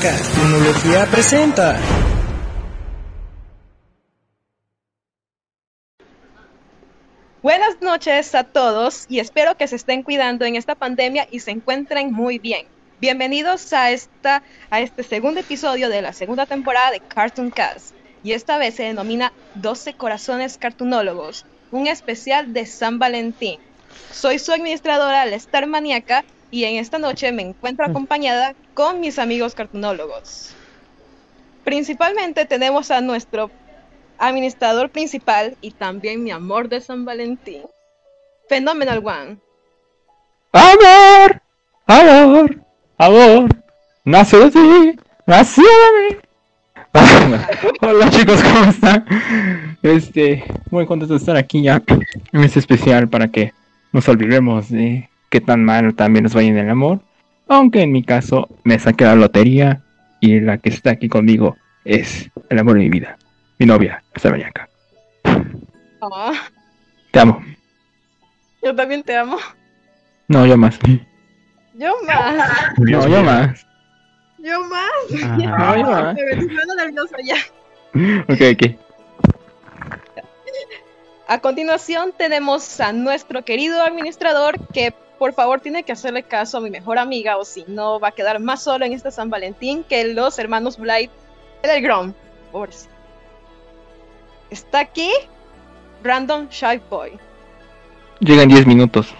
Cartunología presenta. Buenas noches a todos y espero que se estén cuidando en esta pandemia y se encuentren muy bien. Bienvenidos a, esta, a este segundo episodio de la segunda temporada de Cartoon Cast y esta vez se denomina 12 Corazones Cartunólogos, un especial de San Valentín. Soy su administradora, la Star Maniaca, y en esta noche me encuentro acompañada con mis amigos cartunólogos. Principalmente tenemos a nuestro administrador principal y también mi amor de San Valentín, Phenomenal One. Amor, amor, amor, nació de ti, nació de mí. Hola chicos, ¿cómo están? Este, muy contento de estar aquí ya en este especial para que nos olvidemos de qué tan mal también nos vaya en el amor. Aunque en mi caso me saqué la lotería y la que está aquí conmigo es el amor de mi vida, mi novia, esta mañana. Ah, Te amo. yo también te amo. No, yo más. Yo más. No, yo más. Yo más. No, yo más. Me estoy poniendo nerviosa ya. Ok, ok. A continuación tenemos a nuestro querido administrador que por favor tiene que hacerle caso a mi mejor amiga o si no va a quedar más solo en este San Valentín que los hermanos Blight del Grom. Por si. Está aquí Random Shy Boy. Llega en 10 minutos.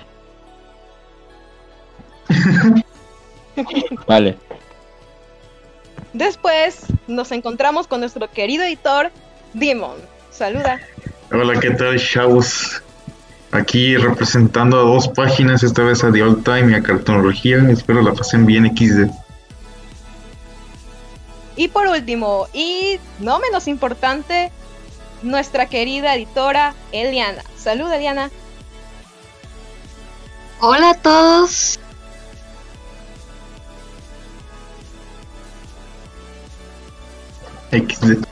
vale. Después nos encontramos con nuestro querido editor Demon. Saluda. Hola, ¿qué tal, chavos? Aquí representando a dos páginas, esta vez a The Old Time y a Cartonología. Espero la pasen bien XD. Y por último, y no menos importante, nuestra querida editora Eliana. Saluda, Eliana. Hola a todos. XD.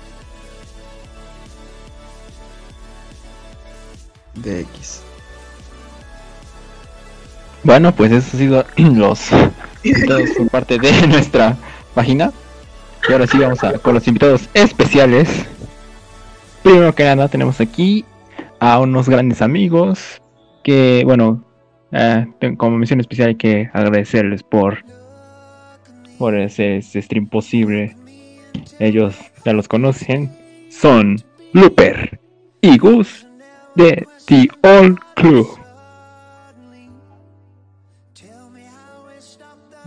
De X. Bueno, pues eso ha sido los invitados por parte de nuestra página. Y ahora sí vamos a, con los invitados especiales. Primero que nada tenemos aquí a unos grandes amigos que, bueno, eh, como mención especial hay que agradecerles por, por ese, ese stream posible. Ellos ya los conocen. Son Looper y Gus de The All Club.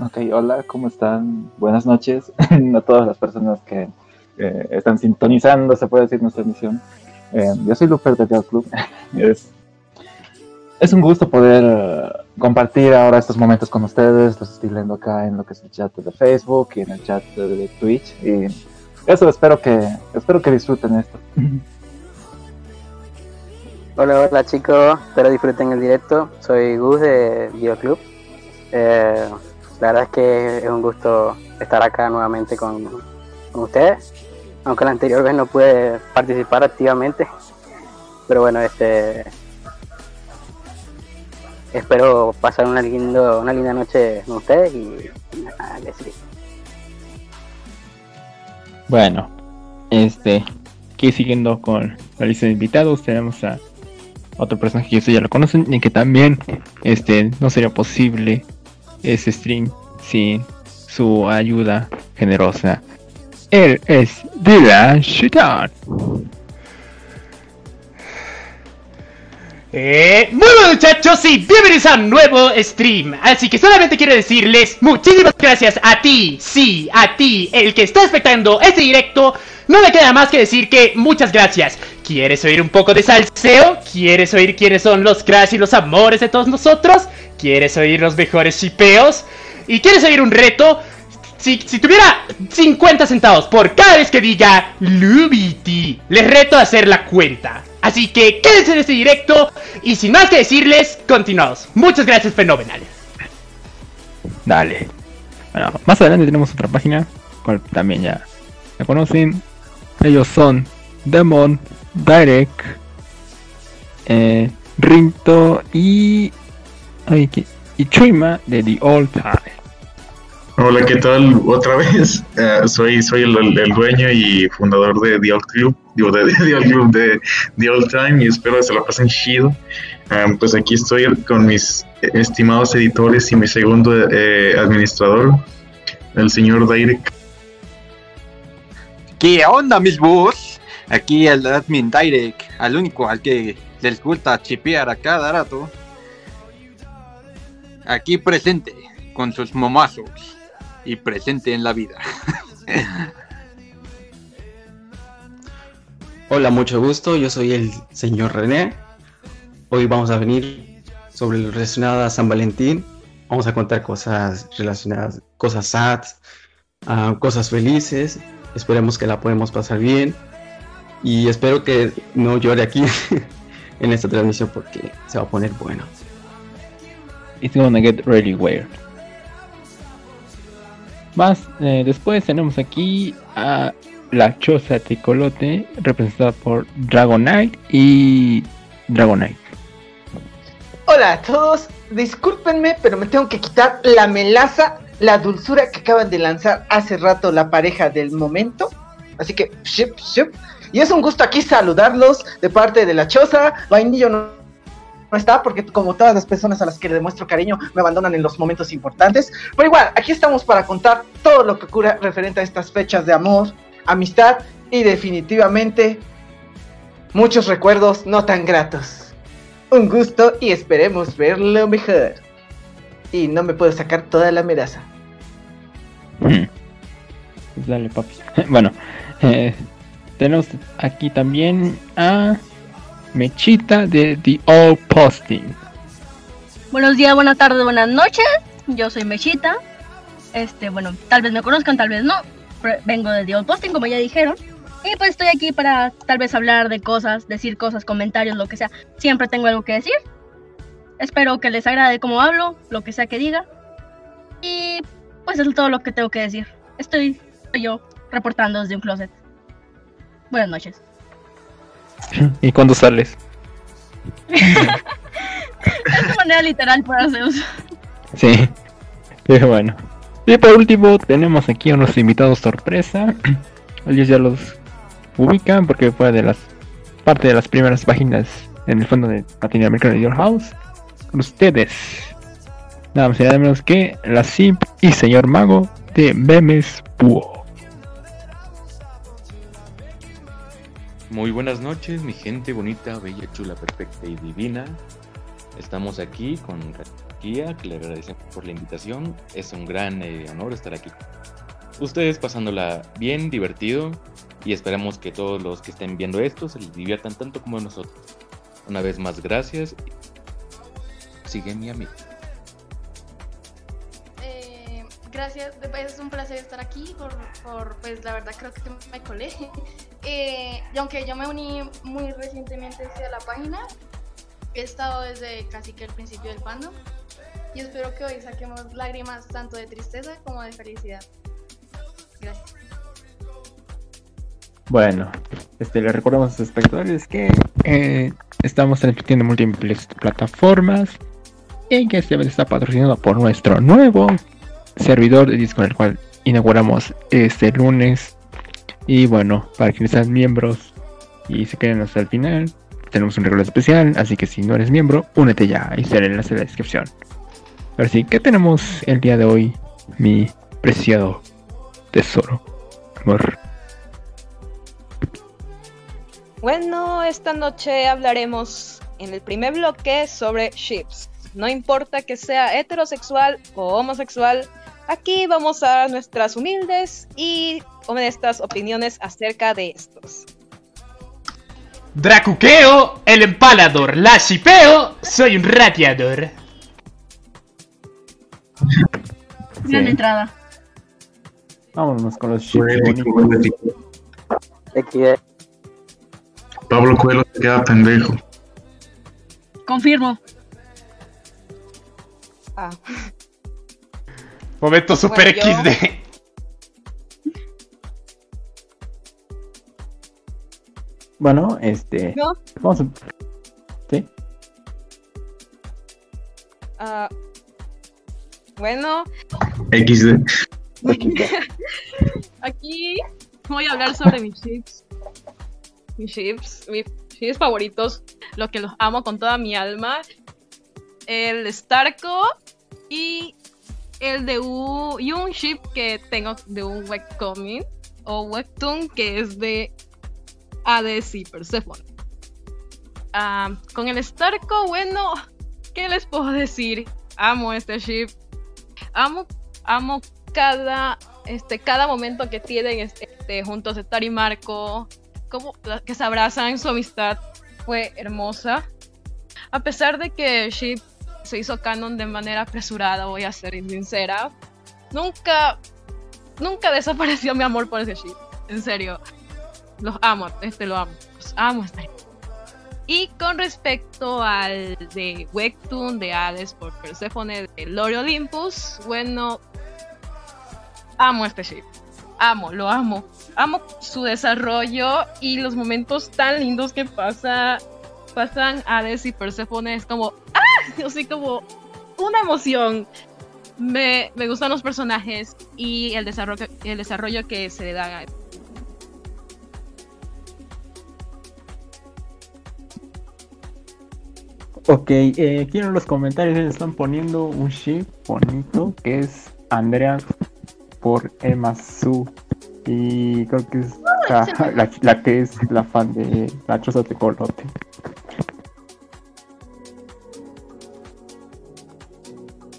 Ok, hola, ¿cómo están? Buenas noches a todas las personas que eh, están sintonizando, se puede decir, nuestra emisión. Eh, yo soy Luper de Real Club. es, es un gusto poder eh, compartir ahora estos momentos con ustedes. Los estoy leyendo acá en lo que es el chat de Facebook y en el chat de, de Twitch. Y eso, espero que, espero que disfruten esto. Hola, hola chicos, espero disfruten el directo. Soy Gus de Videoclub. Eh, la verdad es que es un gusto estar acá nuevamente con, con ustedes, aunque la anterior vez no pude participar activamente. Pero bueno, este espero pasar una, lindo, una linda noche con ustedes y, y nada, les digo. Bueno, este, aquí siguiendo con la lista de invitados, tenemos a otro personaje que ustedes ya lo conocen y que también, este, no sería posible ese stream sin su ayuda generosa. Él es Dylan Shaitan. Eh, muy buenos muchachos y bienvenidos a un nuevo stream. Así que solamente quiero decirles muchísimas gracias a ti, sí, a ti, el que está espectando este directo. No me queda más que decir que muchas gracias. ¿Quieres oír un poco de salseo? ¿Quieres oír quiénes son los cracks y los amores de todos nosotros? ¿Quieres oír los mejores shipeos? ¿Y quieres oír un reto? Si, si tuviera 50 centavos por cada vez que diga Lubiti, les reto a hacer la cuenta. Así que quédense en este directo y sin más que decirles, continuamos. Muchas gracias, fenomenales. Dale. Bueno, más adelante tenemos otra página, cual también ya la conocen. Ellos son Demon, Direct, eh, Rinto y, ay, ¿qué? y Chuima de The Old Time. Hola, ¿qué tal? Otra vez. Eh, soy soy el, el dueño y fundador de The Old Club, digo, de, de Old Club de The Old Time y espero que se la pasen chido. Eh, pues aquí estoy con mis estimados editores y mi segundo eh, administrador, el señor Direct. ¿Qué onda, mis bus? Aquí el admin Direct, al único al que les gusta chipear a cada rato. Aquí presente, con sus momazos y presente en la vida. Hola, mucho gusto. Yo soy el señor René. Hoy vamos a venir sobre lo relacionado a San Valentín. Vamos a contar cosas relacionadas, cosas sad, ah, cosas felices. Esperemos que la podemos pasar bien. Y espero que no llore aquí en esta transmisión porque se va a poner bueno. It's gonna get really weird. Más eh, después tenemos aquí a la choza tricolote representada por Dragonite y Dragonite. Hola a todos, discúlpenme, pero me tengo que quitar la melaza, la dulzura que acaban de lanzar hace rato la pareja del momento. Así que, ship, ship. Y es un gusto aquí saludarlos de parte de la choza. Vainillo no, no está porque como todas las personas a las que le demuestro cariño me abandonan en los momentos importantes. Pero igual, aquí estamos para contar todo lo que ocurre referente a estas fechas de amor, amistad y definitivamente muchos recuerdos no tan gratos. Un gusto y esperemos verlo mejor. Y no me puedo sacar toda la. Pues dale, papi. bueno, eh, tenemos aquí también a Mechita de The All Posting. Buenos días, buenas tardes, buenas noches. Yo soy Mechita. Este, bueno, tal vez me conozcan, tal vez no. Vengo de The Old Posting, como ya dijeron. Y pues estoy aquí para tal vez hablar de cosas, decir cosas, comentarios, lo que sea. Siempre tengo algo que decir. Espero que les agrade cómo hablo, lo que sea que diga. Y pues es todo lo que tengo que decir. Estoy yo reportando desde un closet. Buenas noches. ¿Y cuándo sales? Es de manera literal para Zeus. Sí, pero bueno. Y por último tenemos aquí a unos invitados sorpresa. Ellos ya los ubican porque fue de las parte de las primeras páginas en el fondo de Latinoamérica de Your House. Con ustedes. Nada más y nada menos que la Simp y señor mago de Memes Búho. Muy buenas noches, mi gente bonita, bella, chula, perfecta y divina. Estamos aquí con Kia, que le agradecemos por la invitación. Es un gran eh, honor estar aquí. Ustedes pasándola bien, divertido, y esperamos que todos los que estén viendo esto se les diviertan tanto como nosotros. Una vez más, gracias. Sigue mi amigo. Eh, gracias, pues, es un placer estar aquí, por, pues la verdad creo que me colé. Eh, y aunque yo me uní muy recientemente a la página, he estado desde casi que el principio del fandom y espero que hoy saquemos lágrimas tanto de tristeza como de felicidad. Bueno, este, le recordamos a los espectadores que eh, estamos transmitiendo en múltiples plataformas y que este está patrocinado por nuestro nuevo servidor de Discord, el cual inauguramos este lunes. Y bueno, para quienes sean miembros y se queden hasta el final, tenemos un regalo especial. Así que si no eres miembro, únete ya. Ahí está el enlace en la descripción. Ahora sí, ¿qué tenemos el día de hoy, mi preciado tesoro? Amor. Bueno, esta noche hablaremos en el primer bloque sobre ships. No importa que sea heterosexual o homosexual, aquí vamos a dar nuestras humildes y honestas opiniones acerca de estos. Dracuqueo, el empalador. La shipeo, soy un ratiador. Gran entrada. Vámonos con los poético. Pablo Coelho se queda pendejo. Confirmo. Ah, Momento super Bueno, yo- XD. Bueno, este. No. Vamos a. ¿Sí? ah, bueno, XD. Aquí voy a hablar sobre mis chips. Mis chips, mis chips favoritos, lo que los amo con toda mi alma. El Starco y el de un, y un chip que tengo de un webcomic o webtoon que es de Hades y Persephone. Ah, con el Starco, bueno, ¿qué les puedo decir? Amo este ship. Amo, amo cada, este, cada momento que tienen este, juntos Star y Marco. Como que se abrazan, su amistad fue hermosa. A pesar de que ship se hizo canon de manera apresurada, voy a ser sincera. Nunca, nunca desapareció mi amor por ese ship. En serio. Los amo, este lo amo. Los amo este. Y con respecto al de Webtoon de Hades por Persephone de Lore Olympus, bueno, amo este ship. Amo, lo amo. Amo su desarrollo y los momentos tan lindos que pasa, pasan Hades y Persephone. Es como, ¡ah! Así como una emoción. Me, me gustan los personajes y el desarrollo, el desarrollo que se le da a Ok, eh, aquí en los comentarios están poniendo un ship bonito que es Andrea por Emma Su. Y creo que es la, la- la que es la fan de la choza de colote.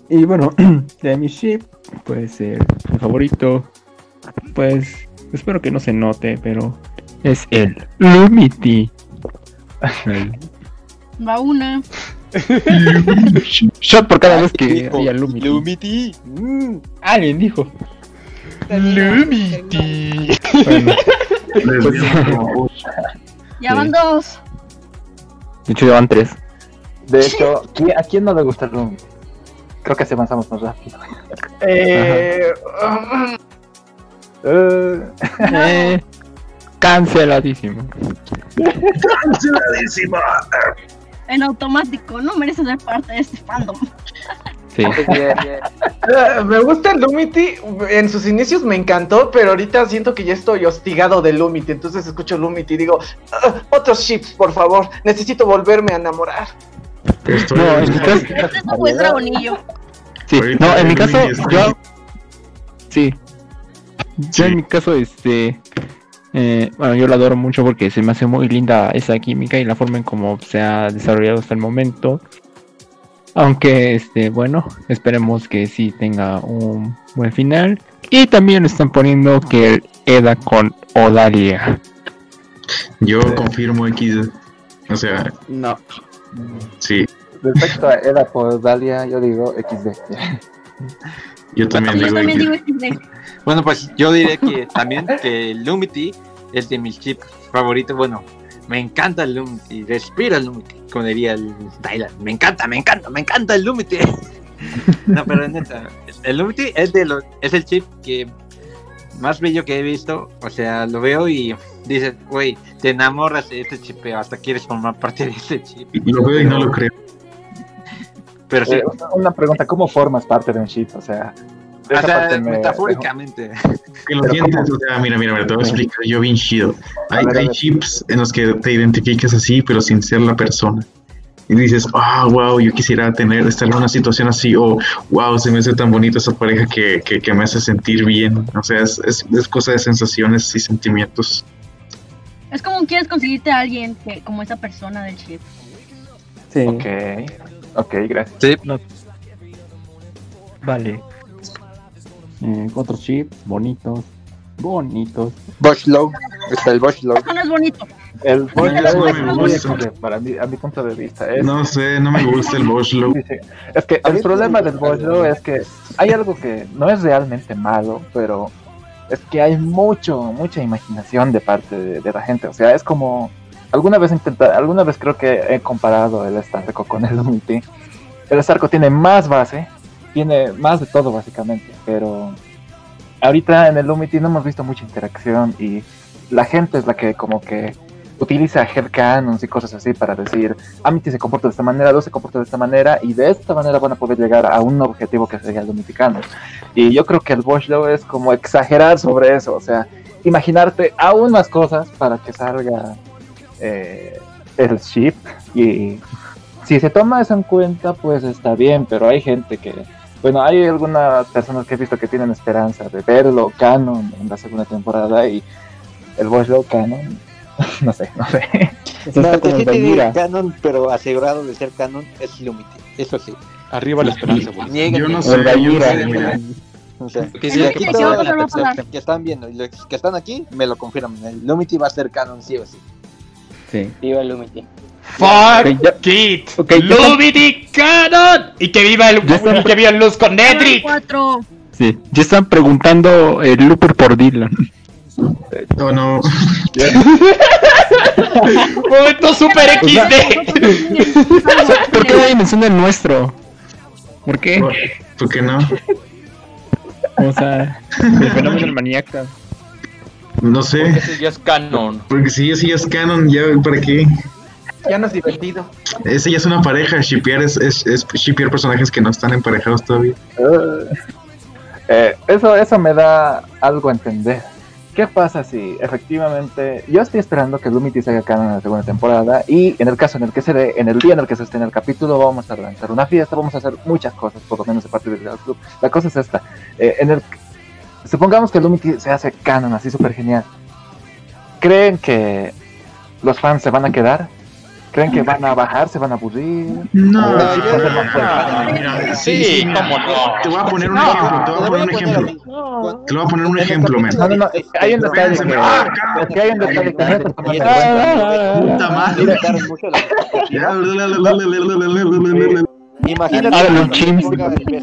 Y bueno, de mi ship, pues eh, mi favorito, pues espero que no se note, pero es el Lumity. Va una. Shot por cada vez que haya Lumity. Lumity. alguien dijo. Lumity. Bueno, pues, Ya van dos. de hecho, llevan tres. De hecho, ¿qui- ¿a quién no le gusta el Room? Creo que se avanzamos más rápido. Eh, Eh, canceladísimo. Canceladísima. En automático, no mereces ser parte de este fandom. Sí. Eh, me gusta el Lumity. En sus inicios me encantó, pero ahorita siento que ya estoy hostigado de Lumity. Entonces escucho Lumity y digo, "Ah, otros ships, por favor. Necesito volverme a enamorar. No, en mi caso, Este es un buen dragonillo. sí, no, en mi caso, yo. Sí. Yo en mi caso, este. Eh, bueno, yo la adoro mucho porque se me hace muy linda esa química y la forma en cómo se ha desarrollado hasta el momento. Aunque, este, bueno, esperemos que sí tenga un buen final. Y también están poniendo que el Eda con Odalia. Yo confirmo X. O sea, No. sí, Respecto a Eda por Dalia, yo digo XD. Yo también Yo digo también digo XD. Bueno, pues yo diré que también que el Lumity es de mis chips favoritos. Bueno, me encanta el Lumity, respira el Lumity, como diría el Dylan. Me encanta, me encanta, me encanta el Lumity. no, pero neta, el Lumity es, de los, es el chip que más bello que he visto. O sea, lo veo y dices, güey, te enamoras de este chip, hasta quieres formar parte de este chip. Lo veo y no lo creo. Pero sí, Eh, una pregunta, ¿cómo formas parte de un ship? O sea, o sea, metafóricamente. Que lo Pero sientes, o sea, mira, mira, mira, te voy a explicar yo bien chido. Hay, hay chips en los que te identificas así, pero sin ser la persona. Y dices, ah, wow, yo quisiera tener, estar en una situación así, o wow, se me hace tan bonita esa pareja que, que, que me hace sentir bien. O sea, es, es, es cosa de sensaciones y sentimientos. Es como quieres conseguirte a alguien que, como esa persona del chip. Sí. Ok, ok, gracias. Sí, Vale. Eh, otros chips bonitos. Bonitos. Bosch Low. Está el Bosch Low. Eso no es bonito. El Bosch no es muy para mí, a mi punto de vista. Es, No sé, no me gusta el Bosch Low. sí, sí. es que el problema del Bosch Low es que hay algo que no es realmente malo, pero es que hay mucho, mucha imaginación de parte de, de la gente. O sea, es como alguna vez intenta, alguna vez creo que he comparado el Starco con el Unity. El Starco tiene más base, tiene más de todo básicamente, pero ahorita en el Unity no hemos visto mucha interacción y la gente es la que como que utiliza headcanons y cosas así para decir, Amity se comporta de esta manera, Dos se comporta de esta manera, y de esta manera van a poder llegar a un objetivo que sería el dominicano. Y yo creo que el Law es como exagerar sobre eso, o sea, imaginarte aún más cosas para que salga eh, el ship y si se toma eso en cuenta pues está bien pero hay gente que bueno hay algunas personas que he visto que tienen esperanza de verlo canon en la segunda temporada y el Watch Law canon no sé no sé No, está como canon, pero asegurado de ser canon es Lumity. Eso sí. Arriba la esperanza, Yo no sé. O sea, Que sí, aquí están viendo y los que están aquí me lo confirman. El Lumity va a ser canon sí o sí. Sí. Viva el Lumity. Fuck it. ok, ya Lumity Canon. Y que viva el, y que viva el luz con Nedrick. Cuatro. Sí, ya están preguntando el Looper por Dylan. Oh, no. Momento super XD. ¿Por qué nadie menciona el nuestro? ¿Por qué? ¿Por qué no? O sea, el fenómeno del maníaca. No sé. Ese ya es canon. Porque si ese ya es canon, ya para qué. Ya no es divertido. Ese ya es una pareja. Shippear es, es, es shippear personajes que no están emparejados todavía. Eh, eso, eso me da algo a entender. ¿Qué pasa si efectivamente yo estoy esperando que Lumity se haga canon en la segunda temporada y en el caso en el que se dé, en el día en el que se esté en el capítulo, vamos a lanzar una fiesta, vamos a hacer muchas cosas, por lo menos de parte del Club. La cosa es esta. eh, en el, supongamos que Lumity se hace canon así súper genial. ¿Creen que los fans se van a quedar? ¿Creen que van a bajar, se van a aburrir? No, ¿O yo- va a ser más fuerte? Ah, mira, sí, sí, mira, Te voy a poner un ejemplo, te voy a poner un ejemplo. Te voy a poner un ejemplo, men. No, no, no, hay un detalle que, ah, es que hay un detalle que no. Puta madre. Imagínate.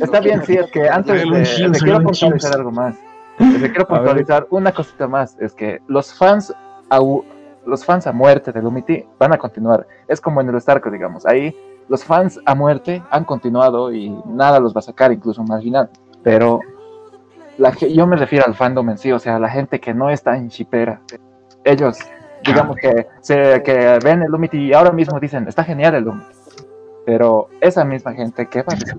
Está bien, sí, es que antes de, quiero puntualizar algo más. Quiero puntualizar una cosita más, es que los fans au- los fans a muerte de Lumity van a continuar. Es como en el Starco, digamos. Ahí los fans a muerte han continuado y nada los va a sacar, incluso marginal. Pero la, yo me refiero al fandom en sí, o sea, la gente que no está en Shipera. Ellos, digamos que, se, que ven el Lumity y ahora mismo dicen, está genial el Lumity. Pero esa misma gente, ¿qué va a decir?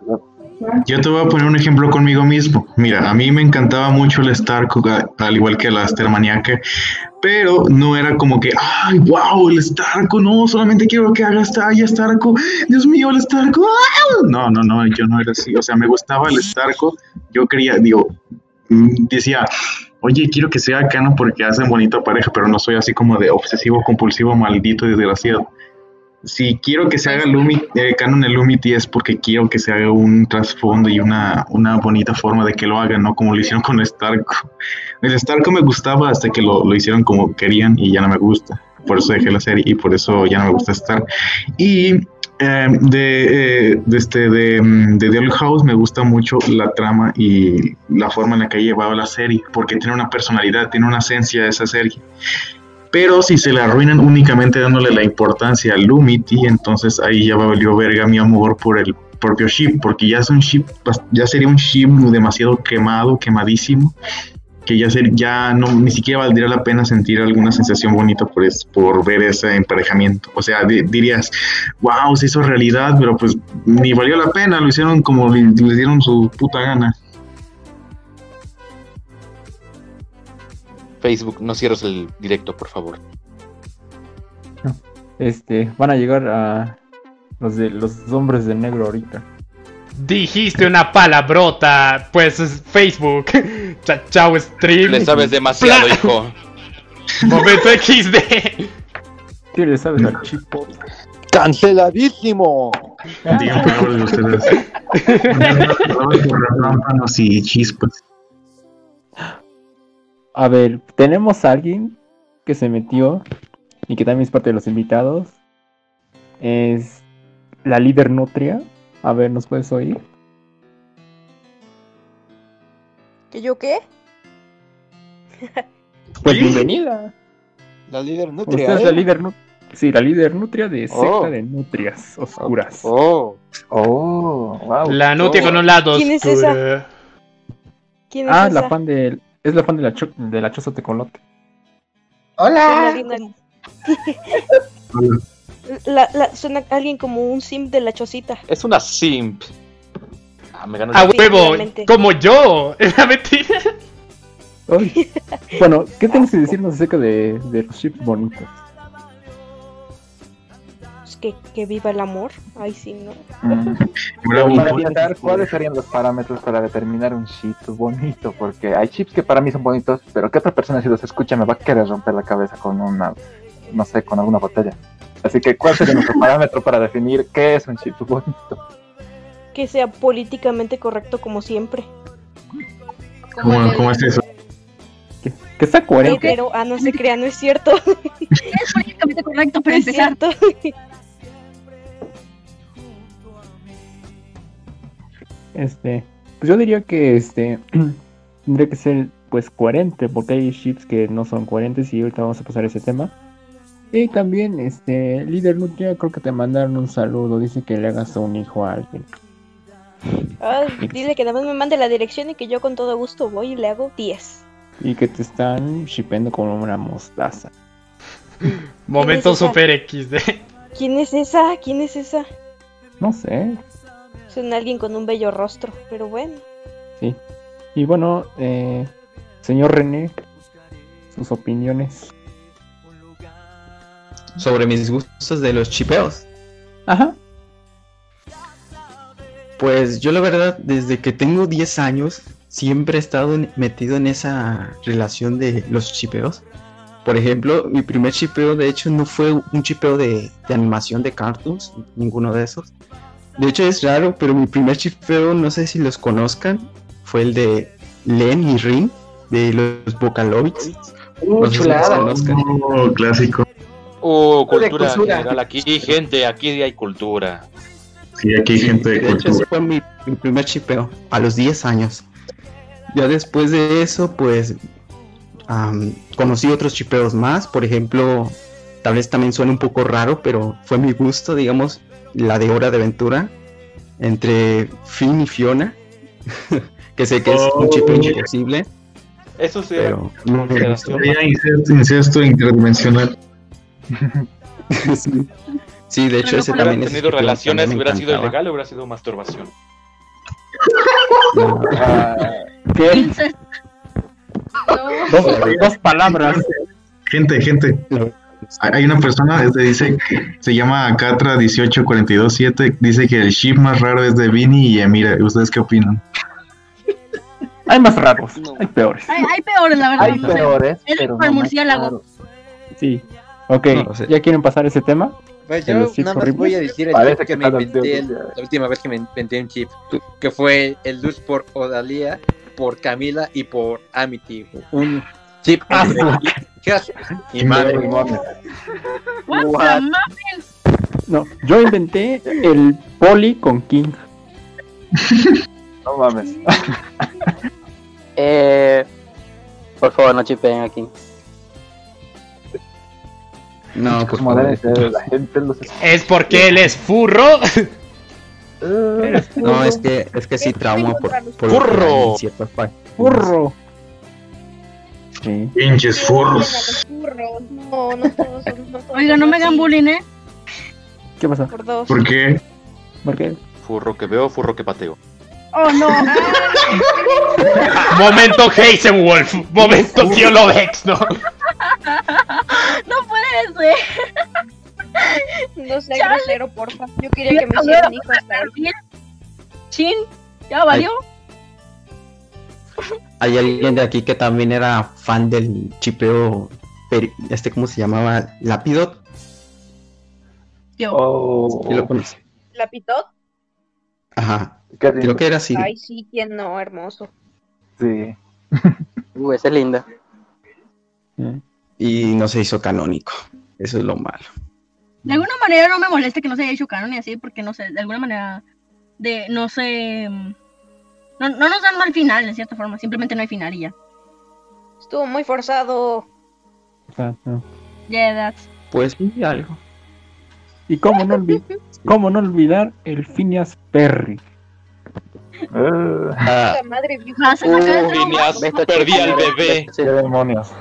Yo te voy a poner un ejemplo conmigo mismo. Mira, a mí me encantaba mucho el Starco, al igual que la Astermaniaca, pero no era como que, ay, wow, el Starco, no, solamente quiero que haga Stalla Starco, Dios mío, el Starco, no, no, no, yo no era así, o sea, me gustaba el Starco, yo quería, digo, mm, decía, oye, quiero que sea canon porque hacen bonita pareja, pero no soy así como de obsesivo, compulsivo, maldito desgraciado si quiero que se haga Lumi, eh, canon el Lumity es porque quiero que se haga un trasfondo y una, una bonita forma de que lo hagan, ¿no? Como lo hicieron con Starco. El Starco me gustaba hasta que lo, lo hicieron como querían y ya no me gusta. Por eso dejé la serie y por eso ya no me gusta Star. Y eh, de, eh, de, este, de, mm, de The Old House me gusta mucho la trama y la forma en la que ha llevado la serie, porque tiene una personalidad, tiene una esencia esa serie. Pero si se la arruinan únicamente dándole la importancia al Lumity, entonces ahí ya valió verga mi amor por el propio ship, porque ya es un ship, ya sería un ship demasiado quemado, quemadísimo, que ya, ser, ya no, ni siquiera valdría la pena sentir alguna sensación bonita por, es- por ver ese emparejamiento. O sea, di- dirías, wow, se hizo realidad, pero pues ni valió la pena, lo hicieron como le, le dieron su puta gana. Facebook, no cierres el directo, por favor. Este, van a llegar a los de los hombres de negro ahorita. Dijiste una palabrota, pues es Facebook. Cha- Chao stream. Le sabes demasiado, Pla- hijo. Momento XD. ¿Qué le sabes al chipo? ¡Canceladísimo! Digan palabras de ustedes. Y chispas. A ver, tenemos a alguien que se metió y que también es parte de los invitados. Es la líder Nutria. A ver, ¿nos puedes oír? ¿Que yo qué? Pues bienvenida. La líder nutria. Usted es ¿eh? la líder Nutria. Sí, la líder Nutria de secta Oh. de Nutrias Oscuras. Oh. Oh, wow. La nutria con un lado ¿Quién es esa? ¿Quién es Ah, esa? la fan del. Es la fan de la, cho- de la Choza Tecolote. Hola. La La, suena alguien como un sim de la chocita. Es una simp. Ah, me ganó A el- huevo, como yo. Es la mentira. Ay. Bueno, ¿qué tienes que decirnos acerca de, de los chips bonitos? Que, que viva el amor. Ay, sí, ¿no? Mm. Bravo, Pero para empezar, ¿cuáles serían los parámetros para determinar un chip bonito? Porque hay chips que para mí son bonitos, pero que otra persona si los escucha me va a querer romper la cabeza con una, no sé, con alguna botella. Así que, ¿cuál sería nuestro parámetro para definir qué es un chip bonito? Que sea políticamente correcto como siempre. ¿Cómo, cómo es eso? Que sea coherente. Pero, ah, no se crea, no es cierto. Es políticamente correcto para No es empezar. cierto. Este, pues yo diría que este tendría que ser pues coherente, porque hay chips que no son coherentes y ahorita vamos a pasar ese tema. Y también, este, líder Nutria, creo que te mandaron un saludo, dice que le hagas a un hijo a alguien. Ay, dile que nada más me mande la dirección y que yo con todo gusto voy y le hago 10. Y que te están shippendo como una mostaza. Momento esa? super XD. ¿Quién es esa? ¿Quién es esa? No sé, Suena alguien con un bello rostro, pero bueno. sí. Y bueno, eh, señor René, sus opiniones. Sobre mis gustos de los chipeos. Ajá. Pues yo la verdad, desde que tengo 10 años, siempre he estado en- metido en esa relación de los chipeos. Por ejemplo, mi primer chipeo de hecho no fue un chipeo de, de animación de cartoons, ninguno de esos. De hecho es raro, pero mi primer chipeo, no sé si los conozcan, fue el de Len y Rin, de los Vocaloids. Uh, No si chulada. conozcan. Oh, clásico. Oh, cultura cultura. general aquí, gente, aquí hay cultura. Sí, aquí hay gente de De hecho, ese cultura. fue mi, mi primer chipeo, a los 10 años. Ya después de eso, pues am, conocí otros chipeos más. Por ejemplo, tal vez también suena un poco raro, pero fue mi gusto, digamos, la de Hora de Aventura entre Finn y Fiona. que sé que es un chipeo Oh. imposible, Eso sí. pero no incesto, incesto interdimensional. sí. Sí, de hecho, Si ese hubieran también es tenido relaciones, hubiera sido ilegal o hubiera sido masturbación. No. ¿Qué? Dos, dos palabras. Gente, gente. Hay una persona, este dice, que se llama Catra18427, dice que el ship más raro es de Vini y Emira. ¿Ustedes qué opinan? Hay más raros, hay peores. Hay, hay peores, la verdad. Hay no sé. peores, Es pero el no murciélago. Sí. Ok, sé. ¿ya quieren pasar ese tema? Pues ¿De yo nada más voy a decir el Parece chip que que me inventé el- la última vez que me inventé un chip, que fue el Luz por Odalia, por Camila y por Amity. Un chip Entre hijas y madre. What the What? muffins? No, yo inventé el poli con King. No mames. Eh, por favor, no. No, por Como favor. debe ser, la gente los Es porque él es furro. No, es que, es que sí trauma por, por ¡Furro! Sí. Pinches furros. No, no todos son. No todos Oiga, no me hagan bullying, ¿eh? ¿Qué pasa? Por dos. ¿Por qué? ¿Por qué? Furro que veo, furro que pateo. Oh, no. Momento Heisenwolf. Momento tío Lovex, ¿no? No puede ser. No sea Chale. grosero, porfa. Yo quería que me hicieran hijo hasta ahí. Chin, ya valió. Hay alguien de aquí que también era fan del chipeo, peri- este, ¿cómo se llamaba? Lapidot. Yo. Oh, ¿Sí lo conoce? ¿La pitot? Ajá, qué creo que era así. Ay, sí, quién no, hermoso. Sí. Uh, esa es linda. Y no se hizo canónico. Eso es lo malo. De alguna manera no me molesta que no se haya hecho canon y así, porque no sé, de alguna manera de no sé. No, no nos dan mal final, de cierta forma. Simplemente no hay final y ya. Estuvo muy forzado. Exacto. Yeah, that's. Pues sí, algo. ¿Y cómo no, olvi- cómo no olvidar el Phineas Perry? Eh, Ah, La madre vieja. Ah, acaba de Phineas, perdí al bebé. qué demonios.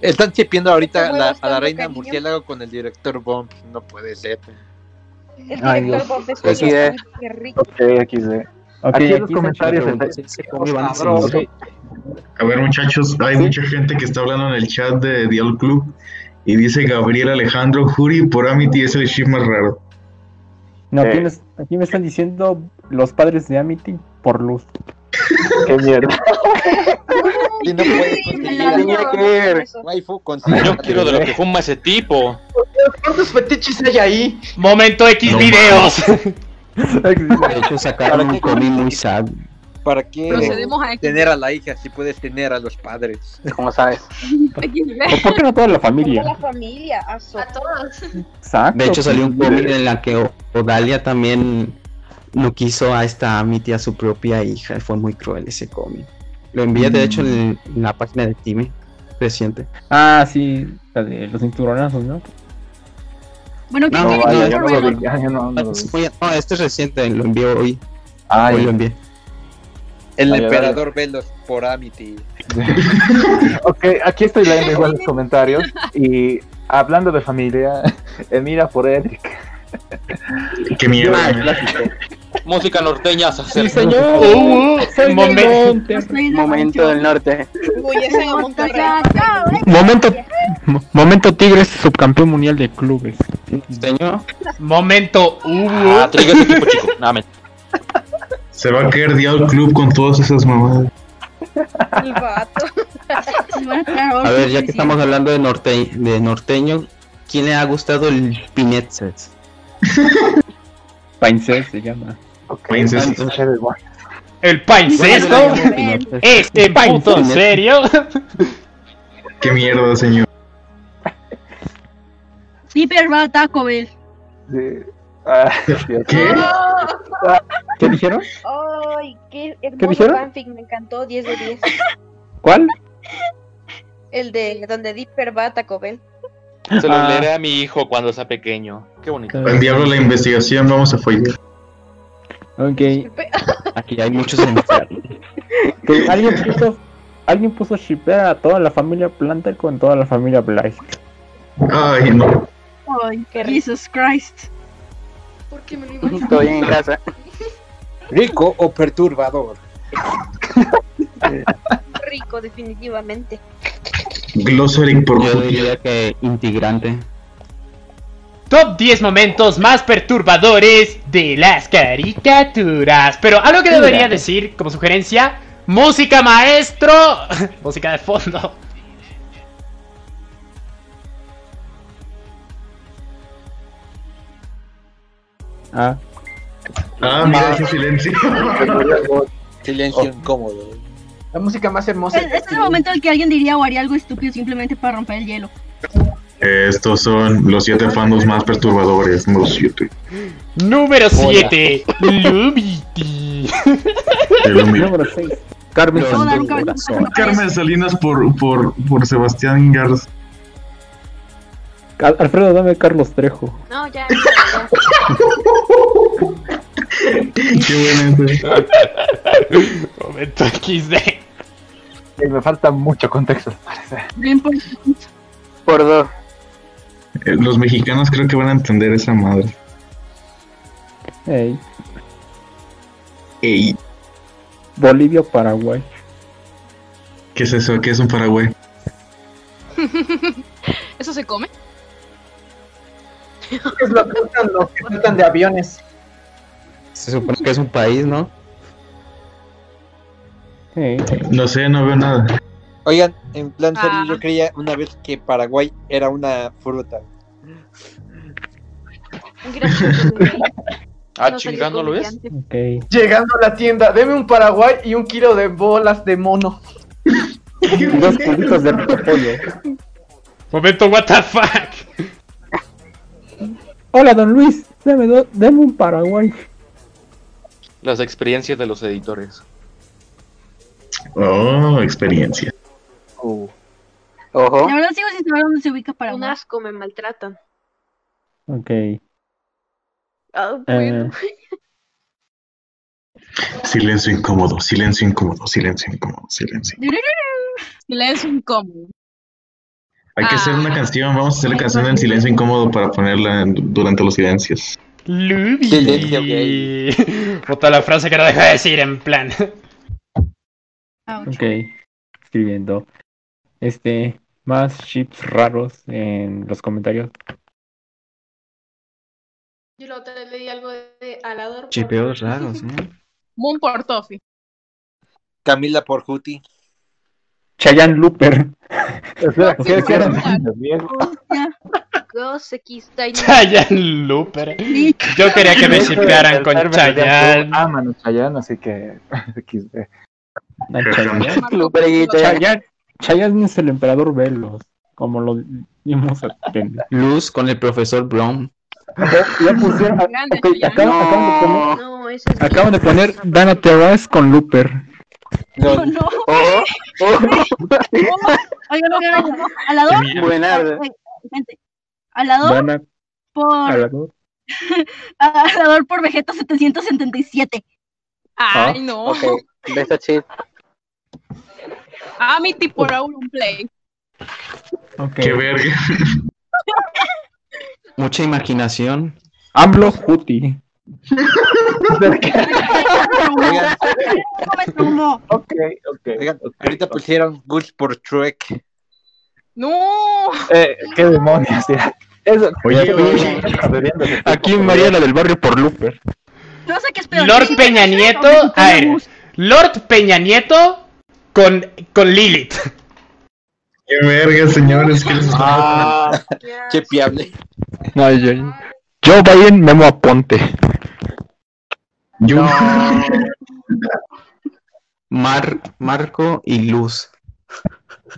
Están chipiendo ahorita Está la- a la reina cariño. murciélago con el director Bomb. No puede ser. El Ay, director Dios. Bob Pues eh. qué rico. Ok, XD. Ok, Aquí en aquí los comentarios la el pregunta. de- ¿Se come van a ver, muchachos, hay mucha gente que está hablando en el chat de Dial Club y dice Gabriel Alejandro Juri por Amity es el ship más raro. No, Eh. aquí, me, aquí me están diciendo los padres de Amity por luz. Qué mierda. Si no puedes conseguir Yo quiero de lo que fuma ese tipo. ¿Cuántos fetiches hay ahí? Momento X No videos. De hecho, sacaron ¿Para un comi muy sad. ¿Para qué Procedemos a tener a la hija si puedes tener a los padres? ¿Cómo sabes? ¿O por qué no toda la Toda familia? la familia. A todos. Exacto. De hecho, salió un pues, cómic en la que Odalia también no quiso a esta Amity a su propia hija. Fue muy cruel ese cómic. Lo envié, de hecho, en, en la página de Time reciente. Ah, sí, los cinturonazos, ¿no? Bueno, ¿qué No, quieren vaya, yo no lo vi. Ya, ya no, no lo Es vi. muy- No, este es reciente, lo envié hoy. Ah, Hoy lo envié. El Vaya, emperador Velos por Amity. Ok, aquí estoy leyendo igual los comentarios y hablando de familia, Emira por Eric. Qué mierda. Música norteña se Sí, señor. Uh, Soy del momento. monte. Estoy en el Momento del norte. Momento, mo- momento Tigres, subcampeón mundial de clubes. Señor, Momento uh, Ah, traigo ese equipo, chico. Nada. Se va a caer Dial Club con todas esas mamadas. El vato. A ver, ya que estamos hablando de, norte, de norteño, ¿quién le ha gustado el Pinetzes? Painces se llama. El paincesto. ¿Es en puto serio? Qué mierda, señor. Zipper va a Taco Bell. Sí. Ah. ¿Qué? ¿Qué dijeron? Ay, qué hermoso dijeron? fanfic, me encantó, 10 de 10. ¿Cuál? El de donde Dipper va a Taco Bell. Se lo Ah. leeré a mi hijo cuando sea pequeño. Qué bonito. Al diablo la investigación, vamos a follar. Ok. Aquí hay muchos. Que alguien puso, alguien puso shippear a toda la familia Planter con toda la familia Blythe. Ay, no. Ay, Jesus Christ. ¿Por qué me lo imagino? Todo bien en casa. ¿Rico o perturbador? Rico, definitivamente. Glossary por Yo diría que integrante. Top 10 momentos más perturbadores de las caricaturas. Pero algo que debería decir como sugerencia: música maestro. música de fondo. Ah, Ah, mira ese silencio. Silencio incómodo. La música más hermosa. Es, es el momento en el que alguien diría o haría algo estúpido simplemente para romper el hielo. Estos son los siete fandoms más perturbadores. Los siete. Número 7. Lumity. Número 6. Carmen cabezón. Carmen Salinas por, por, por Sebastián Garza. Al- Alfredo, dame Carlos Trejo. No, ya. Qué buena ese. Momento XD. Eh, Me falta mucho contexto, parece. Bien por Por dos. Eh, Los mexicanos creo que van a entender esa madre. Ey, Ey, Bolivia, Paraguay. ¿qué es eso? ¿Qué es un Paraguay? ¿Eso se come? Es lo que tratan los que tratan de aviones. Se supone que es un país, ¿no? Ey. No sé, no veo nada. Oigan, en plan serio, Ah. yo creía una vez que Paraguay era una fruta. Chiste, Ah, no chingando, ¿lo ves? comediante. Ok. Llegando a la tienda, deme un Paraguay y un kilo de bolas de mono. Dos cubitos de repollo. Momento what the fuck. Hola, don Luis. Deme, do- deme un Paraguay. Las experiencias de los editores. Oh, experiencia. Ojo. La verdad sigo sin saber dónde se ubica para Un asco, me maltratan. Ok. Ah, bueno. Eh, Silencio incómodo, silencio incómodo, silencio incómodo, silencio. Silencio incómodo. Hay que hacer una canción, vamos a hacer la canción en silencio incómodo para ponerla en- durante los silencios. Lubi. Puta la frase que no deja de decir en plan. Ok, escribiendo. Este, más chips raros en los comentarios. Yo la otra vez leí algo de, Alador. por- Chipeos raros, ¿eh? Moon por Toffee. Camila por Juti. Chayan Looper. Chayan Looper. Yo quería que me shipearan con Chayan. Ah, mano, Chayanne, así que. XD. Ah, Chayanne. Chayanne es el emperador Velos, como lo vimos en Luz con el profesor Blom. Ya pusieron. Grande, ok, acaban, acaban de poner. No, es Acaban de poner Dana Terrace con Looper. No, no. Oh, oh. Oigan, oigan, oigan. Alador. Buenardo. Alador Dana por. Alador. Alador por Vegeta 777. Ay, no. Ok, beso chit. Amity por Auronplay. Ok. Qué verga. Mucha imaginación. AMLO Juti. Oigan, ahorita pusieron Gus por Shrek. No. Eh, qué demonios, ya. Eso, Oye, Aquí Mariela del barrio por Looper. No sé qué es peor. Lord Peña Nieto. A ver. Lord Peña Nieto con, con Lilith. Qué verga, señores. ¿qué les está Ah, Qué piable. No, yo, Joe Biden, Memo Aponte. Yo. Mar, Marco y Luz.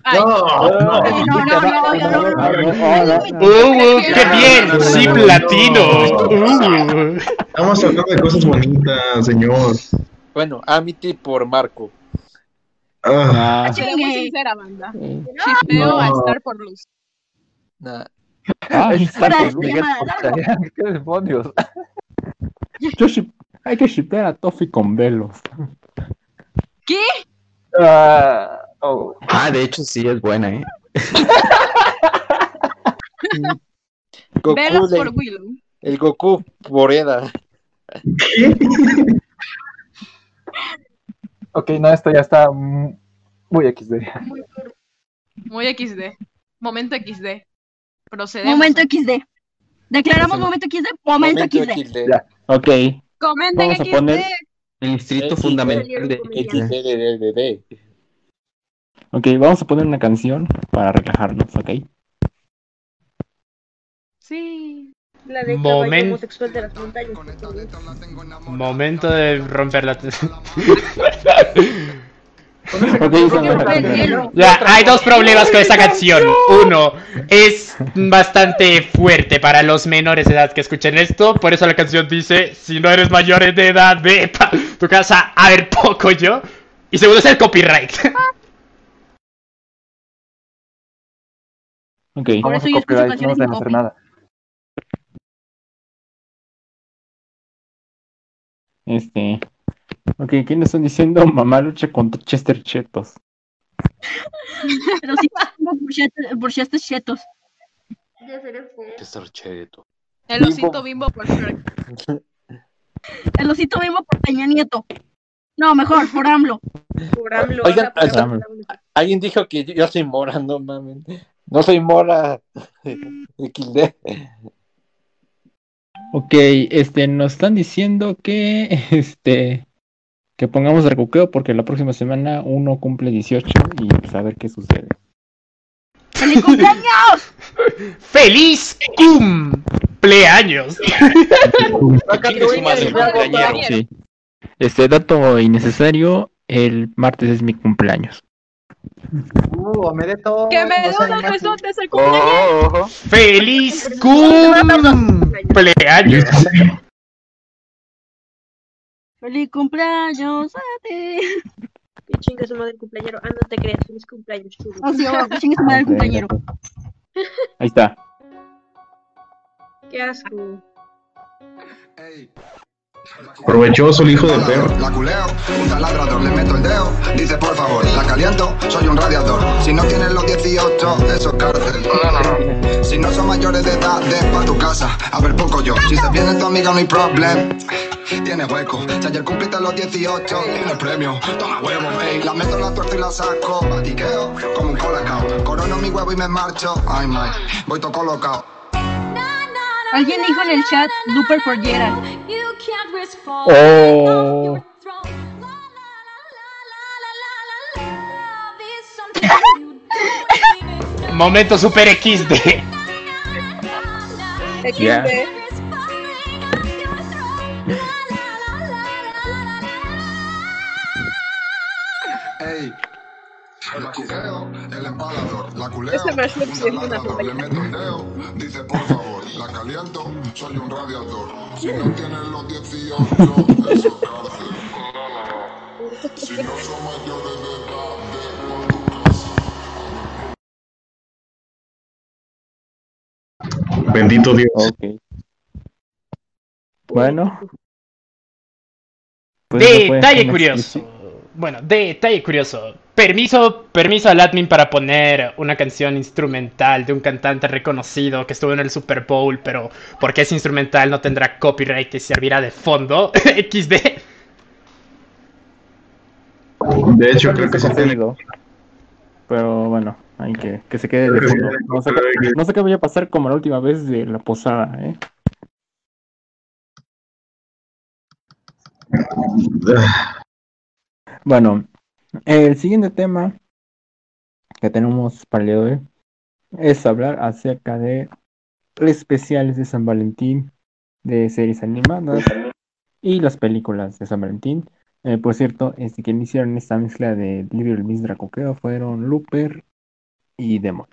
Ay, No, no, no, no, no, no. ¡Uh, qué bien! ¡Sí, platino! Uh. Estamos hablando de cosas bonitas, señor. Bueno, Amity por Marco. Ah, Ah, seré muy sincera, banda. Chipeo No. a estar por luz. Nah. ah, por- qué demonios. Yo ship- hay que shipear a Toffee con Velos. ¿Qué? Ah, oh. Ah, de hecho sí es buena, ¿eh? Goku de- por Willow. el Goku por Eda. Ok, no, esto ya está mm, muy XD. Muy XD. Momento XD. Procedemos. Momento XD. Declaramos momento XD. Momento XD. XD. Ya. Ok, Comenten Vamos a XD. poner- El distrito XD. fundamental de XD, ok, vamos a poner una canción para relajarnos, ok. Sí. La de Moment- homosexual de las montañas. Momento de romper la. Ya, hay dos problemas con esta canción. Uno, es bastante fuerte para los menores de edad que escuchen esto. Por eso la canción dice: Si no eres mayor de edad, ve pa tu casa a ver poco yo. Y segundo es el copyright. Ok, Por Vamos eso a yo escucho no sin copy. nada. Este. Ok, ¿quiénes están diciendo mamá lucha contra Chester Chetos? Pero sí, burchetes- burchetes chetos. Estar cheto. El osito bimbo por Shrek. El osito mismo por Peña Nieto. No, mejor, por AMLO. Por AMLO. Oigan, AMLO. Alguien dijo que yo, soy Mora, no mames. No soy Mora. XD. Ok, este, nos están diciendo que, este, que pongamos recuqueo porque la próxima semana uno cumple 18 y pues a ver qué sucede. ¡Feliz cumpleaños! ¡Feliz cumpleaños! Sí. Este dato innecesario, el martes es mi cumpleaños. Uh, me de todo. Que me dé unos más- besotes el cumpleaños. Oh. ¡Feliz cumpleaños! ¡Feliz cumpleaños a ti! Que chinga su madre el cumpleañero. Ah, no te creas. Feliz cumpleaños, chulo. Así, oh, que chingue su madre el cumpleañero. Ahí está. Qué asco. Provechoso el hijo de perro. La culeo, un taladrador, le meto el dedo. Dice por favor, la caliento, soy un radiador. Si no tienes los 18, eso es cárcel. Si no son mayores de edad, de pa' tu casa. A ver, poco yo. Si se viene tu amiga, no hay problem. Tiene hueco. Si ayer cumpliste los 18, tiene premio. Toma huevo, ey. La meto en la tuerta y la saco. Batiqueo como un colacao. Corono mi huevo y me marcho. Ay, my. Voy todo colocado. Alguien dijo en el chat Looper for Gerald. Oh. Momento super XD. Ey. La culeo, el empalador. La culeo, hace un taladrador. Le meto el dedo. Dice por favor, la caliento, soy un radiador. Si no tienes los 18, eso es cárcel. Si no son mayores de edad, tu casa. Bendito Dios. Bueno. Pues no pueden Detalle curioso. Bueno, detalle curioso. Permiso, permiso al admin para poner una canción instrumental de un cantante reconocido que estuvo en el Super Bowl, pero porque es instrumental no tendrá copyright y servirá de fondo. XD. De hecho, creo que se tiene. Pero bueno, hay que que se quede de fondo. No sé, qué- no sé qué vaya a pasar como la última vez de la posada, ¿eh? Bueno, el siguiente tema que tenemos para el día de hoy es hablar acerca de especiales de San Valentín, de series animadas y las películas de San Valentín. Eh, por cierto, este, quienes hicieron esta mezcla de Little Miss Dracoqueo fueron Looper y Demon.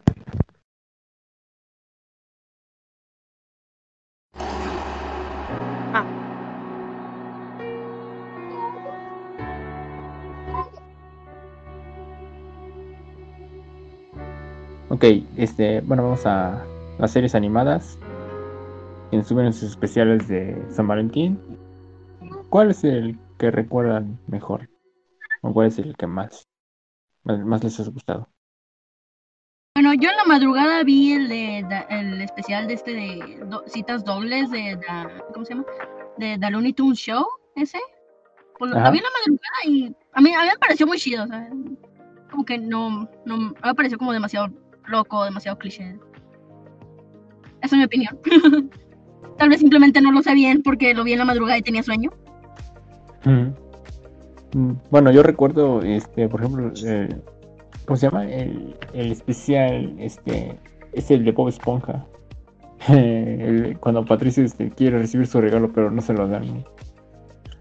Ok, este, bueno, vamos a las series animadas. Quienes suben sus especiales de San Valentín. ¿Cuál es el que recuerdan mejor? ¿O cuál es el que más, más, más les ha gustado? Bueno, yo en la madrugada vi el de el especial de este de do- citas dobles de da- ¿cómo se llama? De The Looney Tunes Show, ese. Pues lo, vi en la madrugada y a mí, a mí me pareció muy chido, o sea, como que no, no, me pareció como demasiado loco, demasiado cliché. Esa es mi opinión. Tal vez simplemente no lo sé bien porque lo vi en la madrugada y tenía sueño. Mm. Mm, Bueno, yo recuerdo, este, por ejemplo, el- ¿cómo se llama? El, el especial, este, es el de Bob Esponja. El- cuando Patricio este, quiere recibir su regalo, pero no se lo dan. ¿no?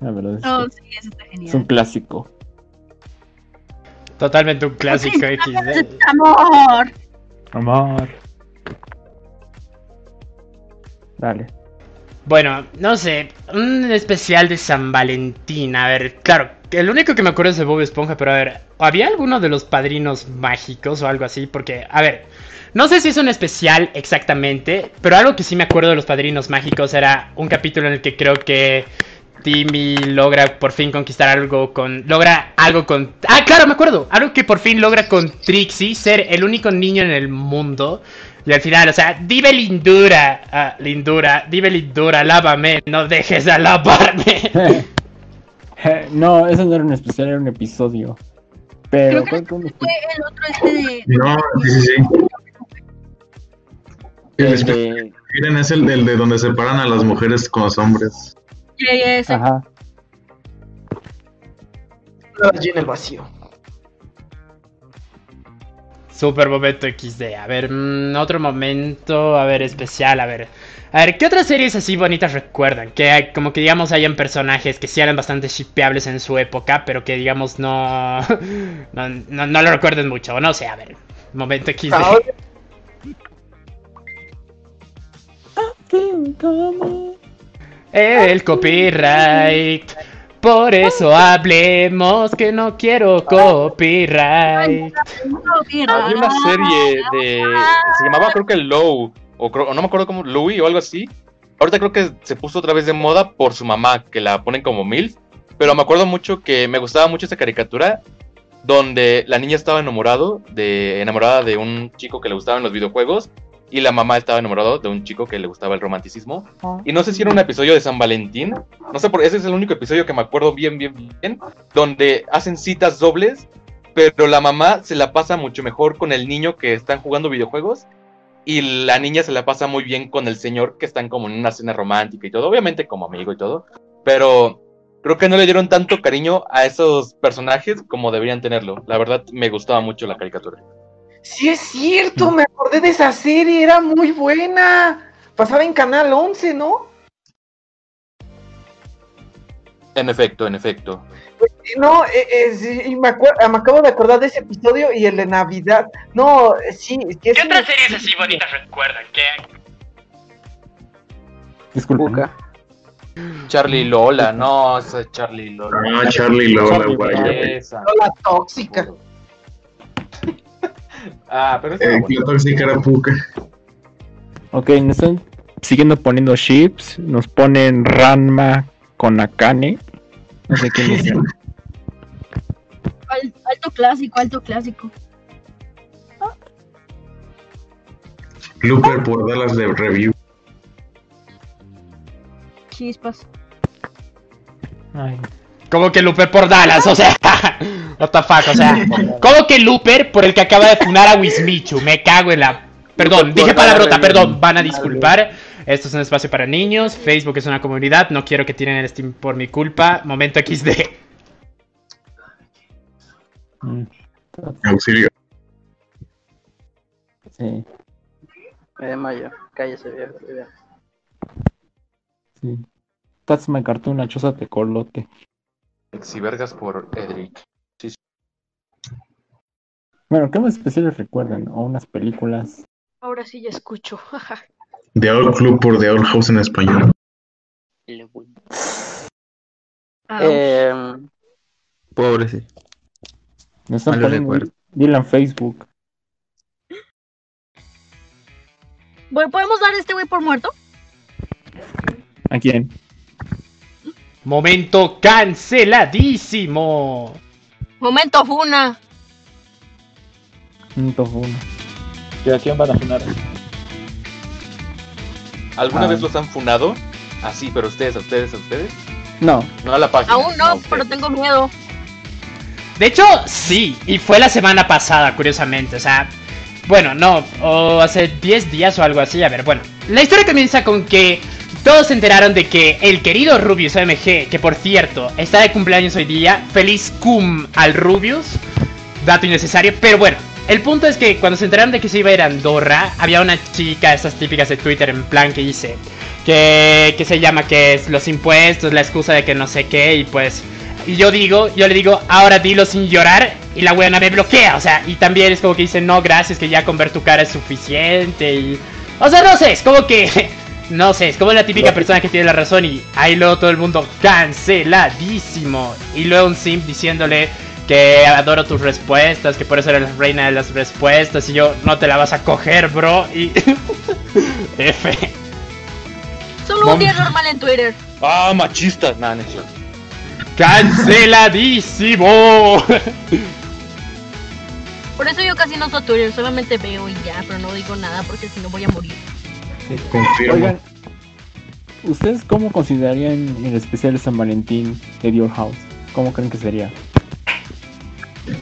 La verdad es, que Oh, sí, eso está es un clásico. Totalmente un clásico XD. ¡Amor! Amor. Dale. Bueno, no sé, un especial de San Valentín. A ver, claro, el único que me acuerdo es de Bob Esponja, pero a ver, ¿había alguno de los padrinos mágicos o algo así? Porque, a ver, no sé si es un especial exactamente, pero algo que sí me acuerdo de los padrinos mágicos era un capítulo en el que creo que Timmy logra por fin conquistar algo con. Logra algo con. Ah, claro, me acuerdo. Algo que por fin logra con Trixie, ser el único niño en el mundo. Y al final, o sea, dime lindura, ah, lindura, dime lindura, lávame, no dejes de lavarme. no, eso no era un especial, era un episodio. Pero Creo que Fue el otro este de... No, sí, sí, sí. El El especial que quieren es el, el de donde separan a las mujeres con los hombres. Ya, ese. Ajá. Allí en el vacío. Super momento XD. A ver, mm, otro momento, a ver, especial, a ver. A ver, ¿qué otras series así bonitas recuerdan? Que hay- como que digamos hayan personajes que sí eran bastante shippeables en su época, pero que digamos no, no, no, no lo recuerden mucho. o No sé, a ver. Momento XD. Ahora- El copyright. Por eso hablemos que no quiero copyright. Había una serie de. Se llamaba, creo que Low. O, o no me acuerdo cómo. Louis o algo así. ahorita creo que se puso otra vez de moda por su mamá, que la ponen como mil. Pero me acuerdo mucho que me gustaba mucho esa caricatura donde la niña estaba enamorado de, enamorada de un chico que le gustaban los videojuegos y la mamá estaba enamorada de un chico que le gustaba el romanticismo. Y no sé si era un episodio de San Valentín, no sé por ese es el único episodio que me acuerdo bien, bien, bien, donde hacen citas dobles, pero la mamá se la pasa mucho mejor con el niño que están jugando videojuegos y la niña se la pasa muy bien con el señor que están como en una cena romántica y todo, obviamente como amigo y todo, pero creo que no le dieron tanto cariño a esos personajes como deberían tenerlo. La verdad me gustaba mucho la caricatura. Sí es cierto, me acordé de esa serie, era muy buena. Pasaba en Canal 11, ¿no? En efecto, en efecto. No, eh, eh, sí, y me, acuer- me acabo de acordar de ese episodio y el de Navidad. No, eh, sí. ¿Qué ¿Qué otras series así bonitas recuerdan? ¿Qué? Disculpen. Charlie Lola, no, esa es Charlie Lola. Ah, Charlie Lola, Charlie guay. Belleza. La tóxica. Ah, pero Eh, era Puka. Ok, nos están siguiendo poniendo chips. Nos ponen Ranma con Akane. No sé quién es. Al- alto clásico, alto clásico. Looper por Dallas de review. Chispas. Como que Looper por Dallas, o sea, what the fuck, o sea, como que Looper por el que acaba de funar a Wismichu, me cago en la... Perdón, dije palabrota, perdón, van a disculpar. Esto es un espacio para niños, Facebook es una comunidad, no quiero que tiren el Steam por mi culpa. Momento XD. Auxilio. Sí, Me desmayo. Cállese, viejo. Sí. That's my cartoon, achózate colote. Exivergas por Edric. Sí, sí. Bueno, ¿qué más especiales recuerdan? O unas películas. Ahora sí ya escucho. The Owl Club por The Owl House en español. Eh, Pobre, sí. Me están poniendo. en Facebook. Bueno, ¿podemos dar a este güey por muerto? ¿A quién? Momento canceladísimo. Momento, Funa. Un tofu uno. ¿Y a quién van a funar? ¿Alguna Ah. vez los han funado? Así, pero ustedes, a ustedes, a ustedes. No. No a la página. Aún no, ustedes. pero tengo miedo. De hecho, sí, y fue la semana pasada, curiosamente, o sea, bueno, no, o hace 10 días o algo así, a ver, bueno, la historia comienza con que todos se enteraron de que el querido Rubius OMG, que por cierto, está de cumpleaños hoy día, feliz cum al Rubius, dato innecesario, pero bueno, el punto es que cuando se enteraron de que se iba a ir a Andorra, había una chica, estas típicas de Twitter, en plan que dice que, que se llama que es los impuestos, la excusa de que no sé qué, y pues... Y yo digo, yo le digo, ahora dilo sin llorar. Y la buena me bloquea. O sea, y también es como que dice, no, gracias, que ya con ver tu cara es suficiente. Y. O sea, no sé, es como que. No sé, es como la típica persona que tiene la razón. Y ahí luego todo el mundo canceladísimo. Y luego un simp diciéndole que adoro tus respuestas, que por eso eres la reina de las respuestas. Y yo, no te la vas a coger, bro. Y. F. Solo un día normal en Twitter. Ah, machista. Nah, no es cierto. ¡Canceladísimo! Por eso yo casi no uso Twitter, solamente veo y ya, pero no digo nada porque si no voy a morir. Confirmo. Oigan, ¿ustedes cómo considerarían el especial de San Valentín de Dior House? ¿Cómo creen que sería?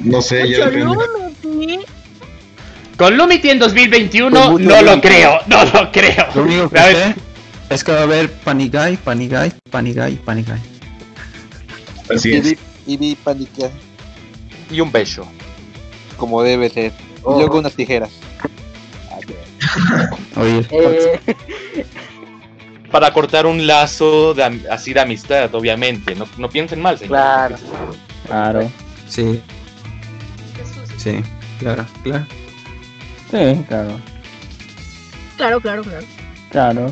No sé, ya depende. Con Lumity en 2021 Pues mucho no lo creo, no lo creo. Lo único que A ver, sé es que va a haber Panigai, Panigai, Panigai, Panigai. Así Y es. vi, y vi paniquear, Y un beso. como debe ser. Oh. Y luego unas tijeras. Oye, eh, Para cortar un lazo de, am- así de amistad, obviamente. No, no piensen mal, señor. claro. Claro. sí, sí, claro, claro. Sí, claro. Claro, claro, claro. Claro.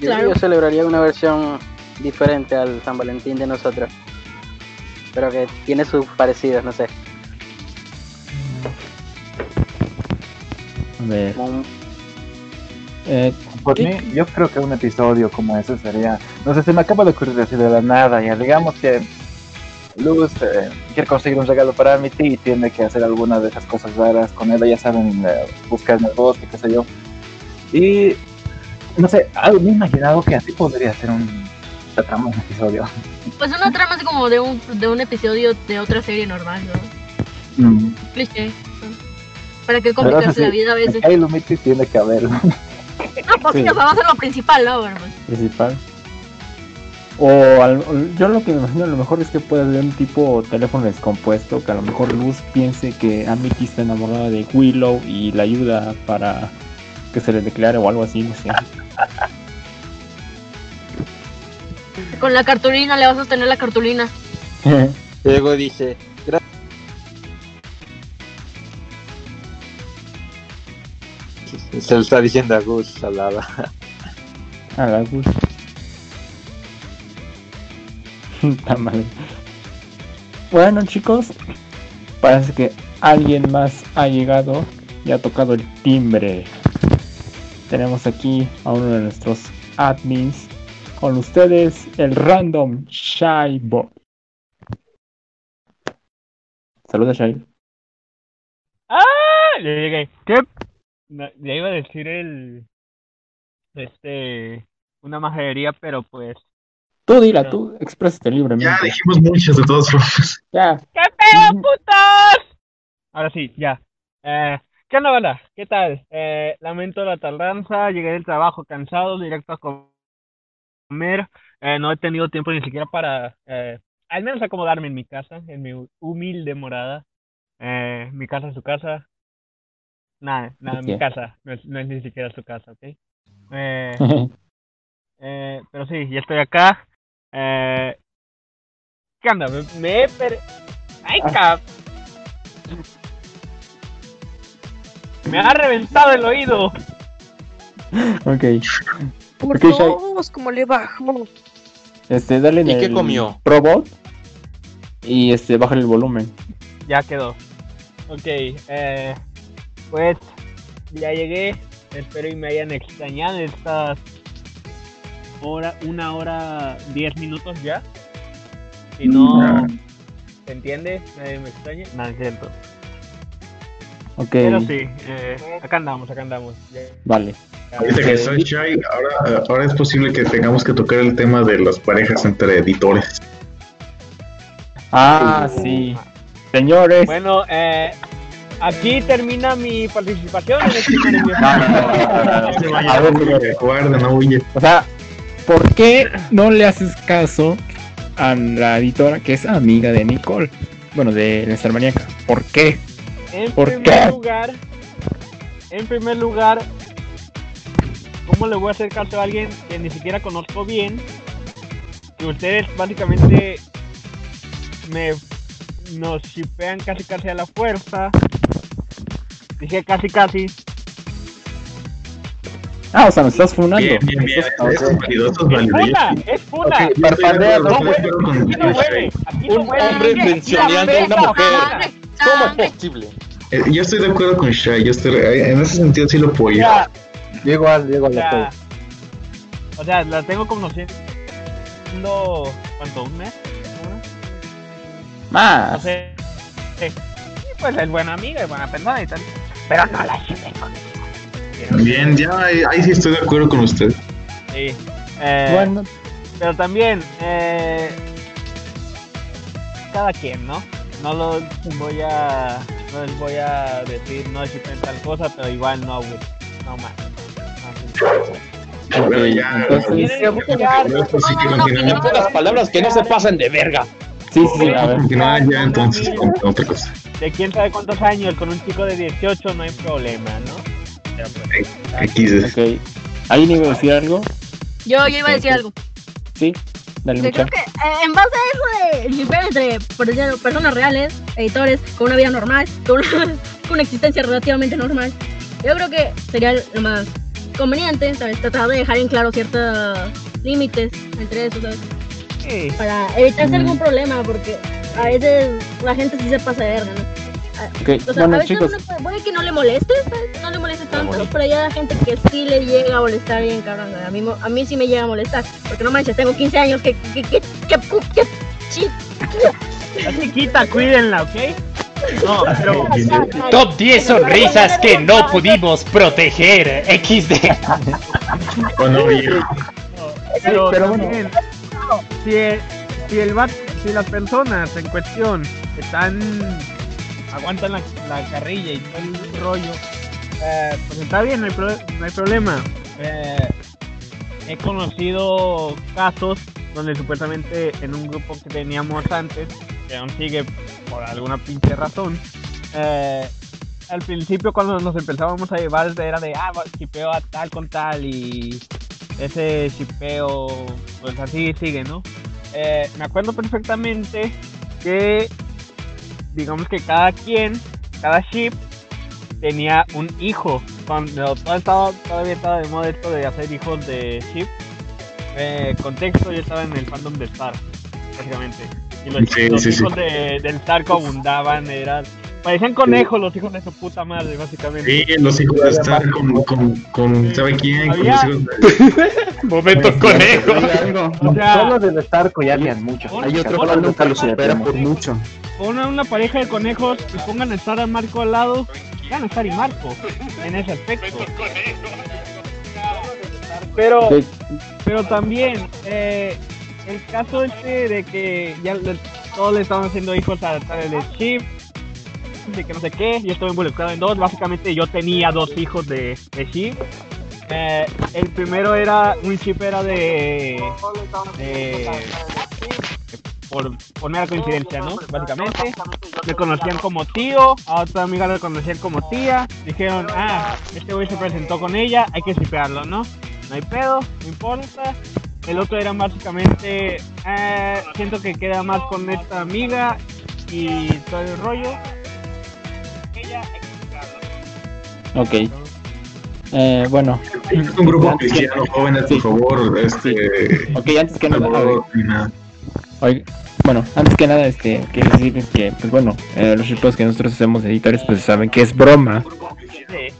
Yo, Claro. yo celebraría una versión diferente al San Valentín de nosotros. Pero que tiene sus parecidos, no sé. Un- Eh, Por mí, yo creo que un episodio como ese sería. No sé, se me acaba de ocurrir así de la nada. Ya digamos que Luz eh, quiere conseguir un regalo para mi tía y tiene que hacer alguna de esas cosas raras con ella. Ya saben, eh, buscar en el bosque, qué sé yo. Y no sé, algo me he imaginado que así podría ser un. Trama de un episodio. Pues una trama así como de un, de un episodio de otra serie normal, ¿no? Mm. Cliché. ¿Para qué complicarse la vida a veces? Halo Mythic tiene que haber. No, pues sí, Sí. o sea, va a ser lo principal, ¿no? Bueno, pues. principal. O al- yo lo que me imagino a lo mejor es que puede haber un tipo teléfono descompuesto que a lo mejor Luz piense que Amity está enamorada de Willow y la ayuda para que se le declare o algo así, no sé. Con la cartulina, le vas a tener la cartulina. Luego dice, Se lo está diciendo a Gus, salada. A la Gus. Está mal. Bueno chicos, parece que alguien más ha llegado y ha tocado el timbre. Tenemos aquí a uno de nuestros admins. Con ustedes, el random Shy Boy. Saluda Shy. ¡Ah! Le llegué. ¿Qué? No, le iba a decir el. Este. Una majadería, pero pues. Tú dila, tú exprésate libremente. Ya dijimos muchas de todas formas. Ya. ¿Qué pedo, putos? Ahora sí, ya. Eh, ¿Qué onda, banda? ¿Qué tal? Eh, lamento la tardanza, llegué del trabajo cansado, directo a comer. Eh, no he tenido tiempo ni siquiera para, eh, al menos acomodarme en mi casa, en mi humilde morada. Eh, mi casa es su casa. Nada, nada, mi casa. No es, no es ni siquiera su casa, ¿ok? Eh, eh, pero sí, ya estoy acá. Eh, ¿Qué onda? Me, me he per... ¡Ay, cap! Me ha reventado el oído. ok. Por Ok, Shy. Dios, ¿cómo le bajo? Este, dale en ¿Y qué comió? Probot y este, bájale el volumen. Ya quedó. Ok, eh, pues ya llegué. Espero y me hayan extrañado estas hora, una hora, diez minutos ya. Si no, ¿se entiende? Nadie me extraña. No, es cierto. Ok. Pero sí, eh, acá andamos, acá andamos. Vale. Que Este, soy shy, ahora, ahora es posible que tengamos que tocar el tema de las parejas entre editores. Ah, sí. Señores. Bueno, eh, aquí termina mi participación en este maravilloso- A ver, señores. Guarda, no huye. O sea, ¿por qué no le haces caso a la editora que es amiga de Nicole? Bueno, de nuestra maníaca. ¿Por qué? En ¿Por primer qué? lugar, en primer lugar, ¿cómo le voy a hacer caso a alguien que ni siquiera conozco bien? Que ustedes básicamente me nos shipean casi casi a la fuerza. Dije casi casi. Ah, o sea, nos estás funando. Bien, bien, bien. Es funa, es funa. Ok, parpadea, no no aquí no aquí no Un hombre mencionando a una mujer. ¿Cómo es posible? Eh, yo estoy de acuerdo con Shy, yo estoy, eh, en ese sentido sí lo apoyo. Ya, Igual, igual, o sea, o sea, la tengo conociendo ¿cuánto? ¿Un mes? No Más. sé. Sí. Y pues es buena amiga, es buena persona y tal. Pero no la con Bien, ya ahí, ahí sí estoy de acuerdo con usted. Sí. Eh, Bueno, Pero también, eh, cada quien, ¿no? No los voy a, no les voy a decir, no shippen tal cosa, pero igual no, no más. No, sí. ya. entonces- no se pasen de verga. Sí, sí, a ver. Continuar ya entonces con otra cosa. De quién sabe cuántos años, con un chico de 18 no hay problema, ¿no? Pero pues, ¿Qué quises? Ok. ¿Alguien iba a decir algo? Yo, yo iba a decir algo. Sí. Dale, Yo mucha. creo que eh, en base a eso de shipear entre por ejemplo, personas reales, editores, con una vida normal, con una, con una existencia relativamente normal, yo creo que sería lo más conveniente, ¿sabes? Tratar de dejar en claro ciertos límites entre eso, ¿sabes? Sí. Para evitarse Mm. algún problema, porque a veces la gente sí se pasa de verga, ¿no? Ok, O sea, a veces chicos, uno puede, que no le moleste, ¿sabes? no le moleste tanto, pero hay gente que sí le llega a molestar bien, cabrón. A mí, a mí sí me llega a molestar, porque no manches, tengo 15 años, que, que, que, que, que, que- chi- La chiquita, cuídenla, ¿ok? No, pero. Top 10 sonrisas que no pudimos proteger. XD. Pero bueno. Si, si, el si las personas en cuestión están aguantan la, la carrilla y todo el rollo, eh, pues está bien, no hay, no hay problema. Eh, he conocido casos donde supuestamente en un grupo que teníamos antes, que aún sigue por alguna pinche razón, eh, al principio cuando nos empezábamos a llevar era de, ah, chipeo a tal con tal y ese chipeo, pues así sigue, ¿no? Eh, me acuerdo perfectamente que, digamos que cada quien, cada ship tenía un hijo. Cuando todavía estaba, todavía estaba de moda esto de hacer hijos de ship. Eh, contexto, yo estaba en el fandom de Star, básicamente. Y los, Sí, los sí, sí. hijos de, del Star que abundaban eran... Parecían conejos los hijos de su puta madre, básicamente. Sí, los hijos de estar con, con, con ¿sabe quién? Con los hijos de... Momento conejo. O sea, Solo del Starco ya habían muchos. Hay otro del nunca lo supera por mucho. Pongan una pareja de conejos y pongan a estar a Marco al lado, van a estar y Marco en ese aspecto. Pero, pero también eh, el caso este de que ya le- todos le estaban haciendo hijos a, a el chip, de que no sé qué, yo estuve involucrado en dos, básicamente yo tenía dos hijos de, de chip. Eh, el primero era, un chip era de, de por, por mera coincidencia, ¿no? Básicamente, me conocían como tío, a otra amiga la conocían como tía, dijeron, ah, este güey se presentó con ella, hay que shipearlo, ¿no? No hay pedo, no importa. El otro era básicamente, eh, siento que queda más con esta amiga y todo el rollo. Ok. Eh, bueno, Es un grupo cristiano, jóvenes, por favor. Este, ok, antes que nada, bueno, antes que nada, este, quiero decirles que, pues bueno, eh, los shipeos que nosotros hacemos editores, pues saben que es broma. Sí.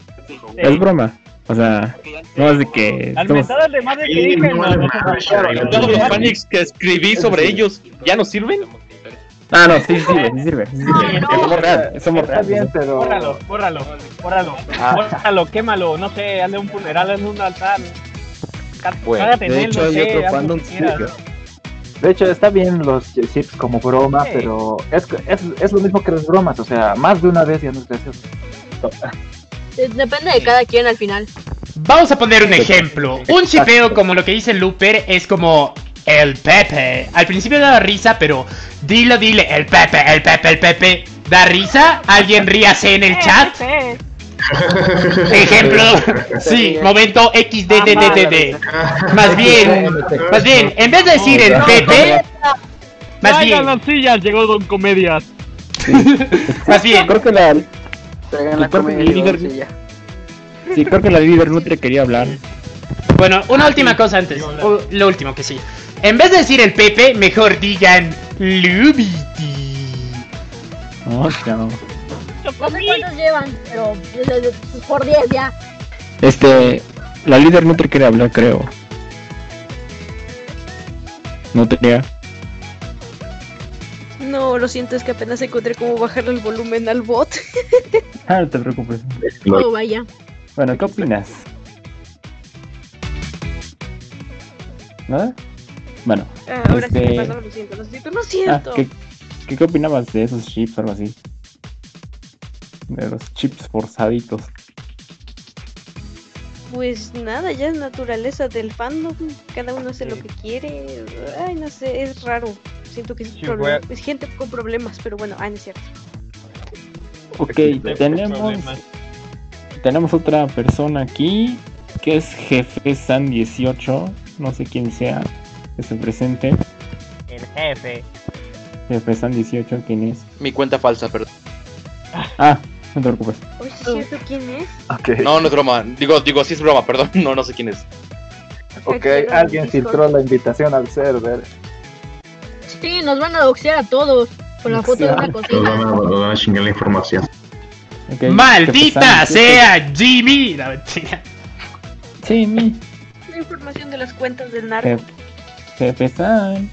Es broma. O sea, no es de que. Al de madre que Sí, dije, no los fanfics que escribí sobre ellos ya no sirven. Ah, no, sí, sí sirve, sí sirve. Sí sirve. Somos reales, somos Está reales. bien, pero. Bórralo, bórralo, bórralo, Ah. bórralo, quémalo, no sé, hazle un funeral, hazle un altar. Bueno, cágate en de él, hecho no hay sé, otro fandom. De hecho, está bien los chips como broma, Sí. pero es, es, es lo mismo que las bromas. O sea, más de una vez ya no es gracioso. Depende de cada quien al final. Vamos a poner un ejemplo. Un chipeo como lo que dice Looper es como el Pepe. Al principio da risa, pero dilo, dile, el Pepe, el Pepe, el Pepe. ¿Da risa? ¿Alguien ríase en el chat? Eh, Ejemplo. Sí, momento XDDDD. Más bien, más bien, en vez de decir el Pepe, más bien, las sillas, llegó Don Comedias. más bien, Creo que la, sí, creo que la líder Nutria quería hablar. Bueno, una última cosa antes. Lo último que sí. En vez de decir el Pepe, mejor digan Lubiti. Oh, no. No sé cuántos llevan, pero por 10 ya. Este, la líder Nutria quería hablar, creo. Nutria. No, lo siento, es que apenas encontré cómo bajarle el volumen al bot. Ah, no te preocupes. Oh, vaya. Bueno, ¿qué opinas? ¿Nada? Bueno, Ah, ahora sí Este- me pasó, lo siento, lo siento, lo ah, siento. ¿qué, qué, qué opinabas de esos chips o algo así? De los chips forzaditos. Pues nada, ya es naturaleza del fandom. Cada uno hace lo que quiere. Ay, no sé, es raro. Siento que es, Sí, es gente con problemas, pero bueno, ah, no es cierto. Ok, Tenemos tenemos, problemas. tenemos otra persona aquí que es jefe San 18. No sé quién sea que se presente. El jefe. Jefe San 18, ¿quién es? Mi cuenta falsa, perdón. Ah, no te preocupes. Oye, ¿sí ¿es cierto quién es? No, no es broma. Digo, digo, sí es broma, perdón. No, no sé quién es. ok, alguien filtró la invitación al server. Sí, nos van a doxear a todos. Con la foto de una Nos van cocina. a, nos van a chingar la información. ¡Maldita sea Jimmy! No, mentira. Jimmy. La información de las cuentas del narco. Jefe, San.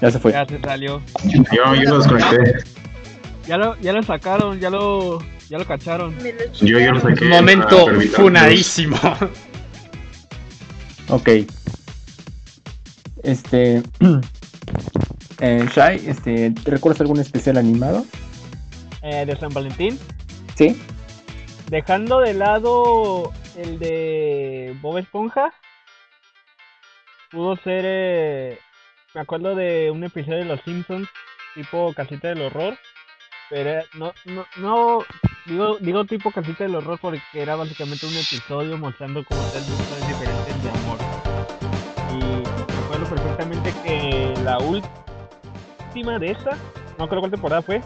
Ya se fue. Ya se salió. Yo, yo lo desconecté. Ya lo, ya lo sacaron, ya lo, ya lo cacharon. Yo, yo lo saqué. Momento evitar funadísimo. Ok. Este. eh, Shai, este, ¿te recuerdas algún especial animado? Eh, de San Valentín. Sí. Dejando de lado el de Bob Esponja, pudo ser. eh, me acuerdo de un episodio de Los Simpsons, tipo Casita del Horror. Pero era- no, no, no. Digo, digo tipo Casita del Horror porque era básicamente un episodio mostrando como tres historias diferentes de amor. Y me acuerdo perfectamente que la última de esa, no creo cuál temporada fue,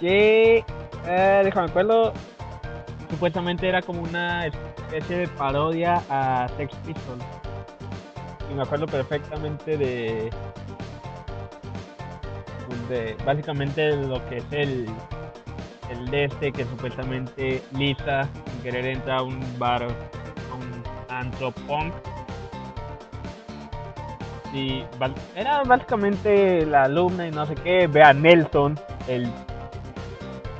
que eh, déjame acuerdo supuestamente era como una especie de parodia a Sex Pistols me acuerdo perfectamente de básicamente lo que es el el de este que supuestamente Lisa sin querer entra a un bar un antro punk y era básicamente la alumna y no sé qué ve a Nelson el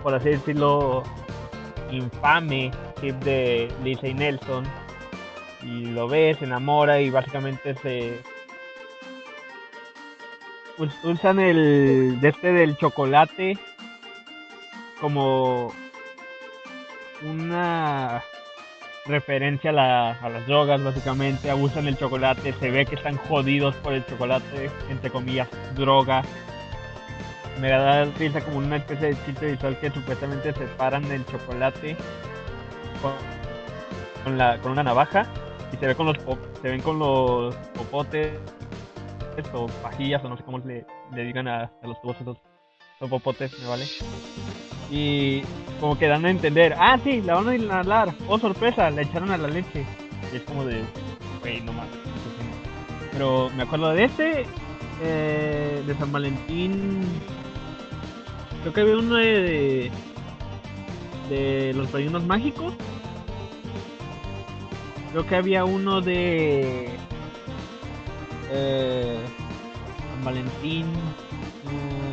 por así decirlo infame chip de Lisa y Nelson y lo ve, se enamora y básicamente se us- usan el de este del chocolate como una referencia a, la- a las drogas básicamente. Abusan el chocolate se ve que están jodidos por el chocolate entre comillas droga. Me da risa como una especie de chiste visual que supuestamente separan el chocolate con, con una navaja y se ve con los se ven con los popotes o pajillas o no sé cómo le, le digan a, a los tubos esos los popotes me vale y como que dan a entender ah sí la van a inhalar oh sorpresa la echaron a la leche y es como de güey no más pero me acuerdo de este eh, de San Valentín creo que había uno de de, de los padrinos mágicos creo que había uno de eh, San Valentín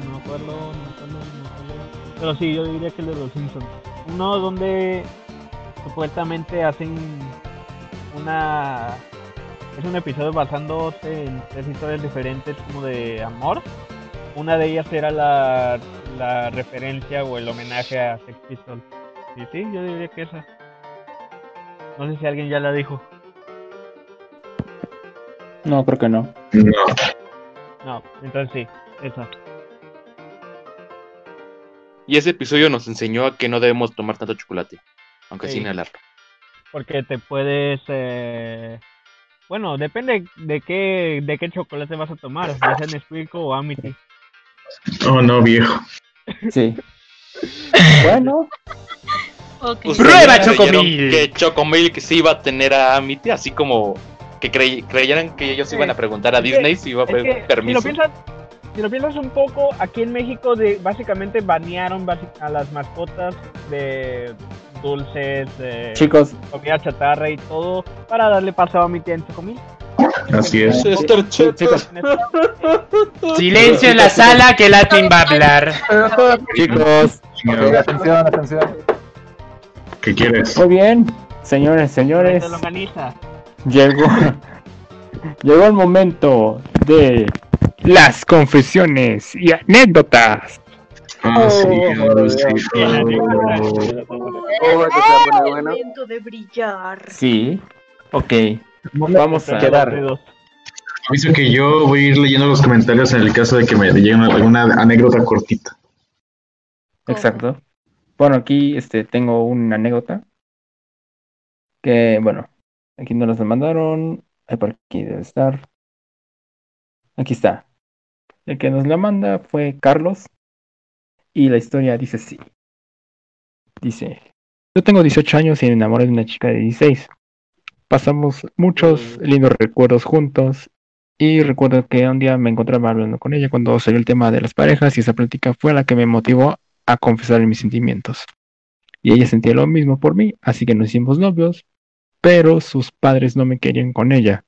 no me acuerdo no me acuerdo no me acuerdo pero sí yo diría que el de los Simpsons uno donde supuestamente hacen una es un episodio basándose en tres historias diferentes como de amor una de ellas era la, referencia o el homenaje a Sex Pistols. Sí, sí, yo diría que esa. No sé si alguien ya la dijo. No, creo que no. No. No, entonces sí, esa. Y ese episodio nos enseñó a que no debemos tomar tanto chocolate, aunque Sí. sin inhalarlo. Porque te puedes... eh, Bueno, depende de qué, de qué chocolate vas a tomar, ya sea Nesquik o Amity. Oh, no, viejo. Sí. bueno. ¿Ustedes ¡Prueba Chocomil! Que Chocomil sí iba a tener a Amity, así como que crey- creyeran que ellos iban a preguntar a Disney si iba a es que, pedir permiso. Si lo, piensas, si lo piensas un poco, aquí en México de, básicamente banearon a las mascotas de dulces, de Chicos. comida chatarra y todo para darle paso a mi tía en Chocomil. Así es. Chicos. Silencio en la sala que Latin va a hablar. Chicos. atención, atención. ¿Qué quieres? Muy bien. Señores, señores. Llegó. Llegó el momento de las confesiones y anécdotas. Ah, sí, ahora sí. momento de brillar. Sí. Ok. Vamos a quedar. Aviso que yo voy a ir leyendo los comentarios en el caso de que me lleguen alguna anécdota cortita. Exacto. Bueno, aquí este tengo una anécdota. Que, bueno, aquí no nos la mandaron. Ay, por aquí debe estar. Aquí está. El que nos la manda fue Carlos. Y la historia dice así. Dice, yo tengo 18 años y me enamoré de una chica de 16. Pasamos muchos lindos recuerdos juntos Y recuerdo que un día me encontraba hablando con ella cuando salió el tema de las parejas y esa plática fue la que me motivó a confesar mis sentimientos. Y ella sentía lo mismo por mí, así que nos hicimos novios, pero sus padres no me querían con ella.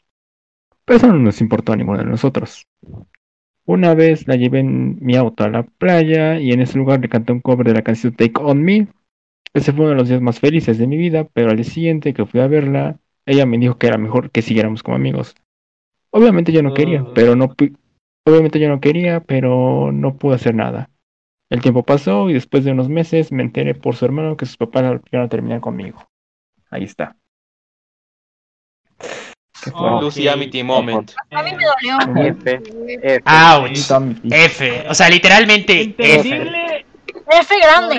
Pero eso no nos importó a ninguno de nosotros. Una vez la llevé en mi auto a la playa y en ese lugar le canté un cover de la canción Take On Me. Ese fue uno de los días más felices de mi vida, pero al día siguiente que fui a verla, ella me dijo que era mejor que siguiéramos como amigos. Obviamente yo no quería, pero no obviamente yo no quería, pero no pude hacer nada. El tiempo pasó y después de unos meses me enteré por su hermano que sus papás obligaron a terminar conmigo. Ahí está. Fuerte. Lucy Amity Moment. A mí me dolió. F, F. Ouch. F. O sea, literalmente F. Entendible. F grande.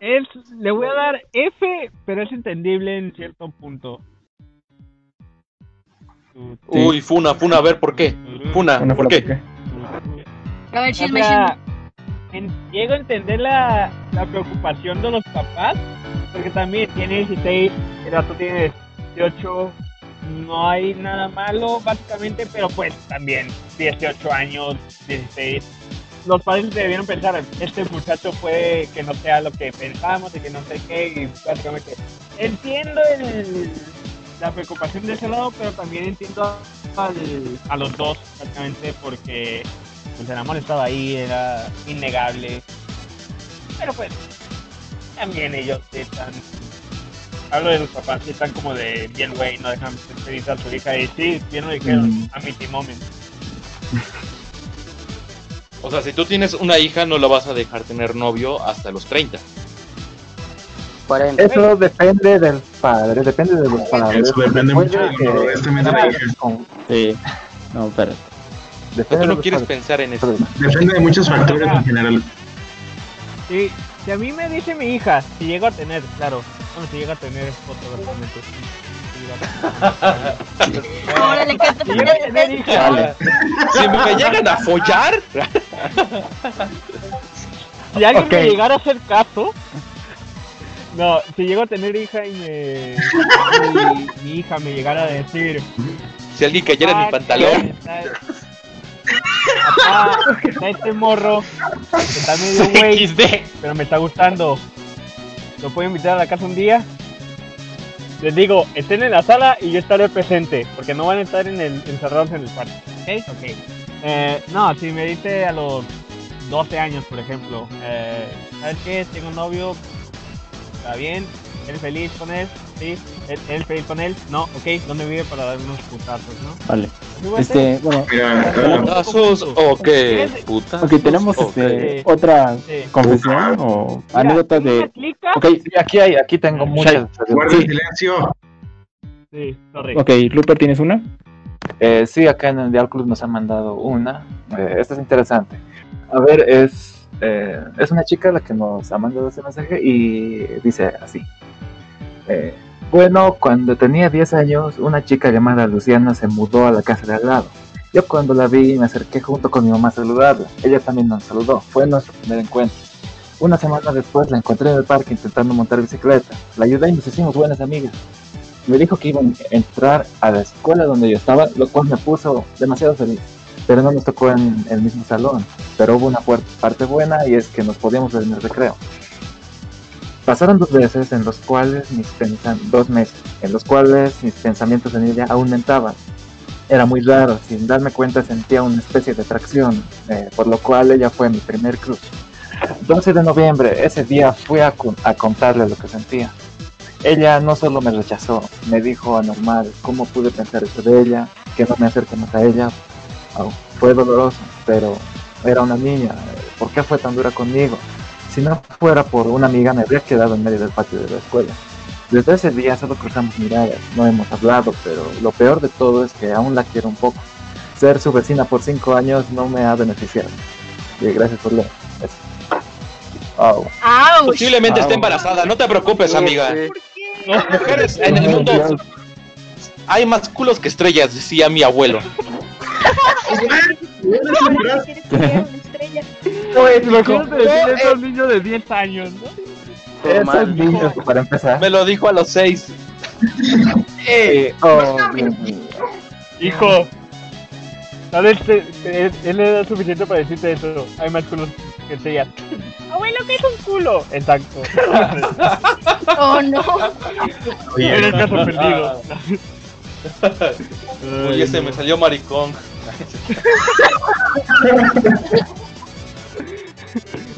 Es, le voy a dar F, pero es entendible en cierto punto. Uy, Funa, Funa, a ver por qué. Funa, Una ¿por qué? A ver, O chisme, sea, en- llego a entender la, la preocupación de los papás, porque también tiene 16, el otro tiene 18, no hay nada malo básicamente, pero pues también 18 años, 16. Los padres debieron pensar, este muchacho puede que no sea lo que pensamos y que no sé qué, y básicamente entiendo el- la preocupación de ese lado, pero también entiendo al- a los dos, básicamente, porque pues, el amor estaba ahí, era innegable. Pero pues, también ellos están. Hablo de los papás que están como de bien, güey, no dejan feliz a su hija. Y sí, bien lo dijeron, Mm. a mi moment. O sea, si tú tienes una hija, no la vas a dejar tener novio hasta los 30. 40. Eso depende del padre, depende de los padres. Eso depende mucho del que- de con- Sí, no, espérate. Depende de no quieres padres. pensar en eso. Depende de muchos factores en general. Sí, si a mí me dice mi hija, si llego a tener, claro, bueno, si llega a tener fotográficamente. Ahora le encanta Si me llegan a follar, Si alguien me llegara a hacer caso. No, si llego a tener hija y me. y mi hija me llegara a decir. si alguien cayera en mi "Ah, pantalón, Papá, este morro. Que está medio güey. Pero me está gustando. ¿Lo puedo invitar a la casa un día? Les digo, estén en la sala y yo estaré presente. Porque no van a estar en el, encerrados en el cuarto. ¿Ok? Ok. Eh, no, si me dice a los 12 años, por ejemplo, eh, ¿sabes qué? Tengo un novio, está bien, ¿eres feliz con él? Sí, ¿Él- ¿eres feliz con él? No, ok, ¿dónde vive para dar unos putazos, no? Vale. Este, bueno, Mira, ah, putazos o qué, putas. ok, tenemos este, otra confesión o Mira, anécdota ¿sí de. Ok, Sí, aquí hay, aquí tengo muchas. guarda Sí. silencio. Sí, sorry. Ok, Luper, ¿tienes una? Eh, sí, acá en el Dial Club nos han mandado una. Eh, esta es interesante. A ver, es, eh, es una chica la que nos ha mandado ese mensaje y dice así. Bueno, cuando tenía 10 años, una chica llamada Luciana se mudó a la casa de al lado. Yo cuando la vi me acerqué junto con mi mamá a saludarla. Ella también nos saludó. Fue nuestro primer encuentro. Una semana después la encontré en el parque intentando montar bicicleta. La ayudé y nos hicimos buenas amigas. Me dijo que iba a entrar a la escuela donde yo estaba, lo cual me puso demasiado feliz. Pero no nos tocó en el mismo salón. Pero hubo una parte buena y es que nos podíamos ver en el recreo. Pasaron dos veces en los cuales mis dos meses en los cuales mis pensamientos en ella aumentaban. Era muy raro, sin darme cuenta sentía una especie de atracción, eh, por lo cual ella fue mi primer crush. 12 de noviembre, ese día fui a, a contarle lo que sentía. Ella no solo me rechazó, me dijo anormal, cómo pude pensar eso de ella, que no me acerque más a ella. Fue doloroso, pero era una niña, ¿por qué fue tan dura conmigo? Si no fuera por una amiga me habría quedado en medio del patio de la escuela. Desde ese día solo cruzamos miradas, no hemos hablado, pero lo peor de todo es que aún la quiero un poco. Ser su vecina por cinco años no me ha beneficiado. Y gracias por leer. Eso. Au. ¡Auch! Posiblemente esté embarazada, no te preocupes, amiga. Mujeres en el mundo hay más culos que estrellas, decía mi abuelo. Oye, lo que decir es un niño de 10 años, ¿no? Esos niños, para empezar. Me lo dijo a los seis. Eh, oh, mío. Hijo, ¿sabes? Te- te- es es la edad suficiente para decirte eso. Hay más culos que te digan, abuelo, ¿qué es un culo? Exacto. Oh, no. En el caso perdido. Oye, se me salió maricón.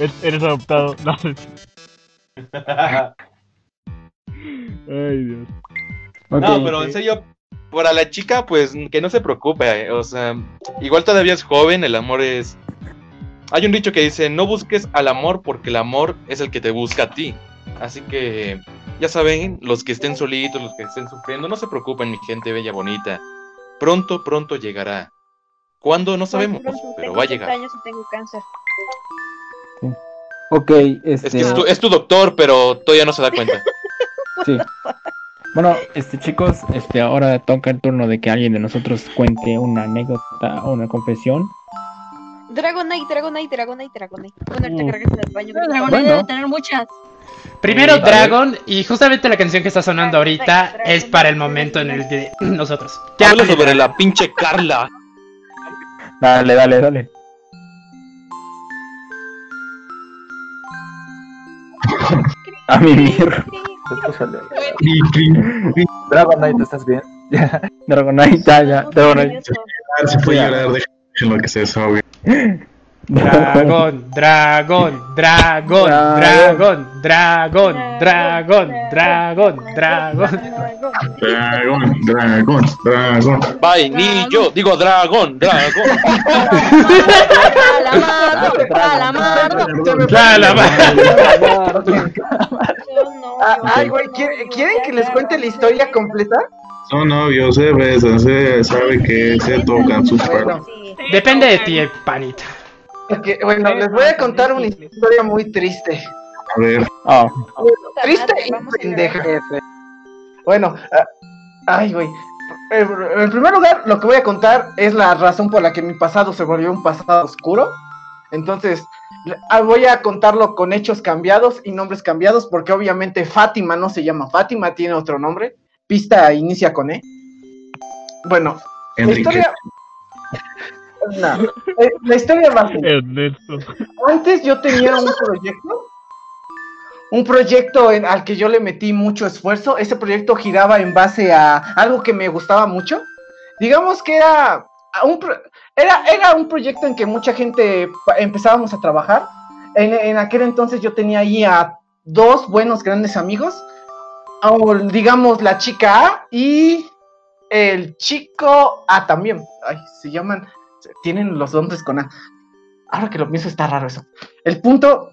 Eres adoptado. No. Ay, Dios. No, pero en serio, para la chica, pues que no se preocupe. eh, O sea, igual todavía es joven, el amor es. Hay un dicho que dice: No busques al amor porque el amor es el que te busca a ti. Así que, ya saben, los que estén solitos, los que estén sufriendo, no se preocupen, mi gente bella, bonita. Pronto, pronto llegará. ¿Cuándo? No sabemos, pero tengo va a 30 llegar. años y tengo cáncer. Ok, Es este. que es tu, es tu doctor, pero todavía no se da cuenta. Sí. Bueno, este chicos, este ahora toca el turno de que alguien de nosotros cuente una anécdota o una confesión. Dragonite, Dragonite, Dragonite, Dragonite. Bueno, ahorita que regreses al baño. Pero grita. Dragon debe tener muchas. Primero Eh. Dragon, y justamente la canción que está sonando ahorita es para el momento en el que nosotros. Habla sobre la pinche Carla. Dale, dale, dale. A mimir. Dragonite, ¿estás bien? Dragonite, ya, ya. Dragonite. Se puede llorar, déjenlo que se desahogue. Dragón, dragón, dragón, dragón, dragón, dragón, dragón, dragón. Dragón, dragón, dragón. Vainillo, digo dragón, dragón. Ah, Ay, güey, ¿quieren, que les cuente la historia completa? Son novios, se besan, se sabe que se tocan sus partes. Depende de ti, panita. Porque, bueno, les voy a contar una historia muy triste. A ver. Triste y pendeja. Bueno, ah, ay, güey. En primer lugar, lo que voy a contar es la razón por la que mi pasado se volvió un pasado oscuro. Entonces, ah, voy a contarlo con hechos cambiados y nombres cambiados, porque obviamente Fátima no se llama Fátima, tiene otro nombre. Pista inicia con E. Bueno, la Enrique. historia. No, eh, la historia va. Antes yo tenía un proyecto, un proyecto en- al que yo le metí mucho esfuerzo. Ese proyecto giraba en base a algo que me gustaba mucho. Digamos que era un, era, era un proyecto en que mucha gente empezábamos a trabajar. En, en aquel entonces yo tenía ahí a dos buenos grandes amigos. o, digamos la chica A y el chico A también. Ay, se llaman, tienen los nombres con A. Ahora que lo pienso está raro eso. El punto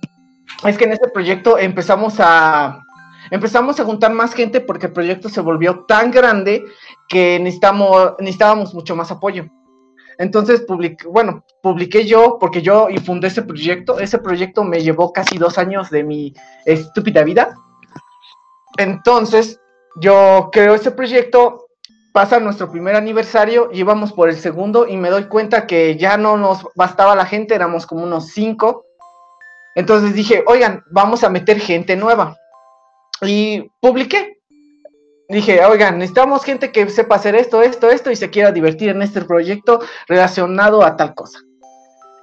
es que en este proyecto empezamos a empezamos a juntar más gente porque el proyecto se volvió tan grande que necesitamos, necesitábamos mucho más apoyo. Entonces, publiqué, bueno, publiqué yo porque yo fundé ese proyecto. Ese proyecto me llevó casi dos años de mi estúpida vida. Entonces, yo creo ese proyecto, pasa nuestro primer aniversario íbamos por el segundo y me doy cuenta que ya no nos bastaba la gente, éramos como unos cinco. Entonces dije, oigan, vamos a meter gente nueva. Y publiqué. Dije, oigan, necesitamos gente que sepa hacer esto, esto, esto y se quiera divertir en este proyecto relacionado a tal cosa.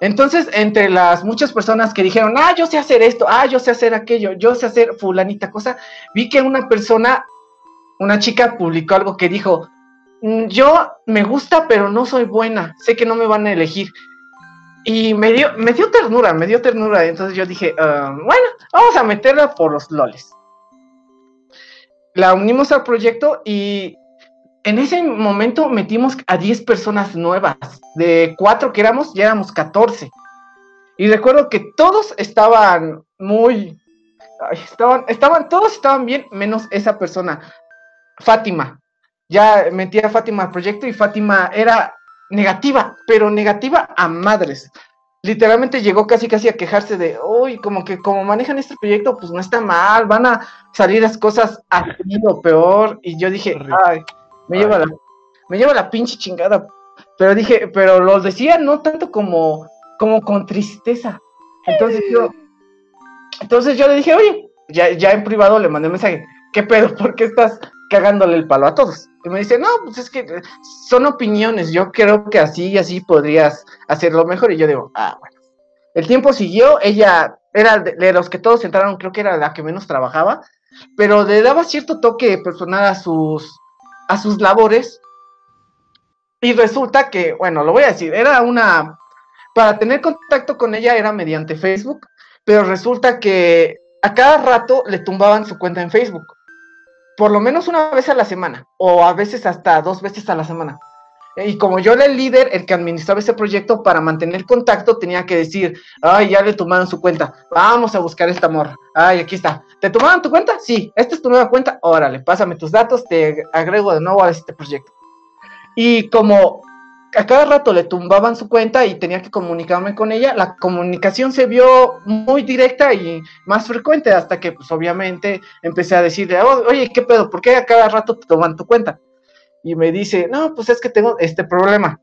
Entonces, entre las muchas personas que dijeron, ah, yo sé hacer esto, ah, yo sé hacer aquello, yo sé hacer fulanita cosa, vi que una persona, una chica publicó algo que dijo, "Mm, yo me gusta, pero no soy buena, sé que no me van a elegir. Y me dio, me dio ternura, me dio ternura. Entonces yo dije, "Ah, bueno, vamos a meterla por los loles. La unimos al proyecto y en ese momento metimos a 10 personas nuevas. De 4 que éramos, ya éramos 14. Y recuerdo que todos estaban muy... estaban, estaban, todos estaban bien, menos esa persona, Fátima. Ya metí a Fátima al proyecto y Fátima era negativa, pero negativa a madres. Literalmente llegó casi casi a quejarse de, uy, como que como manejan este proyecto, pues no está mal, van a salir las cosas así o peor. Y yo dije, ay, me lleva la, me lleva la pinche chingada. Pero dije, pero lo decía no tanto como, como con tristeza. Entonces yo, entonces yo le dije, oye, ya, ya en privado le mandé un mensaje, ¿qué pedo? ¿Por qué estás cagándole el palo a todos. Y me dice, no, pues es que son opiniones, yo creo que así y así podrías hacerlo mejor. Y yo digo, ah, bueno. El tiempo siguió, ella era de, los que todos entraron, creo que era la que menos trabajaba, pero le daba cierto toque personal a sus, a sus labores. Y resulta que, bueno, lo voy a decir, era una, para tener contacto con ella era mediante Facebook, pero resulta que a cada rato le tumbaban su cuenta en Facebook, por lo menos una vez a la semana, o a veces hasta dos veces a la semana. Y como yo era el líder, el que administraba ese proyecto, para mantener contacto tenía que decir, ay, ya le tomaron su cuenta, vamos a buscar esta morra. Ay, aquí está. ¿Te tomaron tu cuenta? Sí, esta es tu nueva cuenta. Órale, pásame tus datos, te agrego de nuevo a este proyecto. Y como a cada rato le tumbaban su cuenta y tenía que comunicarme con ella, la comunicación se vio muy directa y más frecuente hasta que pues obviamente empecé a decirle, "Oh, oye, ¿qué pedo? ¿Por qué a cada rato te toman tu cuenta? Y me dice, no, pues es que tengo este problema.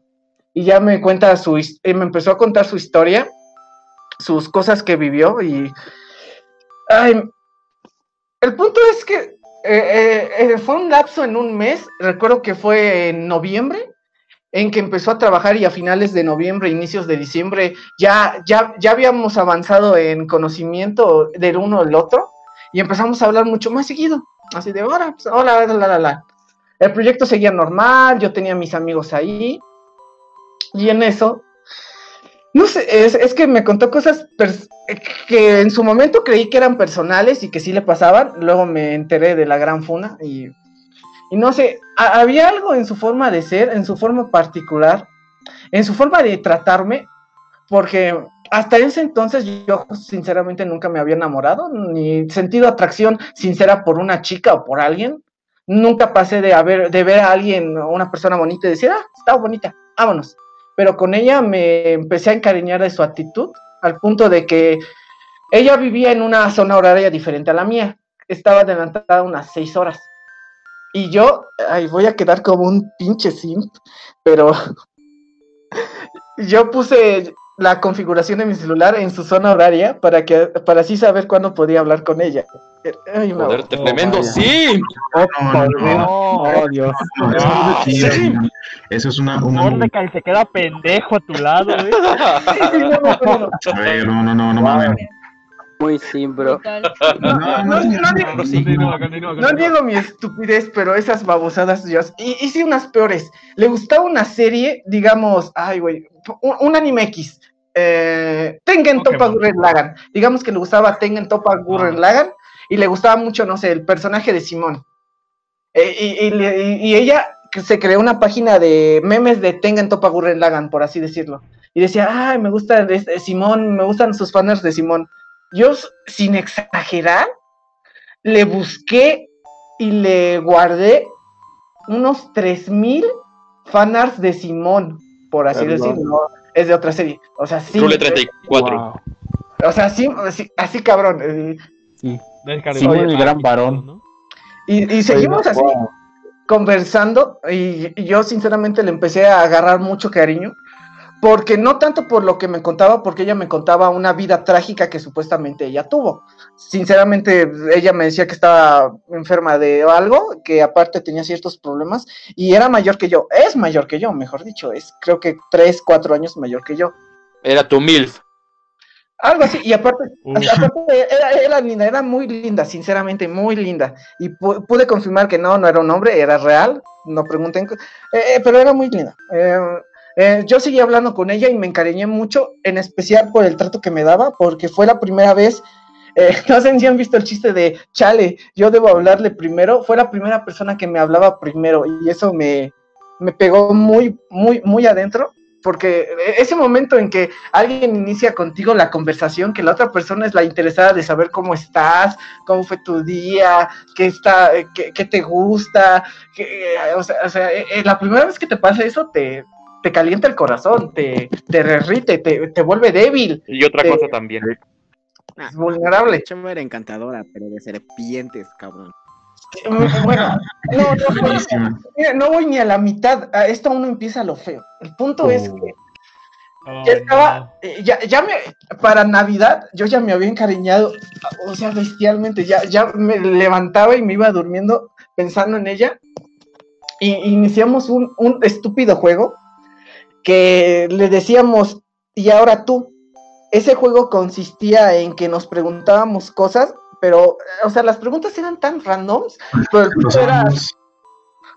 Y ya me cuenta su, eh, me empezó a contar su historia, sus cosas que vivió y... Ay, el punto es que eh, eh, eh, fue un lapso en un mes, recuerdo que fue en noviembre, en que empezó a trabajar y a finales de noviembre, inicios de diciembre, ya, ya, ya habíamos avanzado en conocimiento del uno del otro y empezamos a hablar mucho más seguido. Así de, hola, pues, hola, la, la. El proyecto seguía normal, yo tenía mis amigos ahí y en eso, no sé, es, es que me contó cosas que en su momento creí que eran personales y que sí le pasaban, luego me enteré de la gran funa y y no sé, ha- había algo en su forma de ser, en su forma particular, en su forma de tratarme, porque hasta ese entonces yo sinceramente nunca me había enamorado, ni sentido atracción sincera por una chica o por alguien. Nunca pasé de, haber, de ver a alguien, una persona bonita y decir, ah, está bonita, vámonos. Pero con ella me empecé a encariñar de su actitud, al punto de que ella vivía en una zona horaria diferente a la mía. Estaba adelantada unas seis horas. Y yo, ay, voy a quedar como un pinche simp, pero yo puse la configuración de mi celular en su zona horaria para que para así saber cuándo podía hablar con ella. Ay, Joder, tremendo sí. Oh, Dios. No, sí, sí. Eso es una. una Mordecai se queda pendejo a tu lado, ¿eh? a ver, no, no, no, no mames. Muy sim, bro. No, no, no digo- No niego mi estupidez, pero esas babosadas, Dios. Y hice unas peores. Le gustaba una serie, digamos, ay, güey, un, un anime X. Eh, Tengen Toppa Gurren Lagann. Digamos que le gustaba Tengen Toppa Gurren Lagann y le gustaba mucho, no sé, el personaje de Simón. Eh, y, y le- y- y ella se creó una página de memes de Tengen Toppa Gurren Lagann, por así decirlo. Y decía, ay, me gusta este Simón, me gustan sus fans de Simón. Yo, sin exagerar, le busqué y le guardé unos 3000 fanarts de Simón, por así Perdón. decirlo. ¿no? Es de otra serie. O sea, sí. Rule 34. O sea, sí, así, así cabrón. eh, Sí. Simón el gran varón. Y, y seguimos así conversando y, y yo sinceramente le empecé a agarrar mucho cariño, porque no tanto por lo que me contaba, porque ella me contaba una vida trágica que supuestamente ella tuvo. Sinceramente, ella me decía que estaba enferma de algo, que aparte tenía ciertos problemas y era mayor que yo, es mayor que yo, mejor dicho, es creo que tres, cuatro años mayor que yo. Era tu MILF. Algo así, y aparte, aparte era, era linda, era muy linda, sinceramente, muy linda. Y pu- pude confirmar que no, no era un hombre, era real, no pregunten, eh, eh, pero era muy linda. Eh, eh, yo seguí hablando con ella y me encariñé mucho, en especial por el trato que me daba, porque fue la primera vez, eh, no sé si han visto el chiste de, chale, yo debo hablarle primero, fue la primera persona que me hablaba primero y eso me, me pegó muy, muy, muy adentro porque ese momento en que alguien inicia contigo la conversación, que la otra persona es la interesada de saber cómo estás, cómo fue tu día, qué está, eh, qué, qué te gusta, eh, o sea, o sea, eh, eh, la primera vez que te pasa eso te, te calienta el corazón, te, te derrite, te, te vuelve débil, Y otra te- cosa también. es vulnerable. Chema era encantadora, pero de serpientes, cabrón. Mm, Bueno, no, no, mira, no voy ni a la mitad, a esto aún no empieza lo feo. El punto es que ya estaba, eh, ya, ya me, para Navidad, yo ya me había encariñado, o sea, bestialmente, ya, ya me levantaba y me iba durmiendo pensando en ella y iniciamos un, un estúpido juego que le decíamos, y ahora tú. Ese juego consistía en que nos preguntábamos cosas, pero, o sea, las preguntas eran tan randoms, pero era,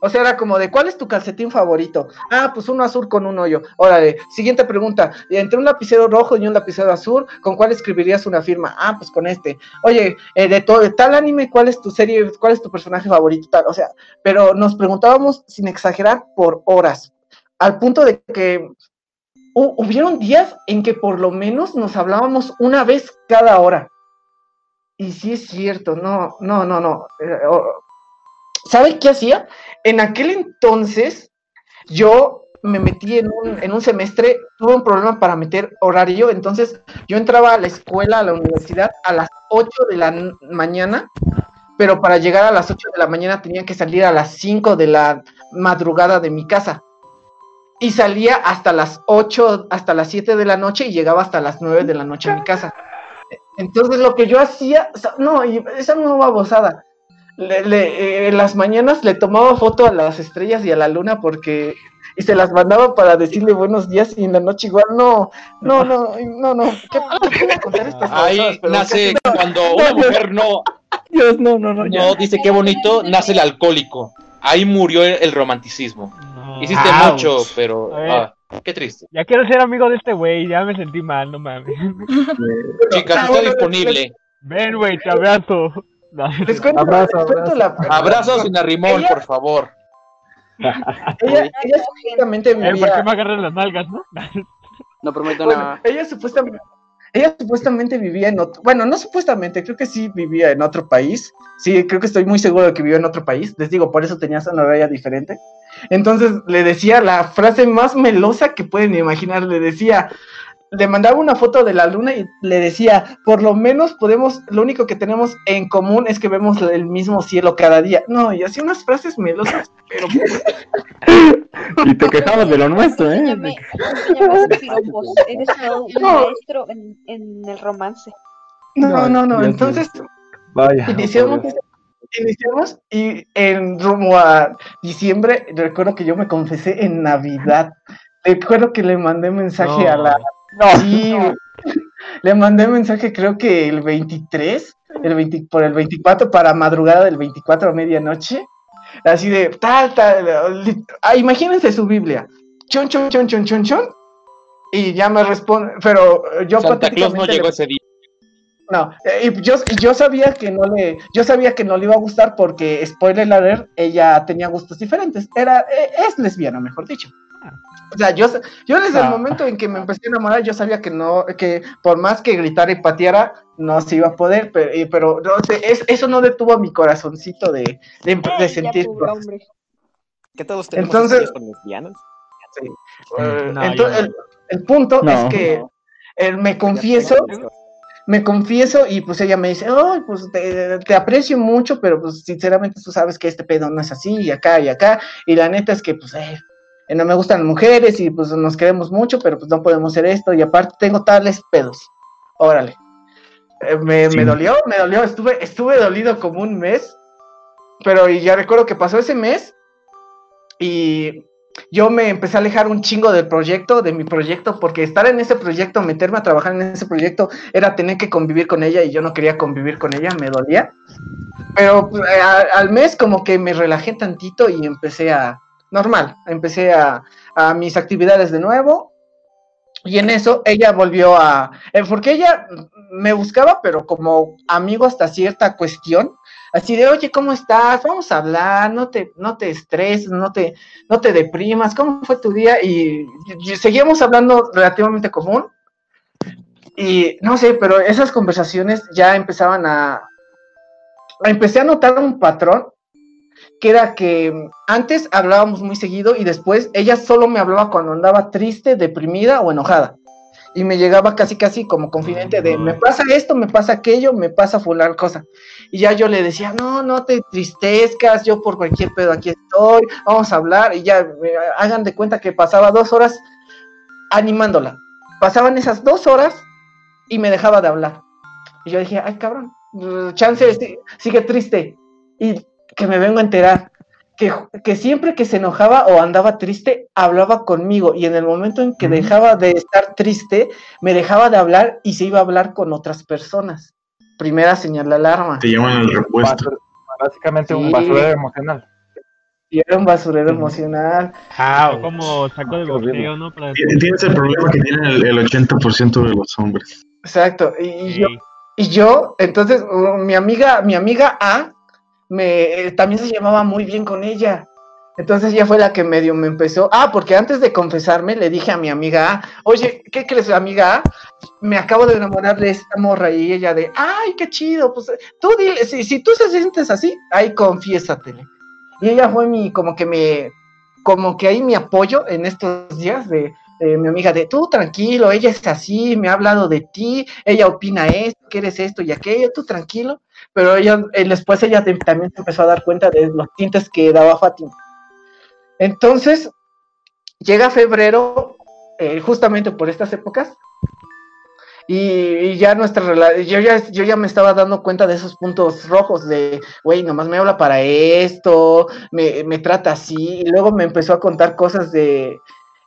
o sea, era como de, ¿cuál es tu calcetín favorito? Ah, pues uno azul con un hoyo. Órale, siguiente pregunta, entre un lapicero rojo y un lapicero azul, ¿con cuál escribirías una firma? Ah, pues con este. Oye, eh, de, de tal anime, ¿cuál es tu serie, cuál es tu personaje favorito? Tal, o sea, pero nos preguntábamos sin exagerar por horas, al punto de que hu- hubieron días en que por lo menos nos hablábamos una vez cada hora. Y sí es cierto, no, no, no, no. eh, ¿Sabe qué hacía? En aquel entonces yo me metí en un, en un semestre, tuve un problema para meter horario, entonces yo entraba a la escuela, a la universidad a las 8 de la mañana, pero para llegar a las 8 de la mañana tenía que salir a las 5 de la madrugada de mi casa. Y salía hasta las 8, hasta las 7 de la noche y llegaba hasta las 9 de la noche a mi casa. Entonces lo que yo hacía, o sea, no, y esa no babosada. Le, le- eh, en las mañanas le tomaba foto a las estrellas y a la luna porque y se las mandaba para decirle buenos días y en la noche igual no, no, no, no, no. ¿Qué, contar estas Ahí nace casi- cuando una mujer no, Dios, no, no, no. no dice qué bonito, nace el alcohólico. Ahí murió el, el romanticismo. Hiciste mucho, pero ah, qué triste. Ya quiero ser amigo de este güey, ya me sentí mal, no mames. Chicas, está disponible. Ven, güey, te abrazo. No. Les cuento, Abrazo, les cuento la Abrazos sin arrimón, Ella- por favor. Ella, ella supuestamente Eh, ¿Por qué vivía. me agarran las nalgas, no? No prometo Bueno, nada. ella supuestamente, ella supuestamente vivía en otro, bueno, no supuestamente, creo que sí vivía en otro país. Sí, creo que estoy muy seguro de que vivía en otro país. Les digo, por eso tenía una raya diferente. Entonces le decía la frase más melosa que pueden imaginar. Le decía, le mandaba una foto de la luna y le decía, por lo menos podemos, lo único que tenemos en común es que vemos el mismo cielo cada día. No, y hacía unas frases melosas, pero Y te quejabas de lo nuestro, ¿eh? Eres un No. maestro en, en el romance. no, no, no. Dios Entonces Vaya. Iniciamos, iniciamos y en rumbo a diciembre, recuerdo que yo me confesé en Navidad. Recuerdo que le mandé mensaje a la. Sí, le mandé mensaje creo que el 23, el 20 por el 24 para madrugada del 24 a medianoche. Así de tal, tal. li- ah, imagínense su Biblia. Chon, chon, chon, chon, chon, chon. Y ya me responde, pero yo Santa Claus no llegó le- ese día. No, eh, y yo, yo sabía que no le, yo sabía que no le iba a gustar porque, spoiler alert, ella tenía gustos diferentes. Era, eh, es lesbiana, mejor dicho. O sea, yo, yo desde el Ah. momento en que me empecé a enamorar, yo sabía que no, que por más que gritara y pateara, no se iba a poder, pero, eh, pero no sé, es- eso no detuvo a mi corazoncito de, de, de sentir. ¿Qué todos tenemos Entonces- con lesbianas? Sí. Eh, No, ento- yo no. el, el punto No. es que eh, me confieso, me confieso y pues ella me dice, ay, pues te, te aprecio mucho, pero pues sinceramente tú sabes que este pedo no es así y acá y acá, y la neta es que pues eh, eh, no me gustan mujeres y pues nos queremos mucho, pero pues no podemos hacer esto y aparte tengo tales pedos. Órale. Eh, me, Sí. me dolió, me dolió, estuve, estuve dolido como un mes, pero y ya recuerdo que pasó ese mes y yo me empecé a alejar un chingo del proyecto, de mi proyecto, porque estar en ese proyecto, meterme a trabajar en ese proyecto, era tener que convivir con ella y yo no quería convivir con ella, me dolía. Pero eh, al mes como que me relajé tantito y empecé a, normal, empecé a, a mis actividades de nuevo. Y en eso ella volvió a, eh, porque ella me buscaba, pero como amigo hasta cierta cuestión, así de, oye, ¿cómo estás? Vamos a hablar, no te, no te estreses, no te, no te deprimas, ¿cómo fue tu día? Y, y seguíamos hablando relativamente común. Y no sé, pero esas conversaciones ya empezaban a... Empecé a notar un patrón que era que antes hablábamos muy seguido y después ella solo me hablaba cuando andaba triste, deprimida o enojada. Y me llegaba casi casi como confidente de, me pasa esto, me pasa aquello, me pasa fular cosa. Y ya yo le decía, no, no te tristezcas, yo por cualquier pedo aquí estoy, vamos a hablar. Y ya eh, hagan de cuenta que pasaba dos horas animándola. Pasaban esas dos horas y me dejaba de hablar. Y yo dije, ay cabrón, chance, sí- sigue triste. Y que me vengo a enterar. Que, que siempre que se enojaba o andaba triste, hablaba conmigo. Y en el momento en que dejaba de estar triste, me dejaba de hablar y se iba a hablar con otras personas. Primera señal de alarma. Te llaman al repuesto. Básicamente un basurero emocional. Y era un basurero emocional. Ah, como saco de boxeo, ¿no? Para Tienes el problema que tienen el, el 80% de los hombres. Exacto. Y, y yo, y yo, entonces, uh, mi amiga, mi amiga A, me, eh, también se llevaba muy bien con ella. Entonces ella fue la que medio me empezó. Ah, porque antes de confesarme le dije a mi amiga oye, ¿qué crees, amiga? Me acabo de enamorar de esta morra y ella de, ay, qué chido, pues tú dile, si, si tú se sientes así, ahí confiésatele. Y ella fue mi, como que me, como que ahí mi apoyo en estos días de, de mi amiga de, tú tranquilo, ella es así, me ha hablado de ti, ella opina esto, que eres esto y aquello, tú tranquilo. Pero ella, eh, después ella también se empezó a dar cuenta de los tintes que daba Fátima. Entonces, llega febrero, eh, justamente por estas épocas, y, y ya nuestra yo ya, yo ya me estaba dando cuenta de esos puntos rojos de, güey, nomás me habla para esto, me, me trata así, y luego me empezó a contar cosas de,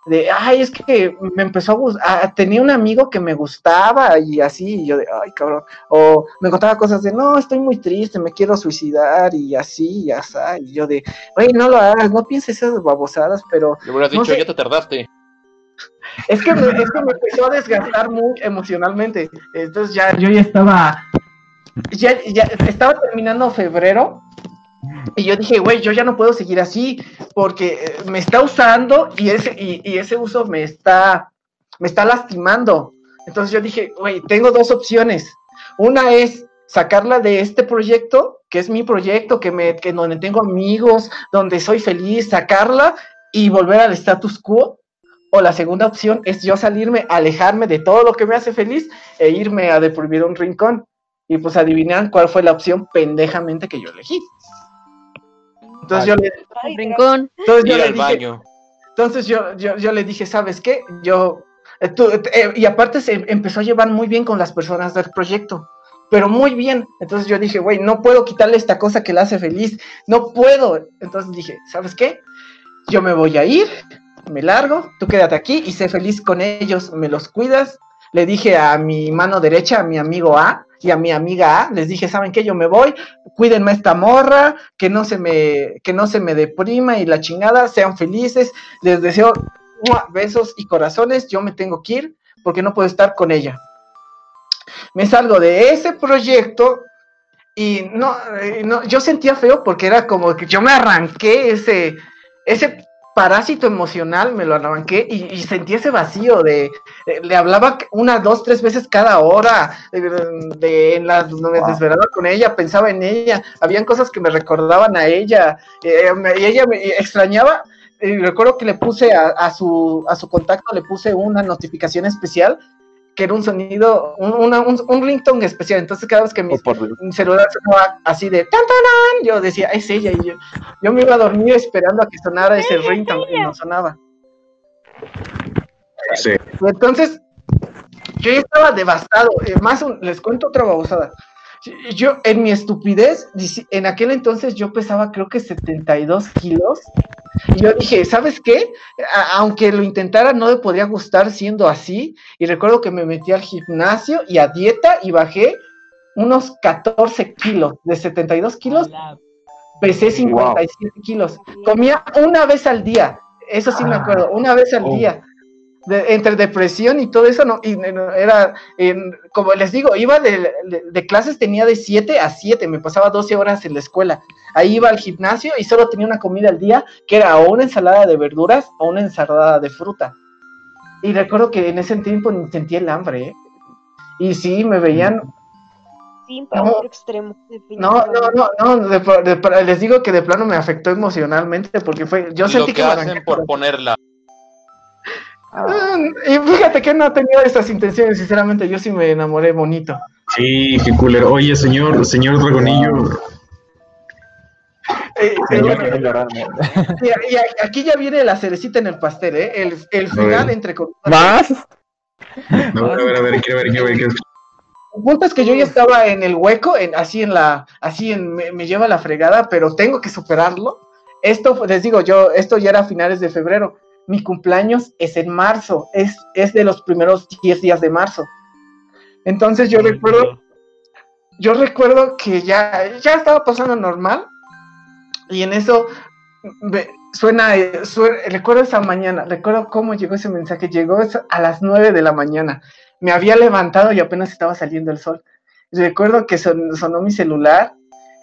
de ay, es que me empezó a gustar, tenía un amigo que me gustaba y así, y yo de, ay, cabrón, o me contaba cosas de, no, estoy muy triste, me quiero suicidar y así, y así, y yo de, güey, no lo hagas, no pienses esas babosadas, pero... Le hubieras no dicho, sé, ya te tardaste. es que, me, es que me empezó a desgastar muy emocionalmente. Entonces ya yo ya estaba. Ya, ya estaba terminando febrero. Y yo dije, güey, yo ya no puedo seguir así. Porque eh, me está usando y ese, y, ese uso me está. me está lastimando. Entonces yo dije, güey, tengo dos opciones. Una es sacarla de este proyecto, que es mi proyecto, que me, que donde tengo amigos, donde soy feliz, sacarla y volver al status quo. O la segunda opción es yo salirme, alejarme de todo lo que me hace feliz e irme a deprimir un rincón. Y pues adivinan cuál fue la opción pendejamente que yo elegí. Entonces yo le, Rincón. entonces yo Ir le al dije, baño. entonces yo, yo, yo le dije, ¿sabes qué? Yo, eh, tú, eh, y aparte se empezó a llevar muy bien con las personas del proyecto, pero muy bien. Entonces yo dije, güey, no puedo quitarle esta cosa que la hace feliz, no puedo. Entonces dije, ¿sabes qué? Yo me voy a ir, me largo, tú quédate aquí y sé feliz con ellos, me los cuidas. Le dije a mi mano derecha, a mi amigo A y a mi amiga A, les dije, ¿saben qué? Yo me voy, cuídenme a esta morra, que no se me, que no se me deprima y la chingada, sean felices, les deseo besos y corazones, yo me tengo que ir porque no puedo estar con ella. Me salgo de ese proyecto y no, eh, no, yo sentía feo porque era como que yo me arranqué ese, ese parásito emocional, me lo arranqué y, y sentí ese vacío de, eh, le hablaba una, dos, tres veces cada hora, eh, de, en la, me desvelaba con ella, pensaba en ella, habían cosas que me recordaban a ella, eh, me- y ella me extrañaba, y recuerdo que le puse a, a su, a su contacto, le puse una notificación especial, que era un sonido, un, una- un, un ringtone especial, entonces cada vez que mi, mi celular sonaba así de tan, tan, tan, yo decía, es ella, y yo, yo me iba a dormir esperando a que sonara ese ringtone y no sonaba. Sí. Entonces, yo ya estaba devastado. Eh, más un- les cuento otra babosada. Yo, en mi estupidez, en aquel entonces yo pesaba creo que 72 kilos. Y yo dije, ¿sabes qué? A- aunque lo intentara, no me podría gustar siendo así. Y recuerdo que me metí al gimnasio y a dieta y bajé unos 14 kilos. De 72 kilos, pesé 57 kilos. Comía una vez al día. Eso sí me acuerdo, una vez al día. De- entre depresión y todo eso, no, y no, era, en- como les digo, iba de, de- de clases, tenía de 7 a 7, me pasaba 12 horas en la escuela. Ahí iba al gimnasio y solo tenía una comida al día, que era o una ensalada de verduras o una ensalada de fruta. Y recuerdo que en ese tiempo ni sentía el hambre, ¿eh? Y sí, me veían, Sí, para No. otro extremo. no, no, no, no, de- de- les digo que de plano me afectó emocionalmente porque fue, yo Lo sentí que que hacen por ponerla. Ah, Y fíjate que no he tenido esas intenciones, sinceramente, yo sí me enamoré bonito. Sí, qué culero. Oye, señor, señor Dragonillo. Eh, Señor, Y, y aquí ya viene la cerecita en el pastel, ¿eh? El, final entre comillas. ¿Más? No, a ver, a ver, quiero ver, quiero ver. quiero el punto es que yo ya estaba en el hueco, en, así en la, así en, me, me lleva la fregada, pero tengo que superarlo. Esto, les digo, yo, esto ya era a finales de febrero. Mi cumpleaños es en marzo, es, es de los primeros 10 días de marzo. Entonces yo recuerdo, yo recuerdo que ya, ya estaba pasando normal y en eso ve- suena, eh, sue- recuerdo esa mañana, recuerdo cómo llegó ese mensaje, llegó a las 9 de la mañana, me había levantado y apenas estaba saliendo el sol. Recuerdo que son- sonó mi celular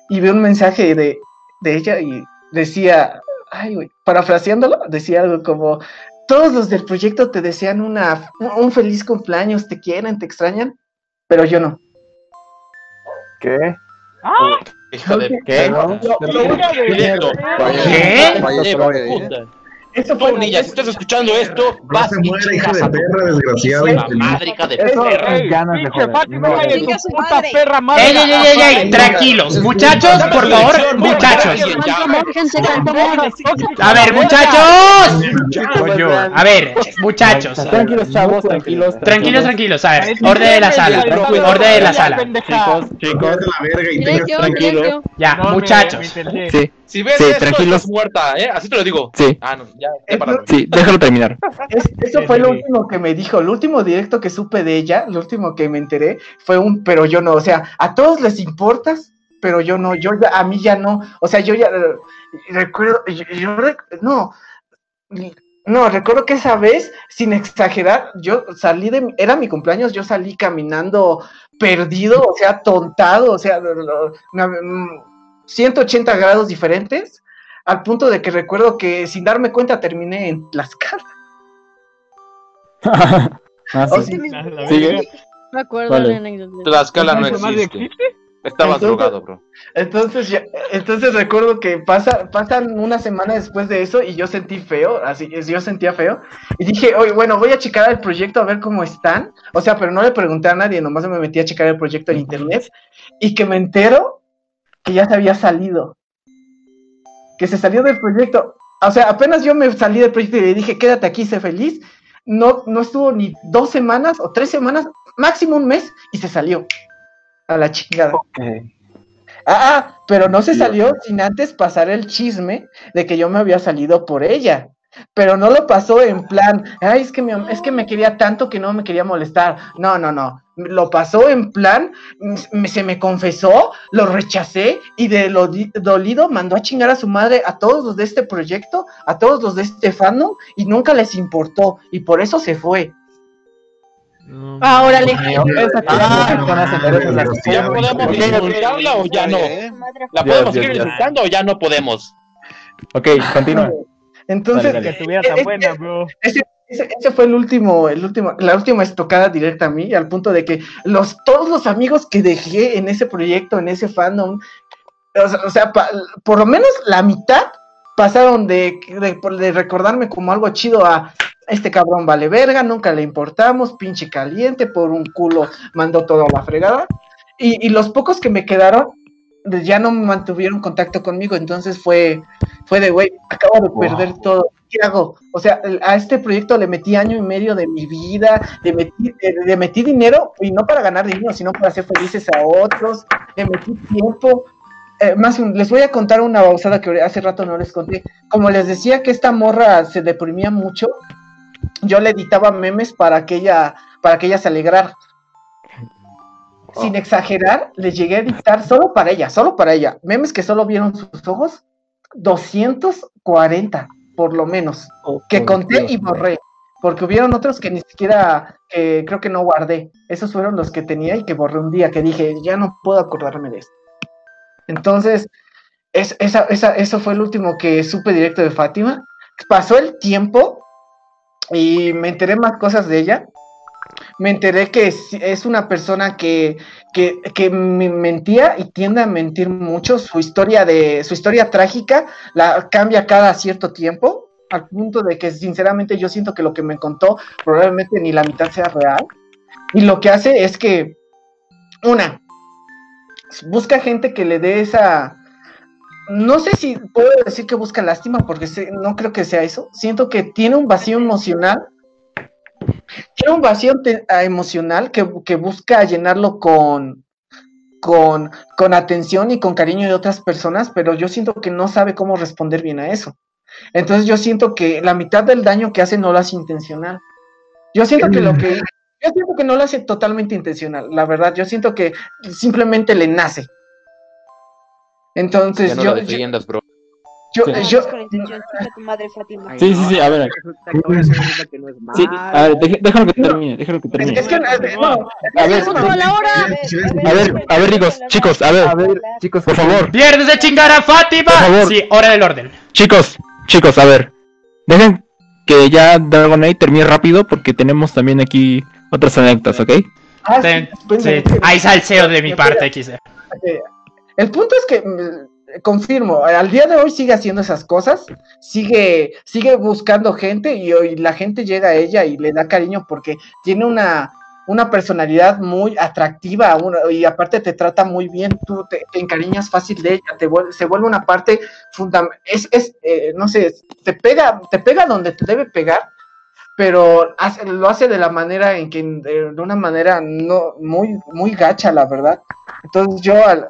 y vi un mensaje de, de ella y decía, ay, güey, parafraseándolo, decía algo como, todos los del proyecto te desean una, un feliz cumpleaños, te quieren, te extrañan, pero yo no. ¿Qué? Hija de ¿Qué? directo. ¿Qué? De puta. Tú, niña, si estás escuchando esto, vas se muere, hija de perra, desgraciada, putísima infeliz. madre, hija de Eso perra. ganas de No, perra madre. ¡Ey, ey, ey, ey! Tranquilos, muchachos, por favor, muchachos. A ver, muchachos. A ver, muchachos. Tranquilos, chavos, tranquilos. Tranquilos, tranquilos. A ver, orden de la sala. Orden de la sala. Chicos, chicos. La. Ya, No, muchachos. Sí, Si ves Sí, esto, tranquilos. estás muerta, ¿eh? Así te lo digo. sí, Ah, no, ya, ya para. sí, déjalo terminar. Es- eso fue lo último que me dijo, el último directo que supe de ella, lo último que me enteré fue un, pero yo no, o sea, a todos les importas, pero yo no, yo ya, a mí ya no, o sea, yo ya recuerdo, yo, yo rec- no, no, recuerdo que esa vez, sin exagerar, yo salí de, mi- era mi cumpleaños, yo salí caminando perdido, o sea, tontado, o sea, lo- lo- una- mm, 180 grados diferentes, al punto de que recuerdo que sin darme cuenta terminé en las caras. Ah, Oh, sí. sí. Sigue. Me acuerdo Vale. de la anécdota. Tlaxcala no ¿Eso más existe. existe? Estabas Entonces- drogado, bro. Entonces, ya- entonces recuerdo que pasa, pasan una semana después de eso y yo sentí feo, así es, yo sentía feo. Y dije, oye, bueno, voy a checar el proyecto a ver cómo están. O sea, pero no le pregunté a nadie, nomás me metí a checar el proyecto en internet y que me entero que ya se había salido. Que se salió del proyecto. O sea, apenas yo me salí del proyecto y le dije, quédate aquí, sé feliz. No, no estuvo ni dos semanas o tres semanas, máximo un mes, y se salió. A la chingada. Ah, ah, pero no se salió sin antes pasar el chisme de que yo me había salido por ella. Pero no lo pasó en plan, ay, es que, am- es que me quería tanto que no me quería molestar. No, no, no. Lo pasó en plan, mm, me- se me confesó, lo rechacé y de lo dolido mandó a chingar a su madre a todos los de este proyecto, a todos los de este fandom y nunca les importó y por eso se fue. Ahora le Esa que Ah, la ¿Ya podemos insultarla o ya no? ¿La podemos seguir insultando o ya no podemos? Ok, continúa. Entonces, Dale, Que estuviera Eh, tan eh, buena, bro. Ese, ese- fue el último, el último, la última estocada directa a mí, al punto de que los, todos los amigos que dejé en ese proyecto, en ese fandom, o sea, pa- por lo menos la mitad pasaron de, de, de recordarme como algo chido a este cabrón vale verga, nunca le importamos, pinche caliente, por un culo mandó todo a la fregada. Y, los pocos que me quedaron ya no mantuvieron contacto conmigo, entonces fue, fue de, güey, acabo de perder todo, ¿qué hago? O sea, a este proyecto le metí año y medio de mi vida, le metí, le, metí dinero, y no para ganar dinero, sino para hacer felices a otros, le metí tiempo. Eh, más les voy a contar una bausada que hace rato no les conté. Como les decía que esta morra se deprimía mucho, yo le editaba memes para que ella, para que ella se alegrara. Sin exagerar, les llegué a editar solo para ella, solo para ella. Memes que solo vieron sus ojos, 240 por lo menos, que conté y borré, porque hubieron otros que ni siquiera, que creo que no guardé. Esos fueron los que tenía y que borré un día, que dije, ya no puedo acordarme de esto. Entonces, es, esa, esa, eso fue el último que supe directo de Fátima. Pasó el tiempo y me enteré más cosas de ella. Me enteré que es, una persona que, que, que me mentía y tiende a mentir mucho. Su historia de, su historia trágica la cambia cada cierto tiempo, al punto de que sinceramente yo siento que lo que me contó probablemente ni la mitad sea real. Y lo que hace es que, una, busca gente que le dé esa, no sé si puedo decir que busca lástima, porque no creo que sea eso. Siento que tiene un vacío emocional tiene un vacío ah, emocional que, que busca llenarlo con, con, con atención y con cariño de otras personas, pero yo siento que no sabe cómo responder bien a eso. Entonces yo siento que la mitad del daño que hace no lo hace intencional. Yo siento que lo que yo siento que no lo hace totalmente intencional, la verdad. Yo siento que simplemente le nace. Entonces Ya no yo, lo defiendas, bro. Yo, No, yo- es con intención, chica tu madre, Fátima. Sí, sí, sí, a ver. Sí, a ver, déjalo que termine, déjalo que termine. es que no, A ver, a la hora. a ver, a ver, chicos, chicos, a ver, chicos, por favor, ¡Pierdes de chingar a Fátima! Por favor. Sí, hora del orden. chicos, chicos, a ver, dejen que ya Dragonite termine rápido porque tenemos también aquí otras anécdotas, ¿ok? Ah, sí, sí, Hay salseo de mi parte, XD. Eh, El punto es que mm, confirmo, al día de hoy sigue haciendo esas cosas, sigue, sigue buscando gente y hoy la gente llega a ella y le da cariño porque tiene una, una personalidad muy atractiva y aparte te trata muy bien, tú te, encariñas fácil de ella, te vuel- se vuelve una parte fundamental, es, es eh, no sé, te pega, te pega donde te debe pegar, pero lo hace de la manera en que, de una manera no muy, muy gacha, la verdad. Entonces yo al-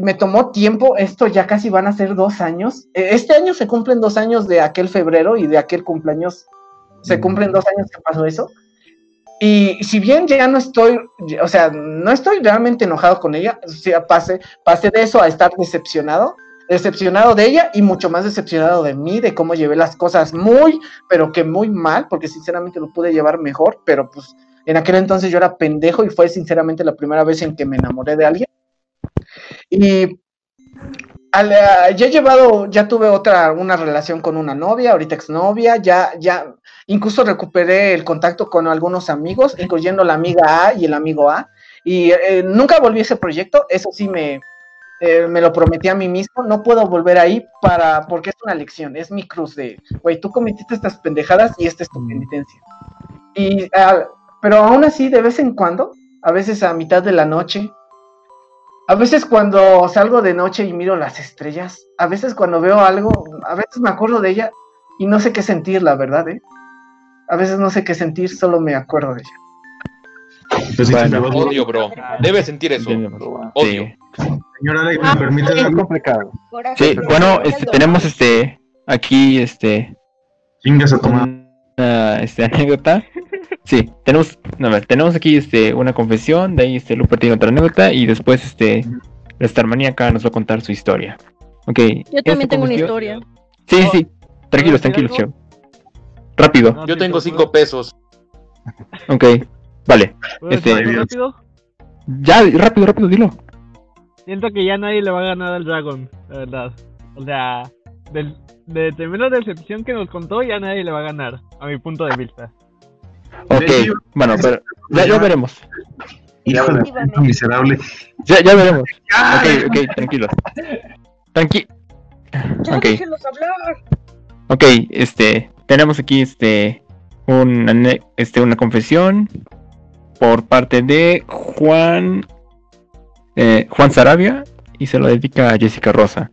me tomó tiempo, esto ya casi van a ser dos años. Eh, Este año se cumplen dos años de aquel febrero y de aquel cumpleaños, se cumplen dos años que pasó eso. Y si bien ya no estoy, o sea, no estoy realmente enojado con ella, o sea, pasé, pasé de eso a estar decepcionado, decepcionado de ella y mucho más decepcionado de mí, de cómo llevé las cosas muy, pero que muy mal, porque sinceramente lo pude llevar mejor, pero pues en aquel entonces yo era pendejo y fue sinceramente la primera vez en que me enamoré de alguien. Y ah, ya he llevado, ya tuve otra, una relación con una novia, ahorita exnovia, ya, ya, incluso recuperé el contacto con algunos amigos, incluyendo la amiga A y el amigo A, y eh, nunca volví a ese proyecto, eso sí me, eh, me lo prometí a mí mismo, no puedo volver ahí para, porque es una lección, es mi cruz de, güey, tú cometiste estas pendejadas y esta es tu penitencia. Y, ah, pero aún así, de vez en cuando, a veces a mitad de la noche, a veces cuando salgo de noche y miro las estrellas, a veces cuando veo algo, a veces me acuerdo de ella y no sé qué sentir, la verdad, ¿eh? A veces no sé qué sentir, solo me acuerdo de ella. Pues Bueno. Odio, bro. Debes sentir eso. Odio. Señor Alex, Ah, ¿me permite Es complicado. Sí, bueno, este, tenemos este, aquí, este, Chingas a tomar. una este, anécdota. Sí, tenemos, no, a ver, tenemos aquí este, una confesión, de ahí este, Luper tiene otra anécdota y después este, la Starmaníaca nos va a contar su historia. Ok. Yo también tengo una historia. Sí, sí, sí. Tranquilos, tranquilos, chavo. Rápido. Yo tengo cinco pesos. Ok, vale. ¿Puedo Este, decir rápido? ya, rápido, rápido, dilo. Siento que ya nadie le va a ganar al Dragon, la verdad. O sea, del, de tremenda decepción que nos contó, ya nadie le va a ganar, a mi punto de vista. Ok, bueno, pero ya, ya veremos. Hijo de puta miserable. Ya, ya veremos. Ok, ok, tranquilos. Tranqui. Ok. Ok, este, tenemos aquí este, un, ane- este, una confesión por parte de Juan, eh, Juan Sarabia y se lo dedica a Jessica Rosa.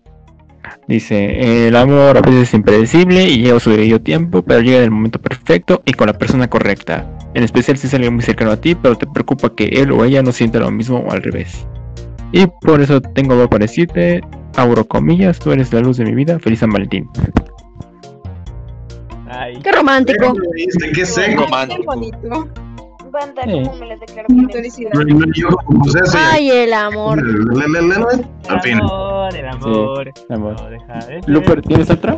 Dice, el amor a veces es impredecible y lleva su debido tiempo, pero llega en el momento perfecto y con la persona correcta. En especial si es alguien muy cercano a ti, pero te preocupa que él o ella no sienta lo mismo o al revés. Y por eso tengo algo para decirte, abro comillas, tú eres la luz de mi vida, feliz San Valentín. Qué romántico. Este, qué seco. Qué bonito. ¿Cómo me les declaro. Ay, el amor. Le, le, le, le. Al fin. amor, el amor. Sí, amor. No deja de ser. Luper, ¿tienes otra?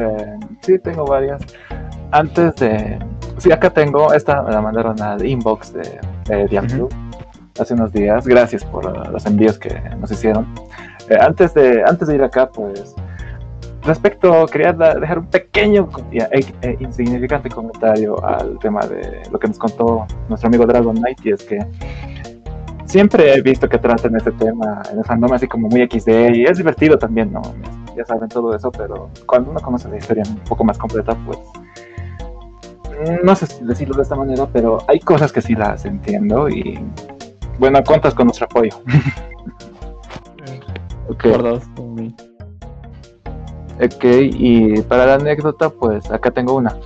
Eh, sí, tengo varias. Antes de. Sí, acá tengo. Esta me la mandaron al inbox de, de hace unos días. Gracias por los envíos que nos hicieron. Eh, antes, de, antes de ir acá, pues. Respecto, quería da- dejar un pequeño y e- e insignificante comentario al tema de lo que nos contó nuestro amigo Dragon Knight, y es que siempre he visto que tratan este tema en el fandom así como muy XD, y es divertido también, ¿no? Ya saben todo eso, pero cuando uno conoce la historia un poco más completa, pues no sé si decirlo de esta manera, pero hay cosas que sí las entiendo y bueno, cuentas con nuestro apoyo. ok. Por dos, por mí. Y para la anécdota, pues acá tengo una.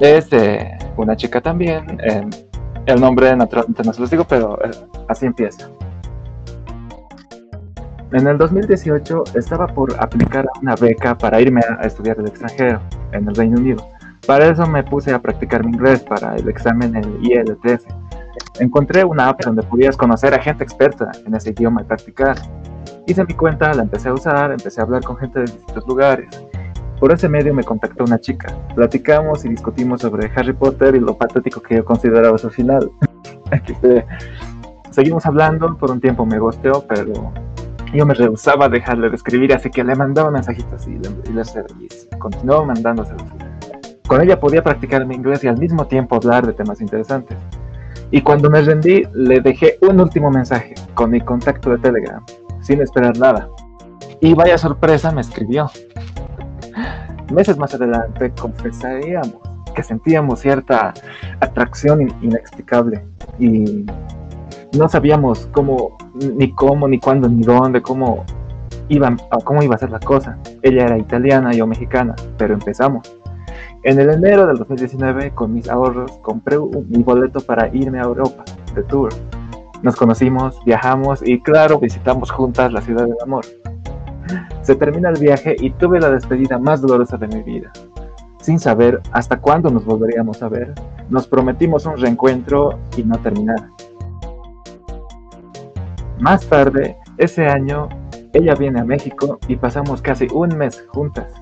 Es de, una chica también. eh, el nombre naturalmente no se los digo, pero eh, así empieza. En el 2018 estaba por aplicar una beca para irme a a estudiar al extranjero, en el Reino Unido. Para eso me puse a practicar mi inglés para el examen el IELTS. Encontré una app donde podías conocer a gente experta en ese idioma y practicar. Hice mi cuenta, la empecé a usar, empecé a hablar con gente de distintos lugares. Por ese medio me contactó una chica. Platicamos y discutimos sobre Harry Potter y lo patético que yo consideraba su final. Se- Seguimos hablando, por un tiempo me gosteó, pero yo me rehusaba a dejarle de escribir, así que le mandaba mensajitos y le, y le y continuó mandándoselos. Con ella podía practicar mi inglés y al mismo tiempo hablar de temas interesantes. Y cuando me rendí, le dejé un último mensaje con mi contacto de Telegram, sin esperar nada. Y vaya sorpresa, me escribió. Meses más adelante confesaríamos que sentíamos cierta atracción in- inexplicable y no sabíamos cómo, ni cómo, ni cuándo, ni dónde, cómo iba, cómo iba a ser la cosa. Ella era italiana, yo mexicana, pero empezamos. En el enero del 2019, con mis ahorros, compré un- mi boleto para irme a Europa de tour. Nos conocimos, viajamos y claro, visitamos juntas la ciudad del amor. Se termina el viaje y tuve la despedida más dolorosa de mi vida. Sin saber hasta cuándo nos volveríamos a ver, nos prometimos un reencuentro y no terminar. Más tarde, ese año, ella viene a México y pasamos casi un mes juntas,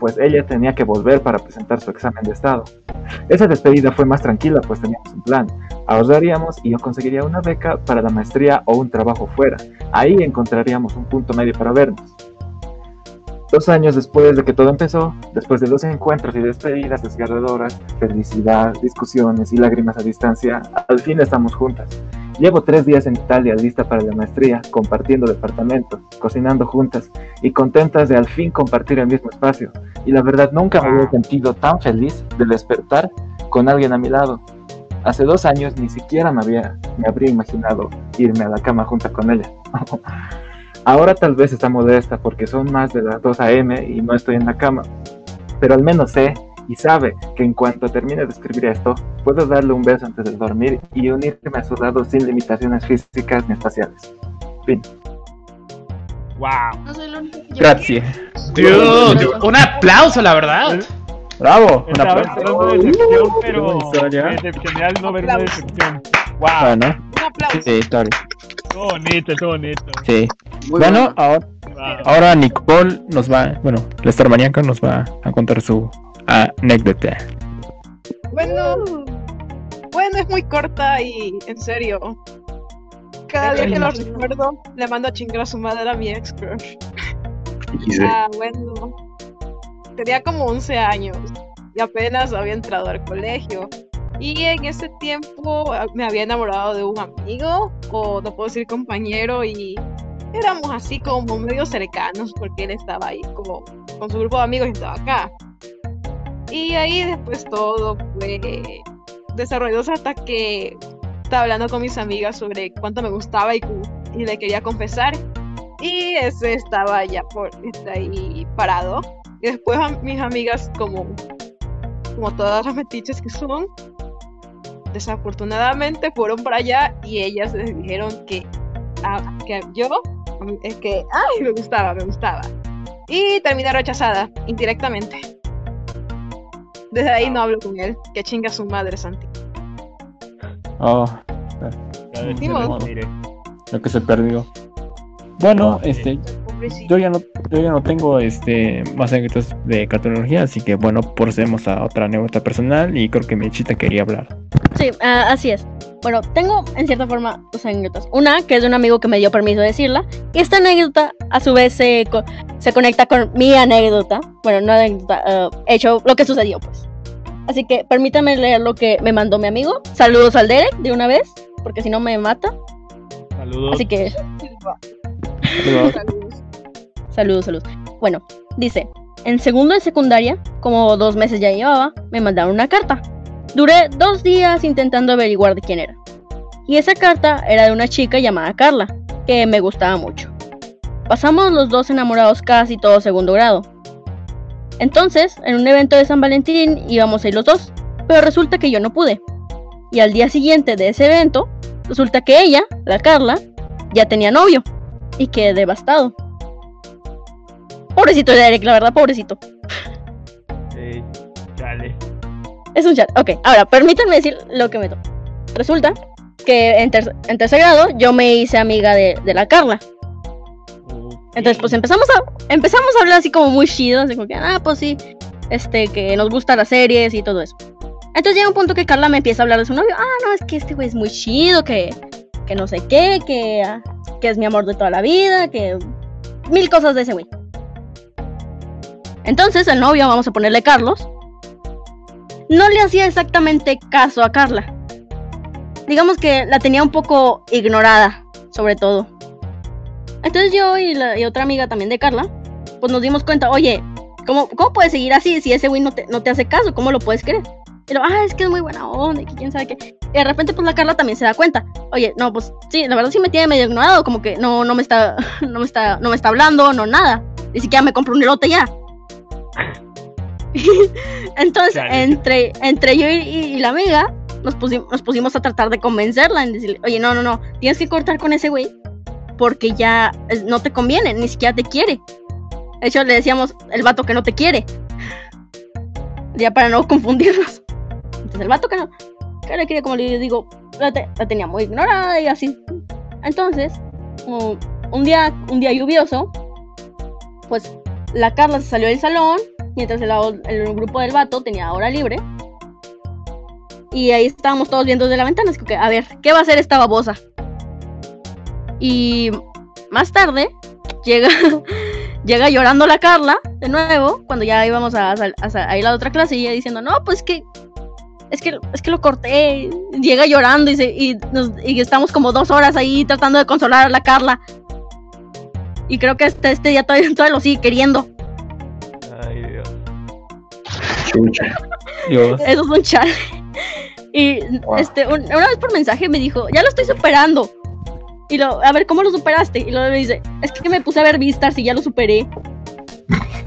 pues ella tenía que volver para presentar su examen de estado. Esa despedida fue más tranquila, pues teníamos un plan. Ahorraríamos y yo conseguiría una beca para la maestría o un trabajo fuera. Ahí encontraríamos un punto medio para vernos. Dos años después de que todo empezó, después de los encuentros y despedidas desgarradoras, felicidad, discusiones y lágrimas a distancia, al fin estamos juntas. Llevo tres días en Italia lista para la maestría, compartiendo departamento, cocinando juntas y contentas de al fin compartir el mismo espacio. Y la verdad nunca me había sentido tan feliz de despertar con alguien a mi lado. Hace dos años ni siquiera me, había, me habría imaginado irme a la cama junta con ella. Ahora tal vez está modesta porque son más de las 2 a.m. y no estoy en la cama. Pero al menos sé y sabe que en cuanto termine de escribir esto, puedo darle un beso antes de dormir y unirme a su lado sin limitaciones físicas ni espaciales. Fin. Wow. No soy lo único que yo- Gracias. Dude, un aplauso, la verdad. Bravo. Un Estaba aplauso. esperando decepción, pero Qué buena historia. me decepcioné al no ver una decepción. Wow. Bueno, Un aplauso. sí, historia. Estuvo bonito, estuvo bonito. Sí. Muy bueno, bueno. ahora, ahora Nicole nos va, bueno, la Star Maníaca nos va a contar su anécdota. Bueno, bueno, es muy corta y en serio. Cada día que lo recuerdo, le mando a chingar a su madre a mi ex crush. Ah, bueno. Tenía como 11 años y apenas había entrado al colegio. Y en ese tiempo ah, me había enamorado de un amigo, o no puedo decir compañero, y éramos así como medio cercanos porque él estaba ahí como con su grupo de amigos y estaba acá. Y ahí después todo fue desarrollándose hasta que estaba hablando con mis amigas sobre cuánto me gustaba y, y le quería confesar. Y ese estaba ya por está ahí parado. Y después a mis amigas, como, como todas las metiches que son, desafortunadamente fueron para allá y ellas les dijeron que, ah, que yo, es que, ay, me gustaba, me gustaba. Y terminé rechazada, indirectamente. Desde ahí no hablo con él. Que chinga su madre, Santi. Oh, lo que se perdió. Bueno, este. Yo ya no, yo ya no tengo este más anécdotas de cartología, así que bueno, procedemos a otra anécdota personal y creo que mi chita quería hablar. Sí, ah, así es. Bueno, tengo en cierta forma dos anécdotas. Una que es de un amigo que me dio permiso de decirla. Y esta anécdota a su vez se, co- se conecta con mi anécdota. Bueno, no anécdota, ah, hecho lo que sucedió pues. Así que permítame leer lo que me mandó mi amigo. Saludos al Derek de una vez, porque si no me mata. Saludos. Así que Saludos. Saludos, saludos. Bueno, dice, en segundo de secundaria, como dos meses ya llevaba, me mandaron una carta. Duré dos días intentando averiguar de quién era. Y esa carta era de una chica llamada Carla, que me gustaba mucho. Pasamos los dos enamorados casi todo segundo grado. Entonces, en un evento de San Valentín íbamos a ir los dos, Pero resulta que yo no pude. Y al día siguiente de ese evento, resulta que ella, la Carla, ya tenía novio. Y quedé devastado. Pobrecito de la verdad, pobrecito. Sí, dale. Es un chat. Ok, ahora permítanme decir lo que me tocó. Resulta que en, ter- en tercer grado yo me hice amiga de, de la Carla. Entonces, pues empezamos a empezamos a hablar así como muy chido, así como que, ah, pues sí, este, que nos gustan las series y todo eso. Entonces llega un punto que Carla me empieza a hablar de su novio. Ah, no, es que este güey es muy chido, que, que no sé qué, que, ah, que es mi amor de toda la vida, que mil cosas de ese güey. Entonces el novio, vamos a ponerle Carlos, no le hacía exactamente caso a Carla. Digamos que la tenía un poco ignorada, sobre todo. Entonces yo y, otra amiga también de Carla, pues nos dimos cuenta, oye, ¿cómo, cómo puedes seguir así si ese güey no te, no te hace caso? ¿Cómo lo puedes creer? Lo, ah, es que es muy buena onda, y quién sabe qué. Y de repente, pues la Carla también se da cuenta. Oye, no, pues sí, la verdad sí me tiene medio ignorado, como que no, no me está, no me está, no me está hablando, no nada. Ni siquiera me compro un elote ya. Entonces, entre, entre yo y, y la amiga, nos, pusi- nos pusimos a tratar de convencerla, en decirle, oye, no, no, no, tienes que cortar con ese güey, porque ya no te conviene, ni siquiera te quiere. De hecho, le decíamos el vato que no te quiere. Ya para no confundirnos. Entonces, el vato que no, que le quiere, como le digo, la, te- la tenía muy ignorada y así. Entonces, un día, un día lluvioso, pues la Carla se salió del salón, mientras el, grupo del vato tenía hora libre. Y ahí estábamos todos viendo desde la ventana. a ver, ¿qué va a hacer esta babosa? Y más tarde llega, llega llorando la Carla de nuevo, cuando ya íbamos a, ir a la otra clase y ella diciendo, no, pues que es que, es que lo corté. Llega llorando y, nos- y estamos como dos horas ahí tratando de consolar a la Carla. Y creo que este, este día todavía, todavía lo sigue queriendo. Ay, Dios. Dios. Eso es un chale. Y este, un- una vez por mensaje me dijo, ya lo estoy superando. Y lo, a ver, ¿cómo lo superaste? Y luego me dice, es que me puse a ver vistas y ya lo superé.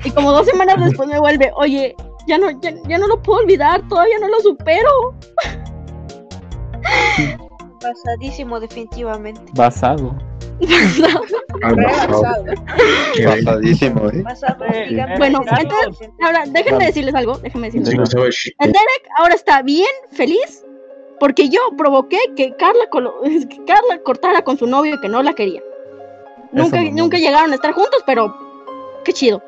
Y como dos semanas después me vuelve, oye, ya no, ya, ya no lo puedo olvidar, todavía no lo supero. Basadísimo, definitivamente. Basado. Basadísimo, ¿eh? Bueno, entonces, ahora déjenme decirles algo, déjenme decirles Sí, algo. sabes. El Derek ahora está bien feliz porque yo provoqué que Carla, colo- que Carla cortara con su novio que no la quería. Nunca, no nunca llegaron a estar juntos, pero qué chido.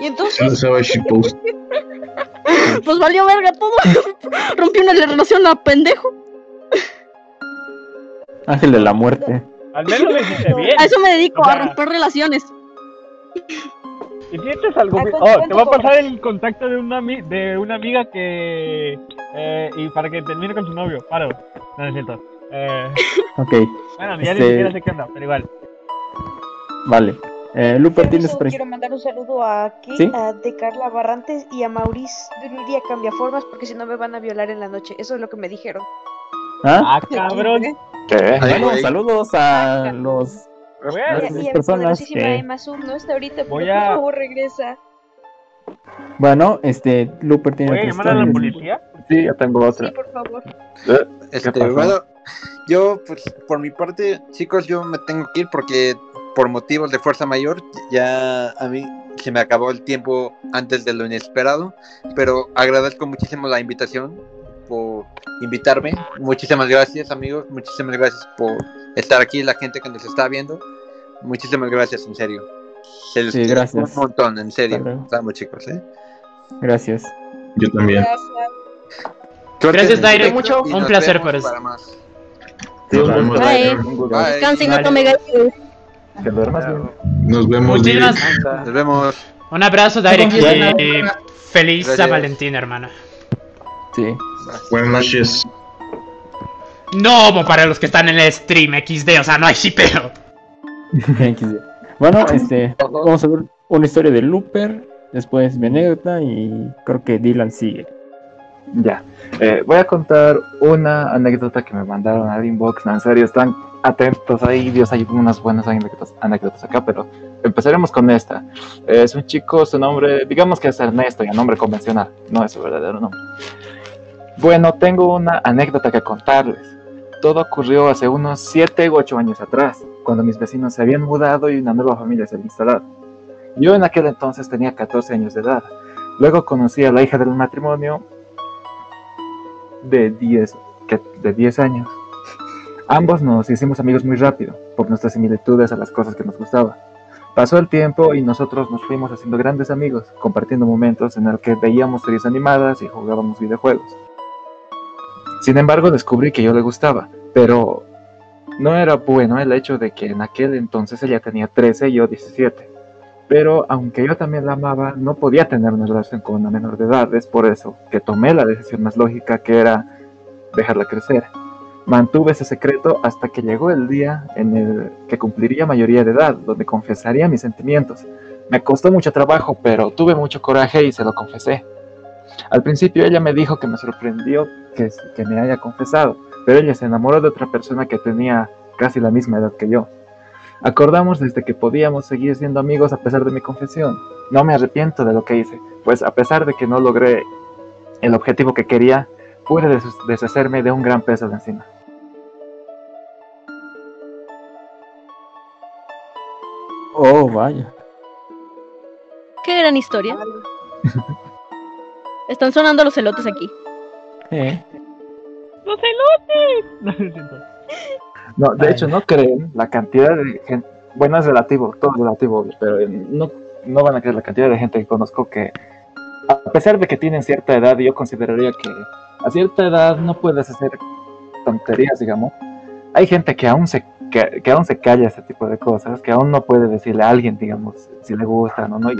Y entonces, pues valió verga todo. Rompió una relación a pendejo. Ángel de la muerte. Al menos lo hiciste bien. A eso me dedico, O a sea, romper relaciones. ¿Y tienes algo? ¿A cuánto- Oh, te voy a pasar el contacto de una, de una amiga que... eh, y para que termine con su novio. Paro. No, no es cierto. Eh, Ok. bueno, ya Este- ni siquiera sé qué onda, pero igual. Vale. Eh, Luper, tienes pre- quiero mandar un saludo a aquí, ¿Sí? a de Carla Barrantes y a Maurice Dururía Cambiaformas porque si no me van a violar en la noche. Eso es lo que me dijeron. ¿Ah? cabrón. Bueno, güey. saludos a los Y las a, y personas que Emma Zoom no está ahorita, pero Voy a- por favor regresa. bueno, este Luper tiene Voy a llamar a la policía. Sí, yo tengo otra. Sí, por favor. Este, bueno, yo, pues, por mi parte, chicos, yo me tengo que ir porque por motivos de fuerza mayor, ya a mí se me acabó el tiempo antes de lo inesperado, pero agradezco muchísimo la invitación por invitarme. Muchísimas gracias, amigos. Muchísimas gracias por estar aquí, la gente que nos está viendo. Muchísimas gracias, en serio. Se les Sí, gracias. Un montón, en serio. Estamos, chicos, ¿eh? Gracias. Yo también. Gracias, Suerte, Daire. mucho y Un nos placer eso. para más. Nos vemos. Bye. Bye. Descansa y no Vale. tome gallos. Que duermas bien. Nos vemos. Muchísimas- Diego. Nos vemos. Un abrazo. Gracias. y feliz Gracias. San Valentín, hermano. Sí. Buenas noches. No, para los que están en el stream XD, o sea, no hay shipeo. XD. Bueno, este, vamos a ver una historia de Looper, después mi anécdota y creo que Dylan sigue. Ya. Eh, voy a contar una anécdota que me mandaron al inbox. No, en serio, están atentos ahí. Dios, hay unas buenas anécdotas, anécdotas acá, pero empezaremos con esta. Eh, es un chico, su nombre, digamos que es Ernesto, y el nombre convencional, no es su verdadero nombre. Bueno, tengo una anécdota que contarles. Todo ocurrió hace unos 7 u 8 años atrás, cuando mis vecinos se habían mudado y una nueva familia se había instalado. Yo en aquel entonces tenía 14 años de edad. Luego conocí a la hija del matrimonio de 10, que- de 10 años. Ambos nos hicimos amigos muy rápido, por nuestras similitudes a las cosas que nos gustaban. Pasó el tiempo y nosotros nos fuimos haciendo grandes amigos, compartiendo momentos en los que veíamos series animadas y jugábamos videojuegos. Sin embargo, descubrí que yo le gustaba, pero no era bueno el hecho de que en aquel entonces ella tenía 13 y yo 17. Pero aunque yo también la amaba, no podía tener una relación con una menor de edad. Es por eso que tomé la decisión más lógica, que era dejarla crecer. Mantuve ese secreto hasta que llegó el día en el que cumpliría mayoría de edad, donde confesaría mis sentimientos. Me costó mucho trabajo, pero tuve mucho coraje y se lo confesé. Al principio ella me dijo que me sorprendió que, que me haya confesado, pero ella se enamoró de otra persona que tenía casi la misma edad que yo. Acordamos desde que podíamos seguir siendo amigos a pesar de mi confesión. No me arrepiento de lo que hice, pues a pesar de que no logré el objetivo que quería, pude des- deshacerme de un gran peso de encima. Oh, vaya. Qué gran historia. Están sonando los elotes aquí. Eh, ¡Los elotes! No, lo siento. No, de hecho, no creen la cantidad de gente. Bueno, es relativo, todo es relativo, obvio, pero no, no van a creer la cantidad de gente que conozco que, a pesar de que tienen cierta edad, yo consideraría que a cierta edad no puedes hacer tonterías, digamos. Hay gente que aún se que, que aún se calla ese tipo de cosas, que aún no puede decirle a alguien, digamos, si le gustan o no. Y,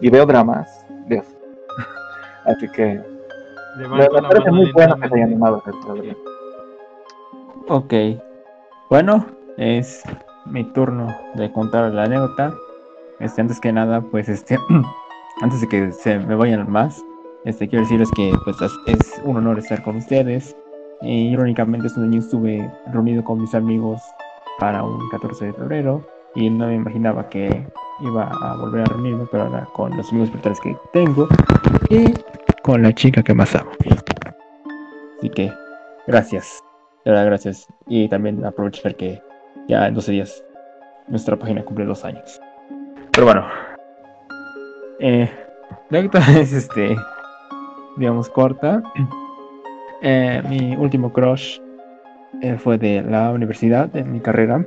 y veo dramas. Así que me, parece muy bueno que se haya animado ok. Bueno, es mi turno de contar la anécdota. Este, antes que nada, pues este, antes de que se me vayan más, este, quiero decirles que pues es- es un honor estar con ustedes. E, irónicamente, este año estuve reunido con mis amigos para un 14 de febrero y no me imaginaba que iba a volver a reunirme, pero ahora con los amigos virtuales que tengo y con la chica que más amo. Así que, gracias. De verdad, gracias. Y también aprovechar que ya en 12 días nuestra página cumple dos años. Pero bueno. Eh, la es este. Digamos corta. Eh, mi último crush eh, fue de la universidad, de mi carrera.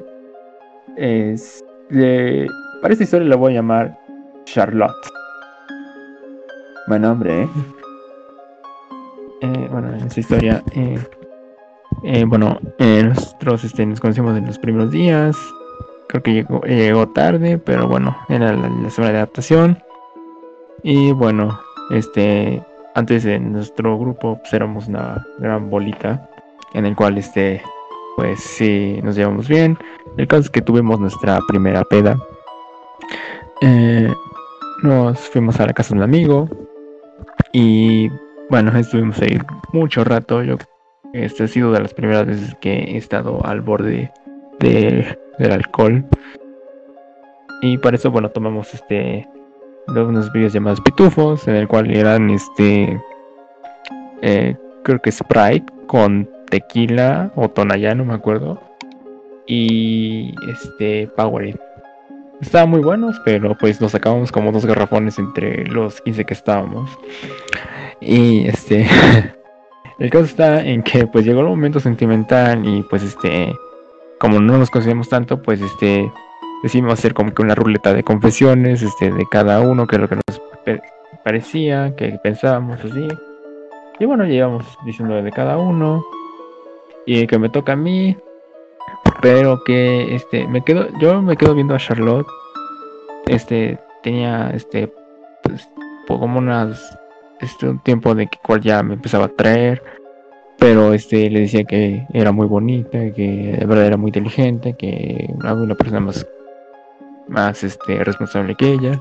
Es. de- para esta historia la voy a llamar Charlotte. Buen nombre, ¿eh? Eh, bueno, en esta historia. eh, bueno, nosotros este, nos conocimos en los primeros días. Creo que llegó, tarde, pero bueno, era la, la semana de adaptación. Y bueno, este, antes en nuestro grupo pues, éramos una gran bolita en el cual este, pues sí, nos llevamos bien. El caso es que tuvimos nuestra primera peda. Eh, nos fuimos a la casa de un amigo y bueno, estuvimos ahí mucho rato. Yo este ha sido de las primeras veces que he estado al borde de, del alcohol. Y para eso, bueno, tomamos este unos bebidas llamados pitufos, en el cual eran este eh, creo que Sprite con tequila o tonallá, no me acuerdo. Y este Powerade. Estaban muy buenos, pero pues nos sacábamos como dos garrafones entre los 15 que estábamos. Y este El caso está en que pues llegó el momento sentimental y pues este como no nos conocíamos tanto, pues este decidimos hacer como que una ruleta de confesiones, este de cada uno, que es lo que nos parecía, que pensábamos así. Y bueno, llegamos diciendo de cada uno y que me toca a mí, pero que este me quedo yo me quedo viendo a Charlotte. Este tenía este pues como unas este un tiempo de que cual ya me empezaba a atraer pero este le decía que era muy bonita que de verdad era muy inteligente que era una persona más más este responsable que ella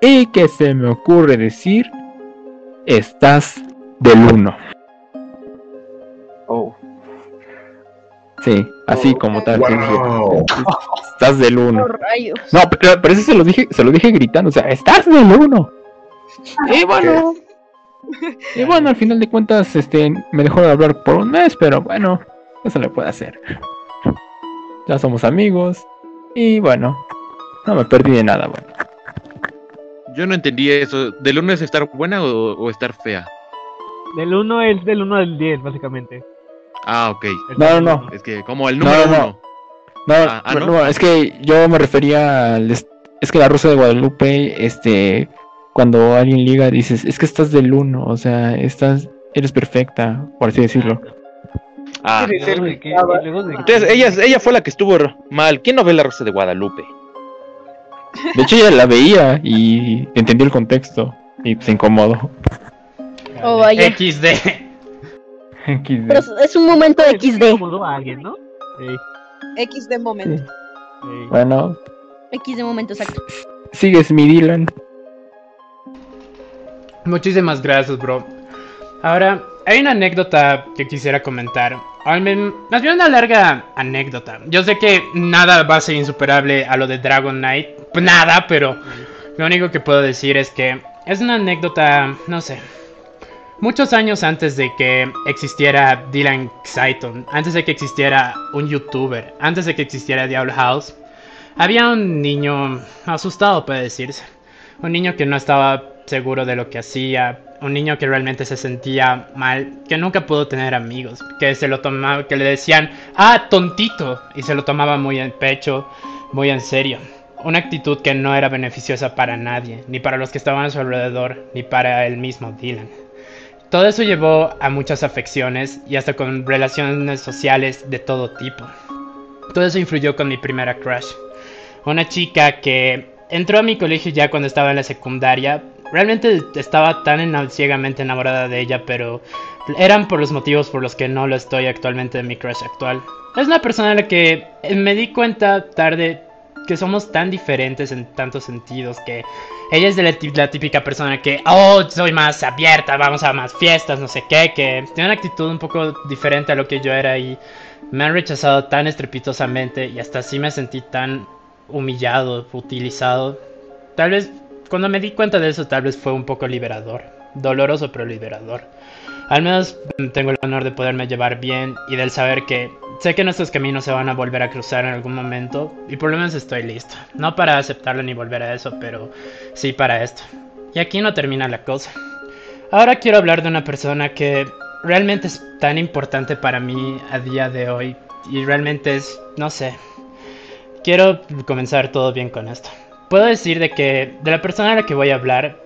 y que se me ocurre decir estás del uno Oh. sí así como tal Wow. estás del uno no pero, pero eso se lo dije se lo dije gritando o sea estás del uno y bueno Y bueno, al final de cuentas, este, me dejó de hablar por un mes, pero bueno, eso le puede hacer. Ya somos amigos. Y bueno, no me perdí de nada, bueno. Yo no entendí eso. ¿Del 1 es estar buena o, o estar fea? Del 1 es del 1 al 10, básicamente. Ah, ok. No, no, no. Es que como el número no, 1. no. No, Ah, ah, no, es que yo me refería al... es- que la Rosa de Guadalupe, este, cuando alguien liga, dices, es que estás del uno, o sea, estás, eres perfecta, por así decirlo. Ah. Entonces, ella, ella fue la que estuvo mal. ¿Quién no ve la Rosa de Guadalupe? De hecho, ella la veía y entendió el contexto y se incomodó. Oh, vaya. XD. Pero es- un momento de XD. incomodó a alguien, ¿no? X de momento. Bueno, X de momento, exacto. sigues mi Dylan. Muchísimas gracias, bro. Ahora, hay una anécdota que quisiera comentar. Al Más bien una larga anécdota. Yo sé que nada va a ser insuperable a lo de Dragon Knight. Nada, pero lo único que puedo decir es que es una anécdota, no sé. Muchos años antes de que existiera Dylan Xaiton, antes de que existiera un youtuber, antes de que existiera Diablo House, había un niño asustado, puede decirse. Un niño que no estaba seguro de lo que hacía, un niño que realmente se sentía mal, que nunca pudo tener amigos, que se lo tomaba, que le decían, ah, tontito, y se lo tomaba muy en pecho, muy en serio. Una actitud que no era beneficiosa para nadie, ni para los que estaban a su alrededor, ni para el mismo Dylan. Todo eso llevó a muchas afecciones y hasta con relaciones sociales de todo tipo. Todo eso influyó con mi primera crush. Una chica que entró a mi colegio ya cuando estaba en la secundaria. Realmente estaba tan ciegamente enamorada de ella, pero eran por los motivos por los que no lo estoy actualmente de mi crush actual. Es una persona a la que eh, me di cuenta tarde que somos tan diferentes en tantos sentidos que ella es de la, la típica persona que, oh, soy más abierta, vamos a más fiestas, no sé qué, que tiene una actitud un poco diferente a lo que yo era y me han rechazado tan estrepitosamente y hasta así me sentí tan humillado, utilizado. Tal vez cuando me di cuenta de eso, tal vez fue un poco liberador, doloroso pero liberador. Al menos mm, tengo el honor de poderme llevar bien y del saber que sé que nuestros caminos se van a volver a cruzar en algún momento y por lo menos estoy listo. No para aceptarlo ni volver a eso, pero sí para esto. Y aquí no termina la cosa. Ahora quiero hablar de una persona que realmente es tan importante para mí a día de hoy y realmente es, no sé, quiero comenzar todo bien con esto. Puedo decir de que de la persona a la que voy a hablar,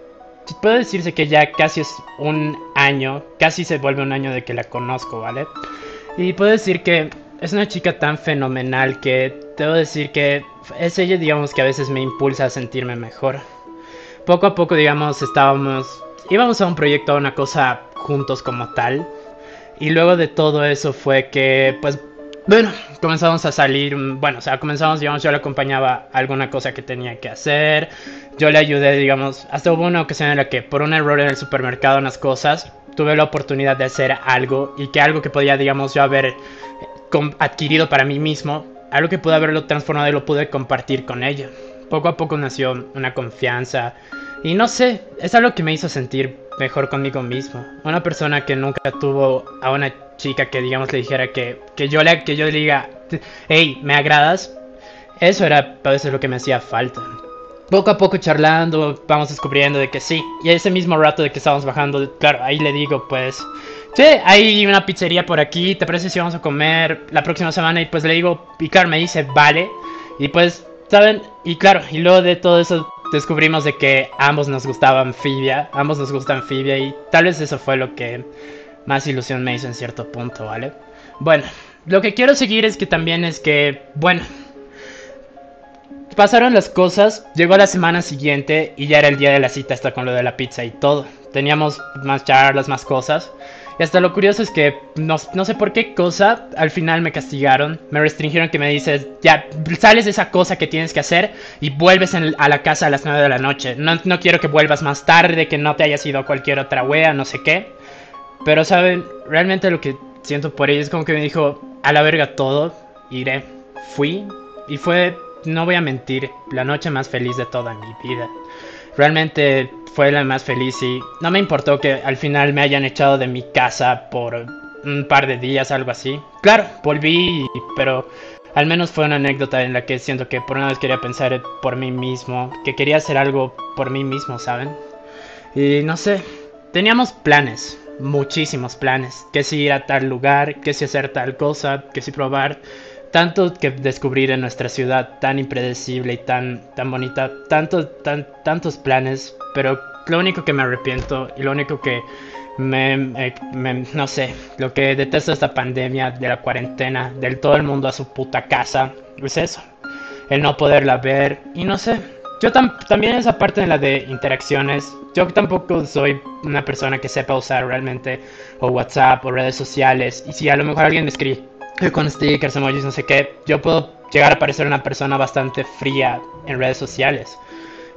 puedo decirse que ya casi es un año, casi se vuelve un año de que la conozco, ¿vale? Y puedo decir que es una chica tan fenomenal que debo decir que es ella, digamos, que a veces me impulsa a sentirme mejor. Poco a poco, digamos, estábamos, íbamos a un proyecto, a una cosa juntos como tal. Y luego de todo eso fue que, pues, bueno, comenzamos a salir, bueno, o sea, comenzamos, digamos, yo le acompañaba a alguna cosa que tenía que hacer, yo le ayudé, digamos, hasta hubo una ocasión en la que por un error en el supermercado, unas cosas, tuve la oportunidad de hacer algo y que algo que podía, digamos, yo haber adquirido para mí mismo, algo que pude haberlo transformado y lo pude compartir con ella. Poco a poco nació una confianza y no sé, es algo que me hizo sentir mejor conmigo mismo. Una persona que nunca tuvo a una chica que digamos le dijera que, que yo le que yo le diga, hey, me agradas. Eso era a veces lo que me hacía falta. Poco a poco charlando, vamos descubriendo de que sí. Y ese mismo rato de que estábamos bajando, claro, ahí le digo, pues, sí, hay una pizzería por aquí, ¿te parece si vamos a comer la próxima semana? Y pues le digo, claro, me dice, vale. Y pues, ¿saben? Y claro, y luego de todo eso descubrimos de que ambos nos gustaba Anfibia, ambos nos gusta Anfibia y tal vez eso fue lo que más ilusión me hizo en cierto punto, ¿vale? Bueno, lo que quiero seguir es que también es que, bueno, pasaron las cosas, llegó la semana siguiente y ya era el día de la cita hasta con lo de la pizza y todo. Teníamos más charlas, más cosas. Y hasta lo curioso es que no, no sé por qué cosa, al final me castigaron, me restringieron que me dices, ya sales de esa cosa que tienes que hacer y vuelves a la casa a las 9 de la noche. No, no quiero que vuelvas más tarde, que no te hayas ido a cualquier otra wea, no sé qué. Pero saben, realmente lo que siento por ella es como que me dijo, a la verga todo, iré. Fui y fue, no voy a mentir, la noche más feliz de toda mi vida. Realmente fue la más feliz y no me importó que al final me hayan echado de mi casa por un par de días, algo así. Claro, volví, pero al menos fue una anécdota en la que siento que por una vez quería pensar por mí mismo, que quería hacer algo por mí mismo, ¿saben? Y no sé, teníamos planes, muchísimos planes, que si ir a tal lugar, que si hacer tal cosa, que si probar tanto que descubrir en nuestra ciudad tan impredecible y tan, tan bonita, tanto, tan, tantos planes, pero lo único que me arrepiento y lo único que me, no sé, lo que detesto de esta pandemia, de la cuarentena, del todo el mundo a su puta casa, es eso, el no poderla ver y no sé. Yo tam- también esa parte de la de interacciones, yo tampoco soy una persona que sepa usar realmente o WhatsApp o redes sociales y si a lo mejor alguien me escribe con stickers, emojis, no sé qué, yo puedo llegar a parecer una persona bastante fría en redes sociales.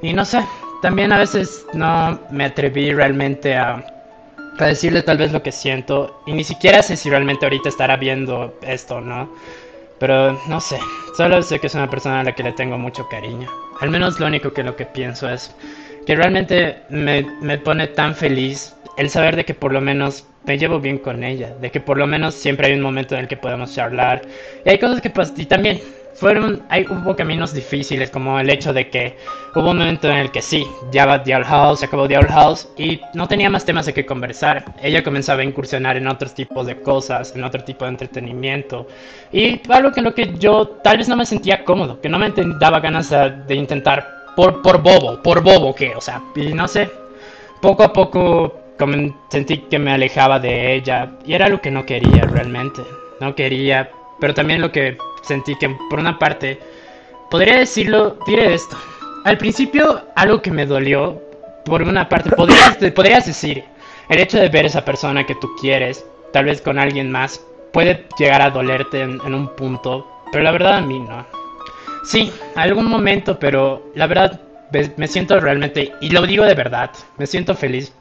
Y no sé, también a veces no me atreví realmente a, a decirle tal vez lo que siento y ni siquiera sé si realmente ahorita estará viendo esto, ¿no? Pero no sé, solo sé que es una persona a la que le tengo mucho cariño. Al menos lo único que lo que pienso es que realmente me, me pone tan feliz el saber de que por lo menos me llevo bien con ella, de que por lo menos siempre hay un momento en el que podemos charlar. Y hay cosas que pasan, y también fueron, hay, hubo caminos difíciles, como el hecho de que hubo un momento en el que sí, ya va The Owl House, se acabó The Owl House, y no tenía más temas de qué conversar. Ella comenzaba a incursionar en otros tipos de cosas, en otro tipo de entretenimiento, y algo que en lo que yo tal vez no me sentía cómodo, que no me daba ganas de, de intentar por, por bobo, por bobo que, o sea, y no sé, poco a poco sentí que me alejaba de ella y era lo que no quería realmente. No quería, pero también lo que sentí que por una parte, podría decirlo, diré esto. Al principio algo que me dolió, por una parte, podrías, podrías decir, el hecho de ver esa persona que tú quieres, tal vez con alguien más, puede llegar a dolerte en, en un punto, pero la verdad a mí no. Sí, algún momento, pero la verdad me siento realmente, y lo digo de verdad, me siento feliz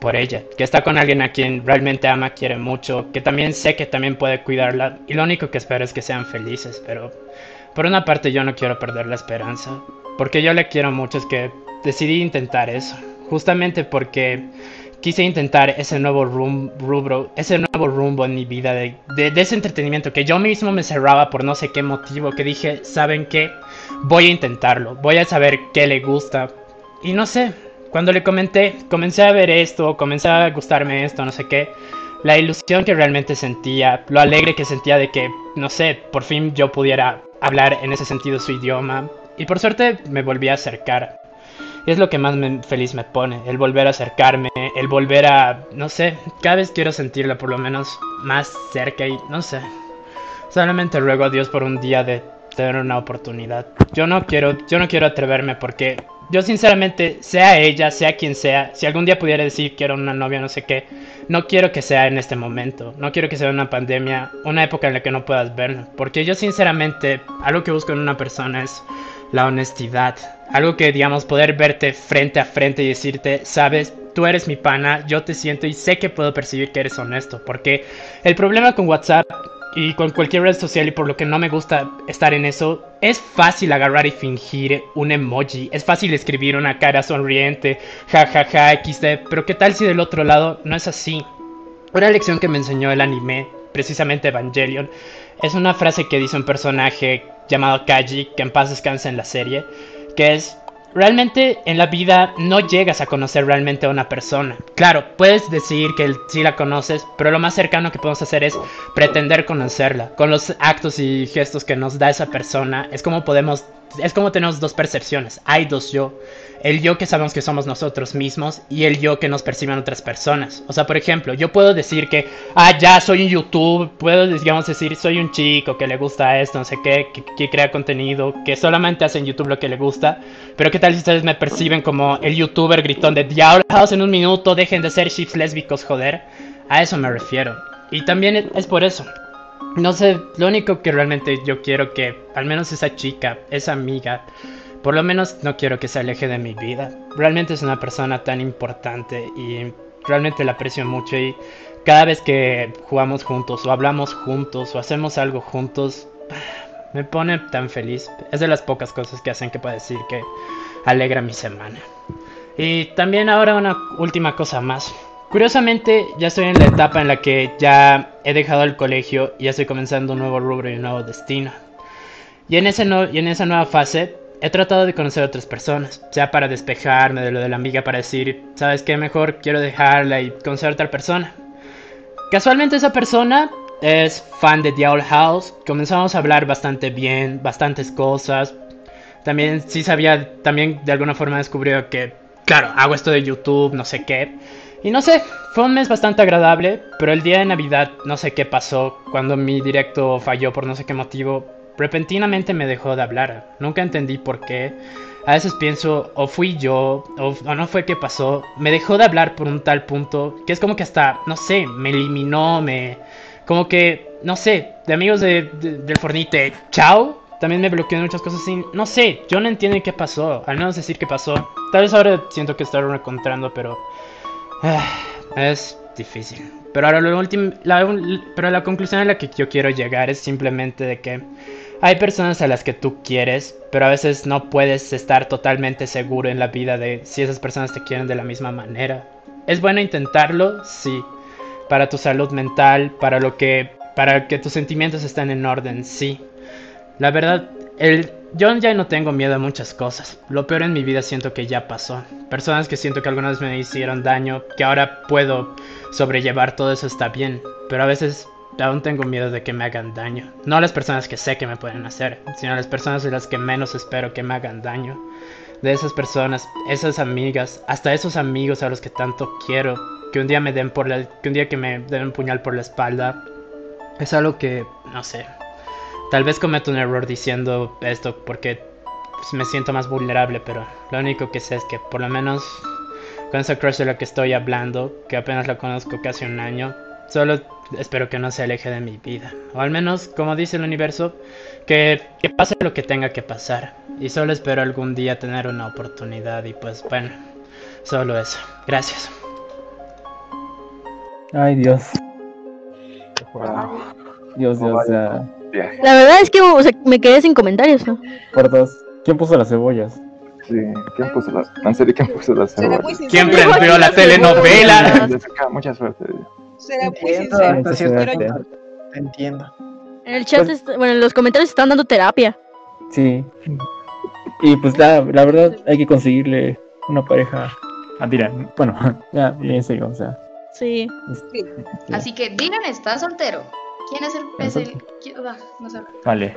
por ella, que está con alguien a quien realmente ama, quiere mucho, que también sé que también puede cuidarla, y lo único que espero es que sean felices, pero por una parte yo no quiero perder la esperanza, porque yo le quiero mucho, es que decidí intentar eso, justamente porque quise intentar ese nuevo rum- ese nuevo rumbo en mi vida de, de, de ese entretenimiento que yo mismo me cerraba por no sé qué motivo, que dije, ¿saben qué? Voy a intentarlo, voy a saber qué le gusta. Y no sé, cuando le comenté, comencé a ver esto, comencé a gustarme esto, no sé qué, la ilusión que realmente sentía, lo alegre que sentía de que, no sé, por fin yo pudiera hablar en ese sentido su idioma. Y por suerte me volví a acercar. Es lo que más me- feliz me pone, el volver a acercarme, el volver a, no sé, cada vez quiero sentirla por lo menos más cerca y no sé. Solamente ruego a Dios por un día de tener una oportunidad. Yo no quiero, yo no quiero atreverme porque yo sinceramente, sea ella, sea quien sea, si algún día pudiera decir quiero una novia, no sé qué, no quiero que sea en este momento, no quiero que sea una pandemia, una época en la que no puedas verme, porque yo sinceramente, algo que busco en una persona es la honestidad, algo que digamos poder verte frente a frente y decirte, sabes, tú eres mi pana, yo te siento y sé que puedo percibir que eres honesto, porque el problema con WhatsApp y con cualquier red social y por lo que no me gusta estar en eso, es fácil agarrar y fingir un emoji, es fácil escribir una cara sonriente, jajaja, XD, pero ¿qué tal si del otro lado no es así? Una lección que me enseñó el anime, precisamente Evangelion, es una frase que dice un personaje llamado Kaji, que en paz descansa en la serie, que es, realmente en la vida no llegas a conocer realmente a una persona. Claro, puedes decir que sí la conoces, pero lo más cercano que podemos hacer es pretender conocerla. Con los actos y gestos que nos da esa persona, es como podemos, es como tenemos dos percepciones, hay dos yo. El yo que sabemos que somos nosotros mismos y el yo que nos perciben otras personas. O sea, por ejemplo, yo puedo decir que, ah, ya soy un YouTube, puedo, digamos, decir, soy un chico que le gusta esto, no sé qué, que, crea contenido, que solamente hace en YouTube lo que le gusta. Pero ¿qué tal si ustedes me perciben como el youtuber gritón de Diablo House en un minuto, dejen de ser chips lésbicos, joder? A eso me refiero. Y también es por eso. No sé, lo único que realmente yo quiero que, al menos esa chica, esa amiga, por lo menos no quiero que se aleje de mi vida. Realmente es una persona tan importante y realmente la aprecio mucho y cada vez que jugamos juntos o hablamos juntos o hacemos algo juntos, me pone tan feliz. Es de las pocas cosas que hacen que pueda decir que alegra mi semana. Y también ahora una última cosa más. Curiosamente, ya estoy en la etapa en la que ya he dejado el colegio y ya estoy comenzando un nuevo rubro y un nuevo destino. Y en, ese no- y en esa nueva fase he tratado de conocer a otras personas, sea para despejarme de lo de la amiga, para decir, ¿sabes qué? Mejor quiero dejarla y conocer a tal persona. Casualmente esa persona es fan de The Owl House, comenzamos a hablar bastante bien, bastantes cosas. También sí sabía, también de alguna forma descubrió que, claro, hago esto de YouTube, no sé qué. Y no sé, fue un mes bastante agradable, pero el día de Navidad no sé qué pasó, cuando mi directo falló por no sé qué motivo, repentinamente me dejó de hablar. Nunca entendí por qué. A veces pienso, o fui yo, o, no fue que pasó. Me dejó de hablar por un tal punto que es como que hasta, no sé, me eliminó, me... Como que, no sé, de amigos de, de- del Fornite, chao. También me bloqueó en muchas cosas así. No sé, yo no entiendo qué pasó. Al menos decir qué pasó. Tal vez ahora siento que estoy encontrando, pero... ah, es difícil. Pero ahora lo último... La, pero la conclusión a la que yo quiero llegar es simplemente de que... Hay personas a las que tú quieres, pero a veces no puedes estar totalmente seguro en la vida de si esas personas te quieren de la misma manera. Es bueno intentarlo, sí, para tu salud mental, para lo que para que tus sentimientos estén en orden, sí. La verdad, el yo ya no tengo miedo a muchas cosas. Lo peor en mi vida siento que ya pasó. Personas que siento que alguna vez me hicieron daño, que ahora puedo sobrellevar todo eso está bien, pero a veces aún tengo miedo de que me hagan daño. No las personas que sé que me pueden hacer, sino las personas de las que menos espero que me hagan daño. De esas personas, esas amigas, hasta esos amigos a los que tanto quiero, que un día me den por la, que un día que me den un puñal por la espalda, es algo que, no sé, tal vez cometo un error diciendo esto porque pues, me siento más vulnerable, pero lo único que sé es que por lo menos con esa crush de la que estoy hablando, que apenas la conozco casi un año, solo espero que no se aleje de mi vida. O al menos, como dice el universo, que, que pase lo que tenga que pasar. Y solo espero algún día tener una oportunidad y pues bueno, solo eso. Gracias. Ay, Dios. Dios, Dios, o La verdad es que o sea, me quedé sin comentarios, ¿no? por dos. ¿Quién puso las cebollas? Sí, ¿quién puso las, en serio, quién puso las cebollas? ¿Quién prendió la telenovela? Mucha suerte. Será muy Entiendo, sincero. Te entiendo. En el chat, est- bueno, en los comentarios están dando terapia. Sí. Y pues la, la verdad hay que conseguirle una pareja a Dylan. Bueno, ya, ya en serio, o sea. Sí. Así que Dylan está soltero. ¿Quién es el.? Es el qui- ah, no sé. Vale.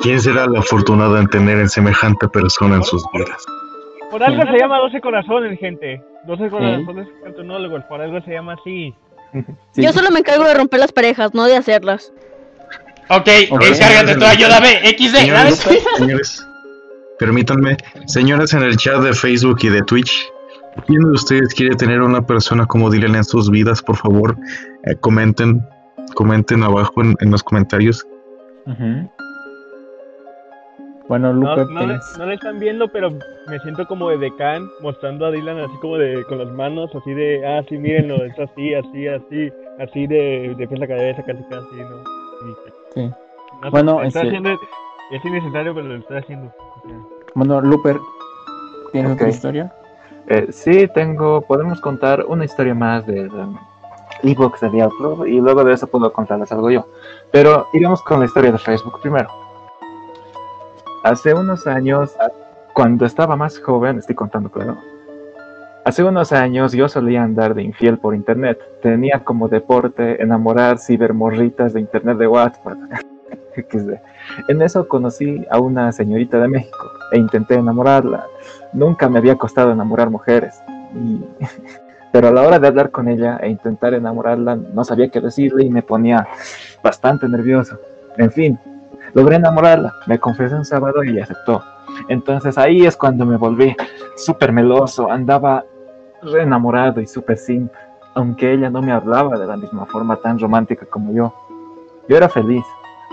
¿Quién será la afortunada en tener en semejante persona en sus vidas? Por algo se llama 12 corazones, gente. 12 corazones cartonólogos, por algo se llama así. Yo solo me encargo de romper las parejas, no de hacerlas. Ok, encárgate tú, ayúdame. XD, Señores, señores, permítanme, señores en el chat de Facebook y de Twitch, ¿quién de ustedes quiere tener una persona como Dylan en sus vidas? Por favor, eh, comenten, comenten abajo en, en los comentarios. Bueno, No, Lupe, no, le, tienes- no le están viendo, pero me siento como de decán mostrando a Dylan así como de con las manos, así de, ah, sí, mírenlo, es así, así, así, así de, de pies a cabeza, casi casi, ¿no? Y- Sí. no sé, Bueno, lo estoy este- haciendo, es innecesario, pero lo estoy haciendo. Bueno, Luper, ¿tienes otra historia? Eh, sí, tengo, podemos contar una historia más del um, ebook de Dial Club y luego de eso puedo contarles algo yo. Pero iremos con la historia de Facebook primero. Hace unos años, cuando estaba más joven, estoy contando, claro. Hace unos años yo solía andar de infiel por internet. Tenía como deporte enamorar cibermorritas de internet de WhatsApp. XD. En eso conocí a una señorita de México e intenté enamorarla. Nunca me había costado enamorar mujeres. y- Pero a la hora de hablar con ella e intentar enamorarla, no sabía qué decirle y me ponía bastante nervioso. En fin, logré enamorarla. Me confesé un sábado y aceptó. Entonces ahí es cuando me volví súper meloso, andaba re enamorado y súper simp, aunque ella no me hablaba de la misma forma tan romántica como yo. Yo era feliz.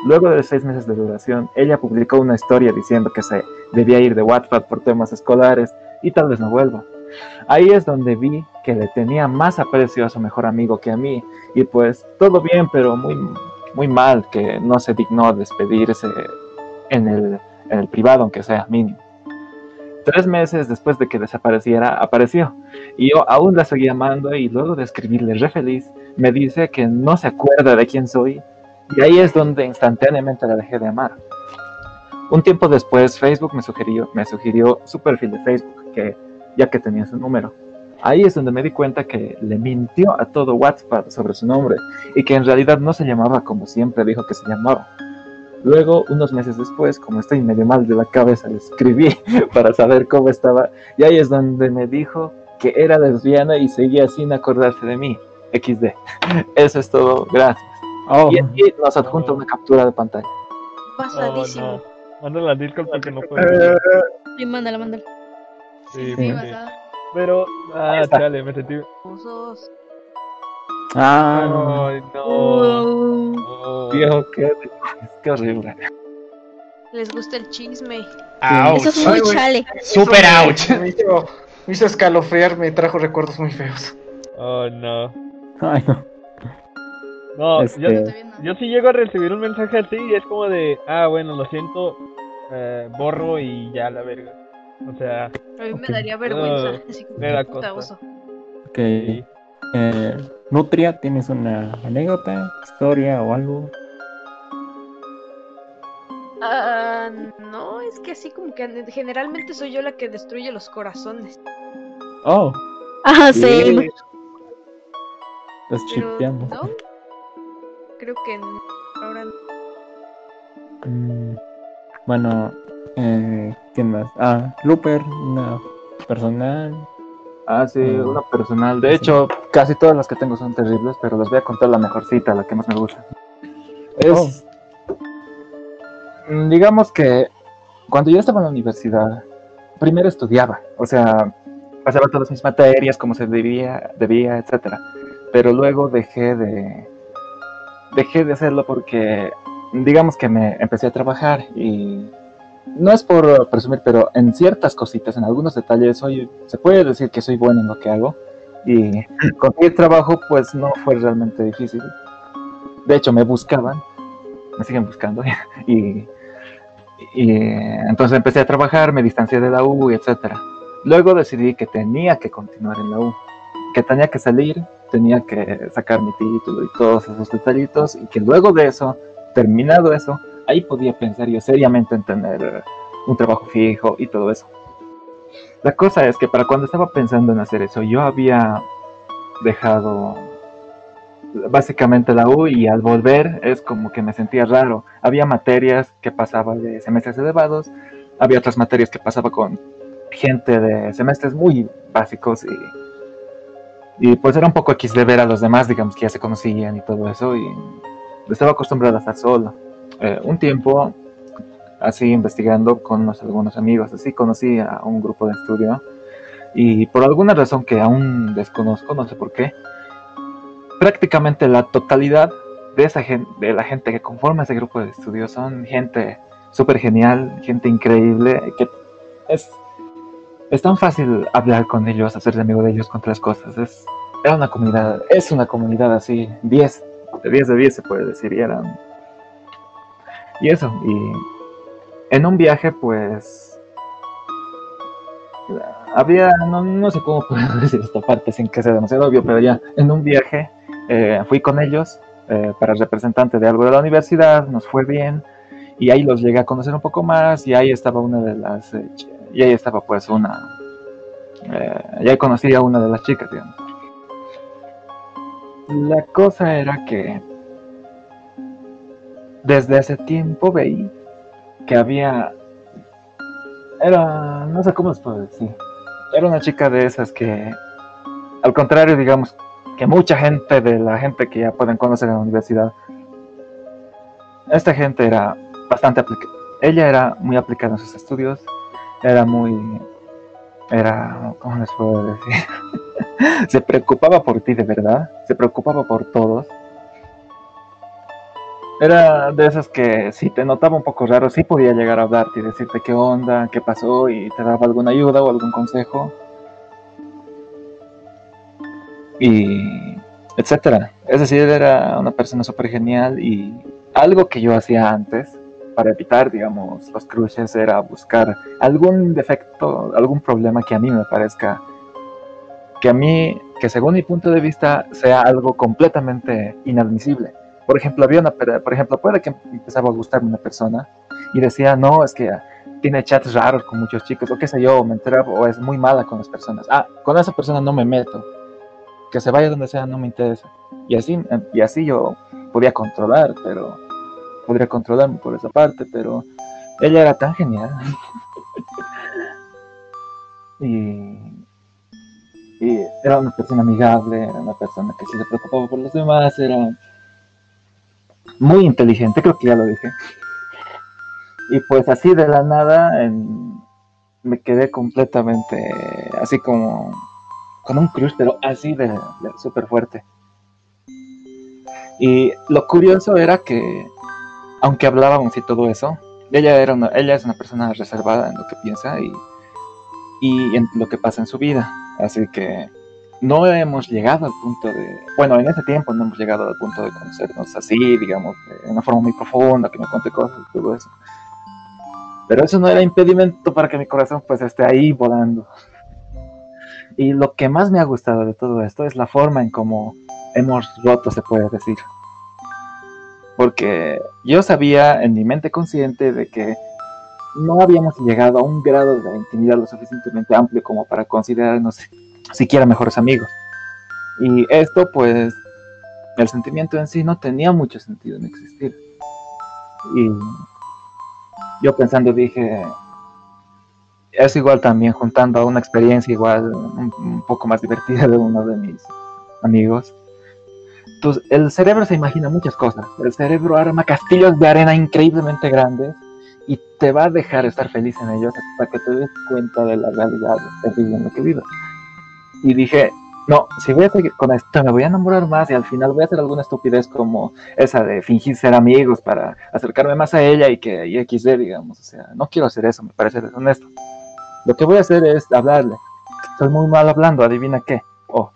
Luego de seis meses de duración, ella publicó una historia diciendo que se debía ir de Wattpad por temas escolares y tal vez no vuelva. Ahí es donde vi que le tenía más aprecio a su mejor amigo que a mí, y pues todo bien, pero muy, muy mal que no se dignó despedirse en el, en el privado, aunque sea mínimo. Tres meses después de que desapareciera, apareció. Y yo aún la seguía amando y luego de escribirle re feliz, me dice que no se acuerda de quién soy. Y ahí es donde instantáneamente la dejé de amar. Un tiempo después, Facebook me sugirió, me sugirió su perfil de Facebook, que, ya que tenía su número. Ahí es donde me di cuenta que le mintió a todo WhatsApp sobre su nombre y que en realidad no se llamaba como siempre dijo que se llamaba. Luego, unos meses después, como estoy medio mal de la cabeza, le escribí para saber cómo estaba y ahí es donde me dijo que era lesbiana y seguía sin acordarse de mí. XD. Eso es todo, gracias. Y aquí nos adjunta una captura de pantalla. Pasadísimo. Mándala al Discord porque no puedo. Sí, mándala, mándala. Sí, sí, porque- Pero, ah, chale, me sentí. Ah, Ay, no. Oh. Viejo, qué, qué horrible. Les gusta el chisme. Ouch. Eso es muy chale. Super ouch. Me hizo, me hizo escalofriar, me trajo recuerdos muy feos. Oh, no. Ay, no. No, Este- yo, yo sí llego a recibir un mensaje así y es como de, ah, bueno, lo siento, eh, borro y ya la verga. O sea, A mí me daría vergüenza. Así como me da puta cosa. oso. Ok. Eh, Nutria, ¿tienes una anécdota, historia o algo? Ah, no, es que así como que generalmente soy yo la que destruye los corazones. Oh, Ah, sí. sí. estás Pero chipeando. no. Creo que no, ahora no. Mm, bueno, eh, ¿quién más? Ah, Looper, una personal. Ah, sí, Mm. una personal. De hecho, casi todas las que tengo son terribles, pero les voy a contar la mejorcita, la que más me gusta. Es. Mm, Digamos que cuando yo estaba en la universidad, primero estudiaba, o sea, pasaba todas mis materias como se debía, debía, etcétera. Pero luego dejé de. Dejé de hacerlo porque, digamos que me empecé a trabajar y no es por presumir, pero en ciertas cositas, en algunos detalles, soy, se puede decir que soy bueno en lo que hago. Y conseguir trabajo, pues no fue realmente difícil. De hecho, me buscaban, me siguen buscando. y, y entonces empecé a trabajar, me distancié de la U, etcétera. Luego decidí que tenía que continuar en la U, que tenía que salir, tenía que sacar mi título y todos esos detallitos, y que luego de eso, terminado eso, ahí podía pensar yo seriamente en tener eh, un trabajo fijo y todo eso. La cosa es que para cuando estaba pensando en hacer eso, yo había dejado básicamente la U y al volver es como que me sentía raro. Había materias que pasaba de semestres elevados, había otras materias que pasaba con gente de semestres muy básicos y, y pues era un poco X de ver a los demás, digamos que ya se conocían y todo eso y estaba acostumbrado a estar solo. Eh, un tiempo así investigando con unos, algunos amigos, así conocí a un grupo de estudio y por alguna razón que aún desconozco, no sé por qué, prácticamente la totalidad de esa gente, de la gente que conforma ese grupo de estudio son gente súper genial, gente increíble, que es, es tan fácil hablar con ellos, hacerse amigo de ellos con tres cosas. Es, era una comunidad, es una comunidad así, 10, de 10 de 10 se puede decir, y eran... Y eso, y en un viaje pues había, no, no sé cómo puedo decir esta parte sin que sea demasiado obvio, pero ya en un viaje eh, fui con ellos eh, para representante de algo de la universidad, nos fue bien y ahí los llegué a conocer un poco más y ahí estaba una de las, eh, y ahí estaba pues una, y ahí conocí a una de las chicas, digamos. La cosa era que desde ese tiempo veí que había era no sé cómo les puedo decir era una chica de esas que al contrario digamos que mucha gente de la gente que ya pueden conocer en la universidad esta gente era bastante aplicada ella era muy aplicada en sus estudios era muy era cómo les puedo decir se preocupaba por ti de verdad se preocupaba por todos era de esas que si te notaba un poco raro, sí podía llegar a hablarte y decirte qué onda, qué pasó y te daba alguna ayuda o algún consejo. Y etcétera. Es decir, era una persona súper genial y algo que yo hacía antes, para evitar, digamos, los crushes era buscar algún defecto, algún problema que a mí me parezca, que a mí, que según mi punto de vista sea algo completamente inadmisible. Por ejemplo, había una, por ejemplo, puede que empezaba a gustarme una persona y decía, no, es que tiene chats raros con muchos chicos, o qué sé yo, me enteraba, o es muy mala con las personas. Ah, con esa persona no me meto. Que se vaya donde sea, no me interesa. Y así, y así yo podía controlar, pero podría controlarme por esa parte, pero ella era tan genial. y, y era una persona amigable, era una persona que sí se preocupaba por los demás, era muy inteligente, creo que ya lo dije. Y pues así de la nada en- me quedé completamente así como con un crush, pero así de, de súper fuerte. Y lo curioso era que, aunque hablábamos y todo eso, ella, era una- ella es una persona reservada en lo que piensa y, y en lo que pasa en su vida. Así que no hemos llegado al punto de, bueno, en ese tiempo no hemos llegado al punto de conocernos así, digamos, de una forma muy profunda, que me cuente cosas y todo eso. Pero eso no era impedimento para que mi corazón pues esté ahí volando. Y lo que más me ha gustado de todo esto es la forma en cómo hemos roto, se puede decir. Porque yo sabía en mi mente consciente de que no habíamos llegado a un grado de intimidad lo suficientemente amplio como para considerarnos siquiera mejores amigos. Y esto, pues, el sentimiento en sí no tenía mucho sentido en existir. Y yo pensando dije, es igual también juntando a una experiencia igual un, poco más divertida de uno de mis amigos. Entonces, el cerebro se imagina muchas cosas. El cerebro arma castillos de arena increíblemente grandes y te va a dejar estar feliz en ellos hasta que te des cuenta de la realidad terrible en la que vives. Y dije, no, si voy a seguir con esto, me voy a enamorar más y al final voy a hacer alguna estupidez como esa de fingir ser amigos para acercarme más a ella y que y XD, digamos. O sea, no quiero hacer eso, me parece deshonesto. Lo que voy a hacer es hablarle. Soy muy mal hablando, adivina qué. Oh,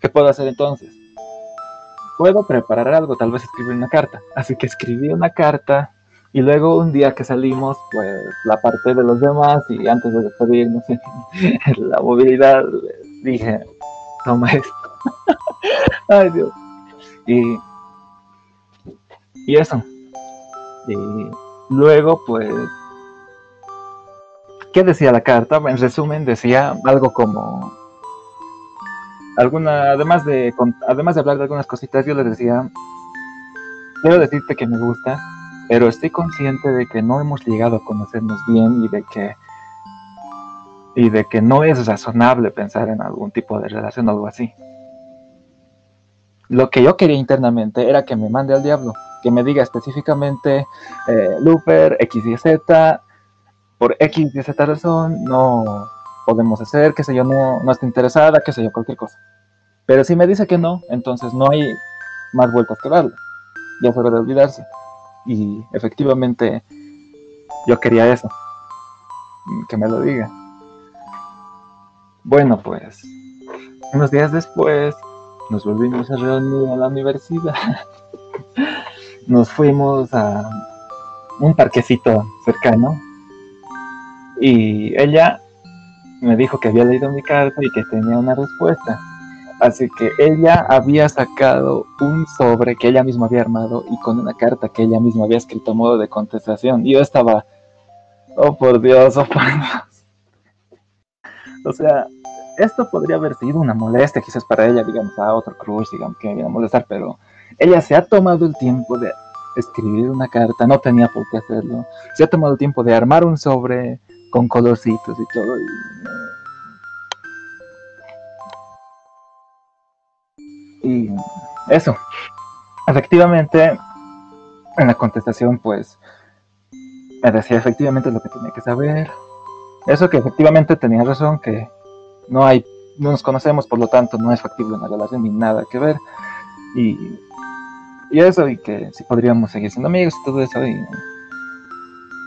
¿qué puedo hacer entonces? Puedo preparar algo, tal vez escribir una carta. Así que escribí una carta y luego un día que salimos, pues la aparté de los demás y antes de despedirnos la movilidad dije, toma esto. Ay Dios. Y, y eso. Y luego pues, ¿qué decía la carta? En resumen decía algo como alguna, además de, además de hablar de algunas cositas, yo le decía, quiero decirte que me gusta, pero estoy consciente de que no hemos llegado a conocernos bien y de que y de que no es razonable pensar en algún tipo de relación o algo así. Lo que yo quería internamente era que me mande al diablo, que me diga específicamente, eh, Looper, X y Z, por X y Z razón, no podemos hacer, qué sé yo, no, no está interesada, qué sé yo, cualquier cosa. Pero si me dice que no, entonces no hay más vueltas que darle. Ya hora de olvidarse. Y efectivamente yo quería eso. Que me lo diga. Bueno, pues unos días después nos volvimos a reunir a la universidad. Nos fuimos a un parquecito cercano y ella me dijo que había leído mi carta y que tenía una respuesta. Así que ella había sacado un sobre que ella misma había armado y con una carta que ella misma había escrito a modo de contestación. Y yo estaba, oh por Dios, oh por Dios. O sea, esto podría haber sido una molestia quizás para ella, digamos, a otro crush, digamos, que me iba a molestar, pero ella se ha tomado el tiempo de escribir una carta, no tenía por qué hacerlo. Se ha tomado el tiempo de armar un sobre con colorcitos y todo. Y, y eso. Efectivamente, en la contestación, pues, me decía efectivamente lo que tenía que saber. Eso que efectivamente tenía razón, que no hay, no nos conocemos, por lo tanto no es factible una relación ni nada que ver. Y, y eso, y que si podríamos seguir siendo amigos y todo eso. Y,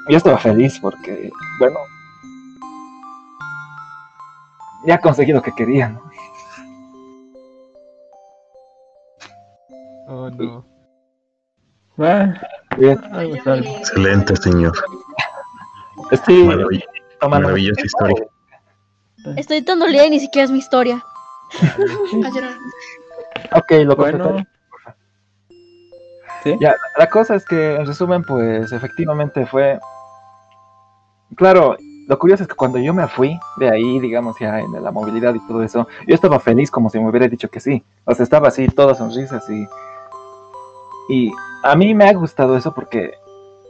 yo estaba feliz porque, bueno, ya conseguí lo que quería, ¿no? Oh, no. Ah, Bien. Excelente, señor. Estoy Maravill- tomando- maravillosa historia. Estoy tan dolida y ni siquiera es mi historia. A llorar. Ok, lo Bueno. completaré. Ya, la cosa es que, en resumen, pues efectivamente fue. Claro, lo curioso es que cuando yo me fui de ahí, digamos, ya en la movilidad y todo eso, yo estaba feliz como si me hubiera dicho que sí. O sea, estaba así, todas sonrisas y. Y a mí me ha gustado eso porque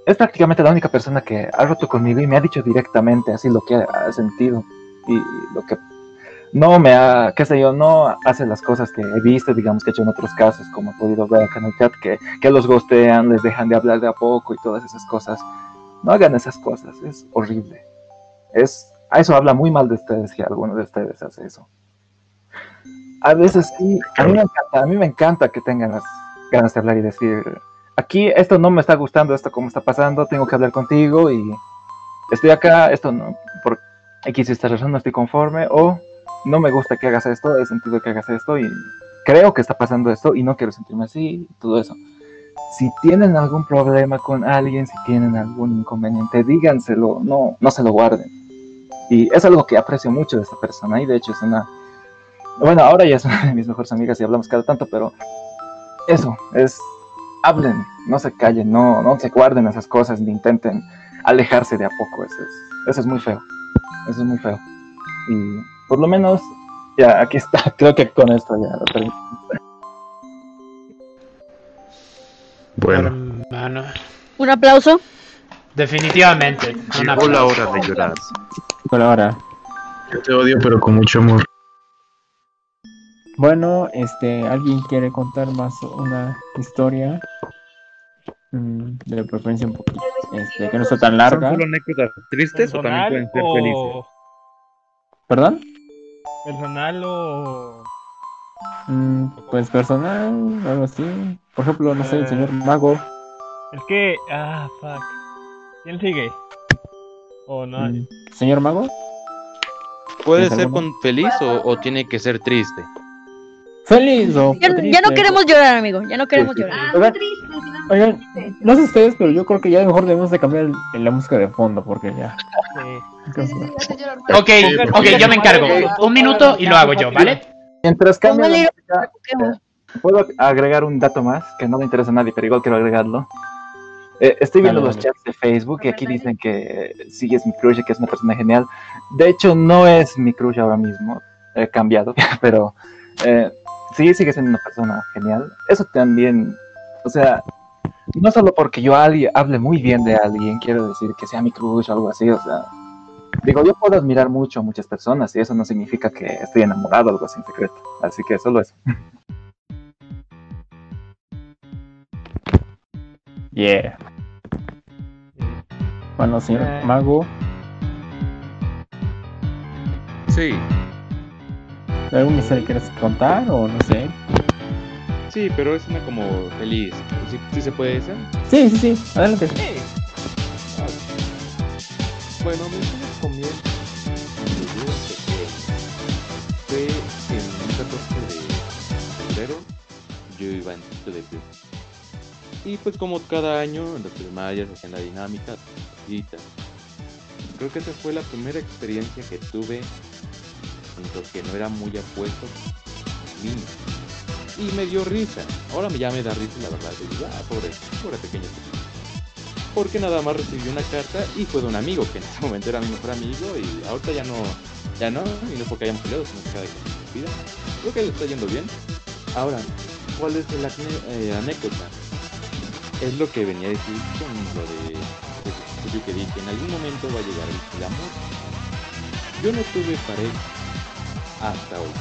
es prácticamente la única persona que ha roto conmigo y me ha dicho directamente así lo que ha sentido y lo que no me ha, qué sé yo, no hace las cosas que he visto, digamos que he hecho en otros casos, como he podido ver acá en el chat, que, que los gostean, les dejan de hablar de a poco y todas esas cosas. No hagan esas cosas, es horrible. Es, a eso habla muy mal de ustedes que alguno de ustedes hace eso. A veces sí, a mí me encanta, a mí me encanta que tengan las ganas de hablar y decir, aquí esto no me está gustando, esto cómo está pasando, tengo que hablar contigo y estoy acá, esto no, X esta razón no estoy conforme, o no me gusta que hagas esto, he sentido que hagas esto y creo que está pasando esto y no quiero sentirme así, todo eso. Si tienen algún problema con alguien, si tienen algún inconveniente, díganselo, no, no se lo guarden. Y es algo que aprecio mucho de esta persona y de hecho es una... Bueno, ahora ya es una de mis mejores amigas y hablamos cada tanto, pero eso, es... Hablen, no se callen, no, no se guarden esas cosas ni intenten alejarse de a poco, eso es, eso es muy feo, eso es muy feo. Y por lo menos, ya, aquí está, creo que con esto ya lo termino. Bueno, Mano, Un aplauso. definitivamente. un llegó la hora de llorar. Por ahora. Yo te odio, pero con mucho amor. Bueno, este, ¿alguien quiere contar más una historia? Mm, de preferencia un poquito, este, que no sea tan larga. ¿Son solo anécdotas tristes o también pueden ser o- felices? ¿Perdón? ¿Personal o.? Mm, pues personal, algo así. Por ejemplo, no sé, el señor Mago. Es que. Ah, fuck. ¿Quién sigue? O no. Mm, ¿Señor Mago? ¿Puede ¿Tienes ser con feliz o, o tiene que ser triste? Feliz o Ya, ya no queremos llorar, amigo. Ya no queremos sí, llorar. ¿Verdad? Oigan, no sé ustedes, pero yo creo que ya mejor debemos de cambiar el- la música de fondo porque ya. Ok, ok, yo me encargo. Un minuto y lo hago yo, ¿vale? Mientras cambia la Póngale- música, eh, puedo agregar un dato más que no le interesa a nadie, pero igual quiero agregarlo. Eh, estoy viendo Dale, los dale. chats de Facebook y aquí dicen que sí es mi crush y que es una persona genial. De hecho, no es mi crush ahora mismo, he cambiado, pero eh, sí sigue siendo una persona genial. Eso también, o sea, no solo porque yo hable muy bien de alguien, quiero decir que sea mi crush o algo así, o sea, digo, yo puedo admirar mucho a muchas personas y eso no significa que estoy enamorado o algo así en secreto. Así que solo eso. Yeah. Bueno, señor Eh. Mago, Sí, ¿alguna historia quieres contar o no sé? Sí, pero es una como feliz. ¿Sí, sí se puede esa? Sí, sí, sí, adelante. Bueno, mi pequeño. Fue en un 14 de febrero, yo iba en sexto de primaria. Y pues como cada año en las primarias hacían la dinámica. Creo que esa fue la primera experiencia que tuve en lo que no era muy apuesto. Y me dio risa. Ahora ya me da risa la verdad. Digo, ah, pobre, pobre pequeño porque nada más recibí una carta y fue de un amigo que en ese momento era mi mejor amigo y ahorita ya no, ya no, y no porque hayamos peleado, sino que cada quien vida. Creo que le está yendo bien. Ahora, ¿cuál es la eh, anécdota? Es lo que venía a decir con lo de principio que dije, en algún momento va a llegar el, el amor. Yo no tuve pareja hasta hoy.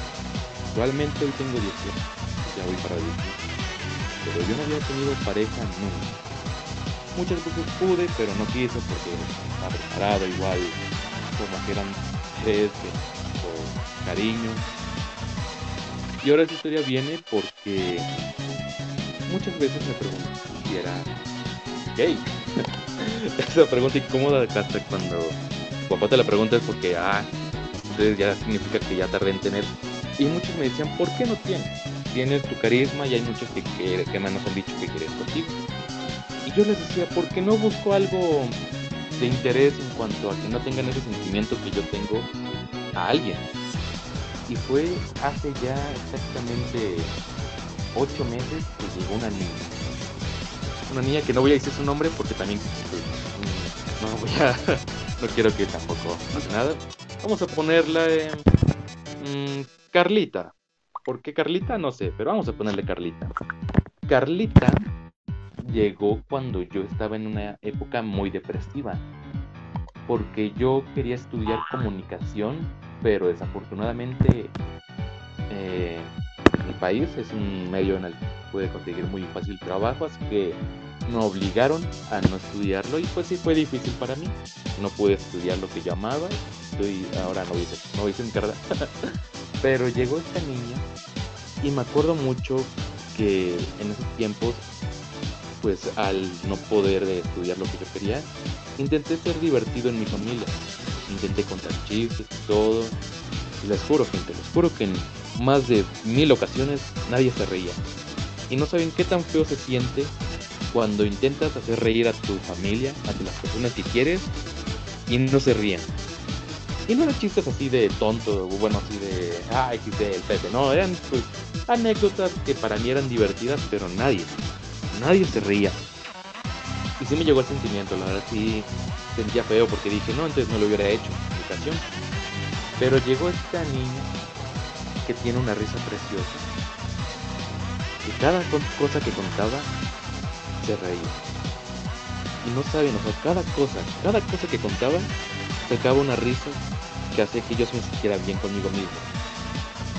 Actualmente hoy tengo 18, voy para 18. Pero yo no había tenido pareja nunca muchas veces pude, pero no quise porque estaba preparado igual, como que eran tres por cariño. Y ahora esta historia viene porque muchas veces me preguntan si era gay. Esa pregunta incómoda hasta cuando tu papá te la pregunta es porque, ah, entonces ya significa que ya tardé en tener. Y muchos me decían, ¿por qué no tienes? Tienes tu carisma y hay muchos que, que, que me nos han dicho que quieren contigo. Y yo les decía, ¿por qué no busco algo de interés en cuanto a que no tengan ese sentimiento que yo tengo a alguien? Y fue hace ya exactamente ocho meses que llegó una niña. Una niña que no voy a decir su nombre porque también no voy a, no quiero que tampoco pase nada. Vamos a ponerla en mm, Carlita. ¿Por qué Carlita? No sé, pero vamos a ponerle Carlita. Carlita llegó cuando yo estaba en una época muy depresiva. Porque yo quería estudiar comunicación, pero desafortunadamente eh, mi país es un medio en el que puede conseguir muy fácil trabajo, así que me obligaron a no estudiarlo y pues sí fue difícil para mí. No pude estudiar lo que yo amaba, estoy ahora no hice, no hice en carrera. Pero llegó esta niña y me acuerdo mucho que en esos tiempos, pues al no poder estudiar lo que yo quería, intenté ser divertido en mi familia. Intenté contar chistes y todo. Y les juro, gente, les juro que en más de mil ocasiones nadie se reía. Y no saben qué tan feo se siente cuando intentas hacer reír a tu familia, a las personas que quieres, y no se ríen. Y no eran chistes así de tonto, bueno, así de, ay, chiste el Pepe, no, eran pues anécdotas que para mí eran divertidas, pero nadie, nadie se reía. Y sí me llegó el sentimiento, la verdad sí sentía feo porque dije, no, antes no lo hubiera hecho en ocasión. Pero llegó esta niña que tiene una risa preciosa. Y cada co- cosa que contaba se reía. Y no saben, o sea, cada cosa, cada cosa que contaba sacaba una risa que hacía que yo me sintiera bien conmigo mismo.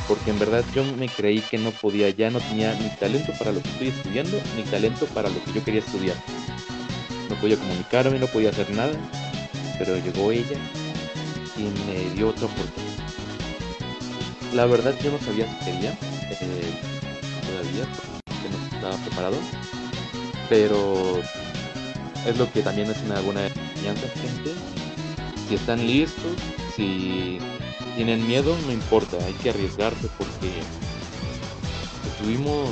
Porque en verdad yo me creí que no podía, ya no tenía ni talento para lo que estoy estudiando, ni talento para lo que yo quería estudiar. No podía comunicarme, no podía hacer nada, pero llegó ella y me dio otra oportunidad. La verdad yo no sabía si quería, eh, todavía, porque no estaba preparado, pero es lo que también es una buena enseñanza, gente. Si están listos, si tienen miedo, no importa, hay que arriesgarse porque estuvimos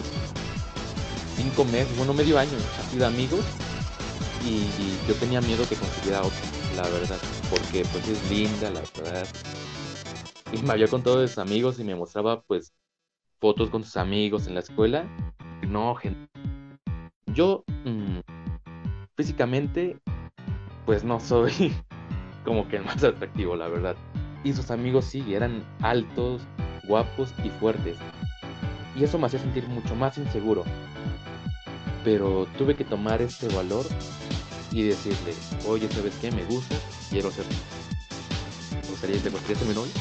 cinco meses, bueno, medio año así de amigos y, yo tenía miedo que consiguiera otra, la verdad, porque pues es linda, la verdad. Y me había contado de sus amigos y me mostraba pues fotos con sus amigos en la escuela. No, gente. Yo mm, físicamente pues no soy como que el más atractivo, la verdad. Y sus amigos sí, eran altos, guapos y fuertes. Y eso me hacía sentir mucho más inseguro. Pero tuve que tomar este valor y decirle, oye, ¿sabes qué? Me gusta, quiero ser... ¿Te gustaría, te gustaría ser mi novia?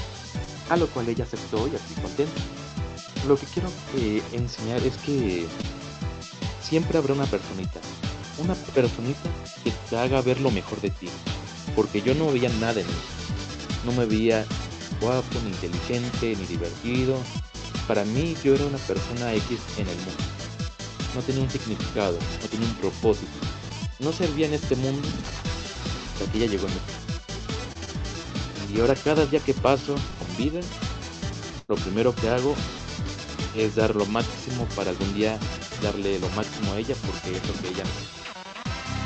A lo cual ella aceptó y así contenta. Lo que quiero eh, enseñar es que siempre habrá una personita. Una personita que te haga ver lo mejor de ti. Porque yo no veía nada en mí. No me veía guapo, ni inteligente, ni divertido. Para mí yo era una persona X en el mundo. No tenía un significado, no tenía un propósito. No servía en este mundo hasta que ella llegó en mí. Y ahora cada día que paso con vida, lo primero que hago es dar lo máximo para algún día darle lo máximo a ella porque es lo que ella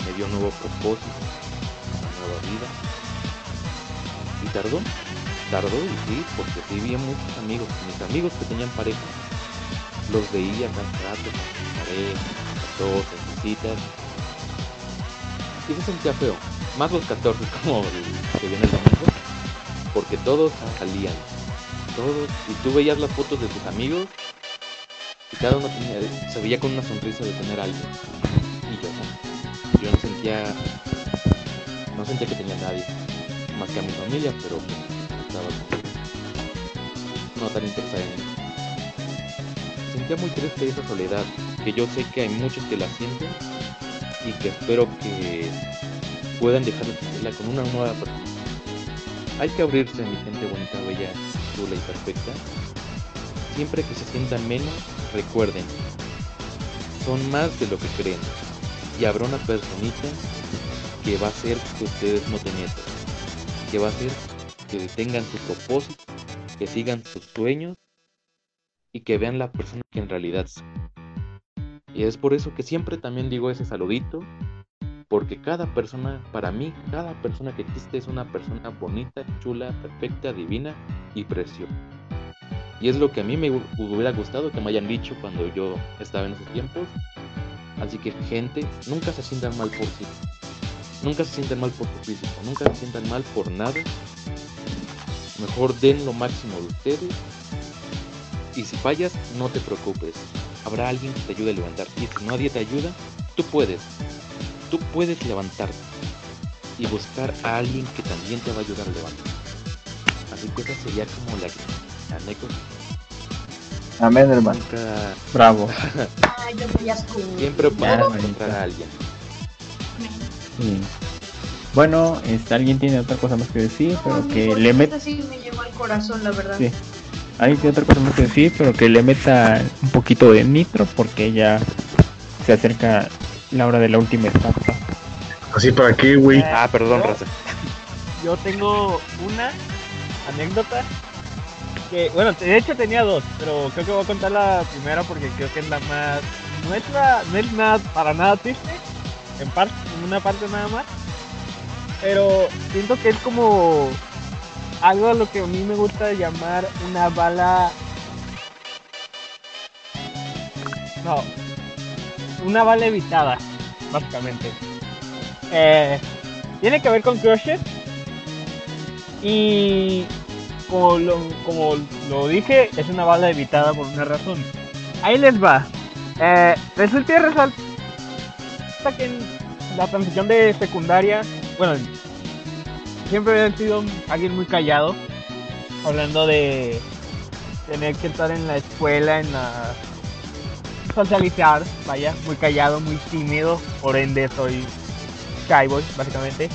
me, dio un nuevo propósito, Y tardó, tardó y sí, porque sí vi muchos amigos, mis amigos que tenían pareja, los veía cada rato sus todos en visitas. Y se sentía feo, más los 14 como que viene el domingo, porque todos salían, todos, y tú veías las fotos de tus amigos y cada uno tenía, se veía con una sonrisa de tener algo. Y yo. Yo no sentía, sentía que tenía nadie, más que a mi familia, pero pues, estaba no tan interesada en mí. Sentía muy triste esa soledad, que yo sé que hay muchos que la sienten y que espero que puedan dejar de sentirla con una nueva persona. Hay que abrirse, mi gente bonita, bella, chula y perfecta. Siempre que se sientan menos, recuerden, son más de lo que creen. Y habrá una personita que va a hacer que ustedes no tengan que va a hacer que tengan su propósito, que sigan sus sueños y que vean la persona que en realidad son. Y es por eso que siempre también digo ese saludito Porque cada persona, para mí, cada persona que existe es una persona bonita, chula, perfecta, divina y preciosa. Y es lo que a mí me hu- hubiera gustado que me hayan dicho cuando yo estaba en esos tiempos. Así que gente, nunca se sientan mal por sí. Nunca se sientan mal por su físico. Nunca se sientan mal por nada. Mejor den lo máximo de ustedes. Y si fallas, no te preocupes. Habrá alguien que te ayude a levantar. Y si nadie te ayuda, tú puedes. Tú puedes levantarte. Y buscar a alguien que también te va a ayudar a levantar. Así que esa sería como la anécdota. Amén, hermano. Nunca- Bravo. Ay, yo. Siempre Ya, vamos a manita. encontrar a alguien. Sí. Bueno, este, alguien tiene otra cosa más que decir, pero que le meta. Sí me llegó al corazón, la verdad. Sí. Alguien tiene otra cosa más que decir, pero que le meta un poquito de nitro porque ya se acerca la hora de la última etapa. Así para qué, güey. Ah, perdón, Raza. Yo tengo una anécdota que, bueno, de hecho tenía dos, pero creo que voy a contar la primera porque creo que es la más, no es la, no es nada, para nada triste, en parte, en una parte nada más, pero siento que es como algo a lo que a mí me gusta llamar una bala, no, una bala evitada, básicamente. Eh, tiene que ver con crushes y como lo, como lo dije, es una bala evitada por una razón. Ahí les va. Eh, resulta y que en la transición de secundaria, bueno, siempre he sido alguien muy callado, hablando de tener que estar en la escuela, en la socializar, vaya, muy callado, muy tímido, por ende soy shy boy, básicamente.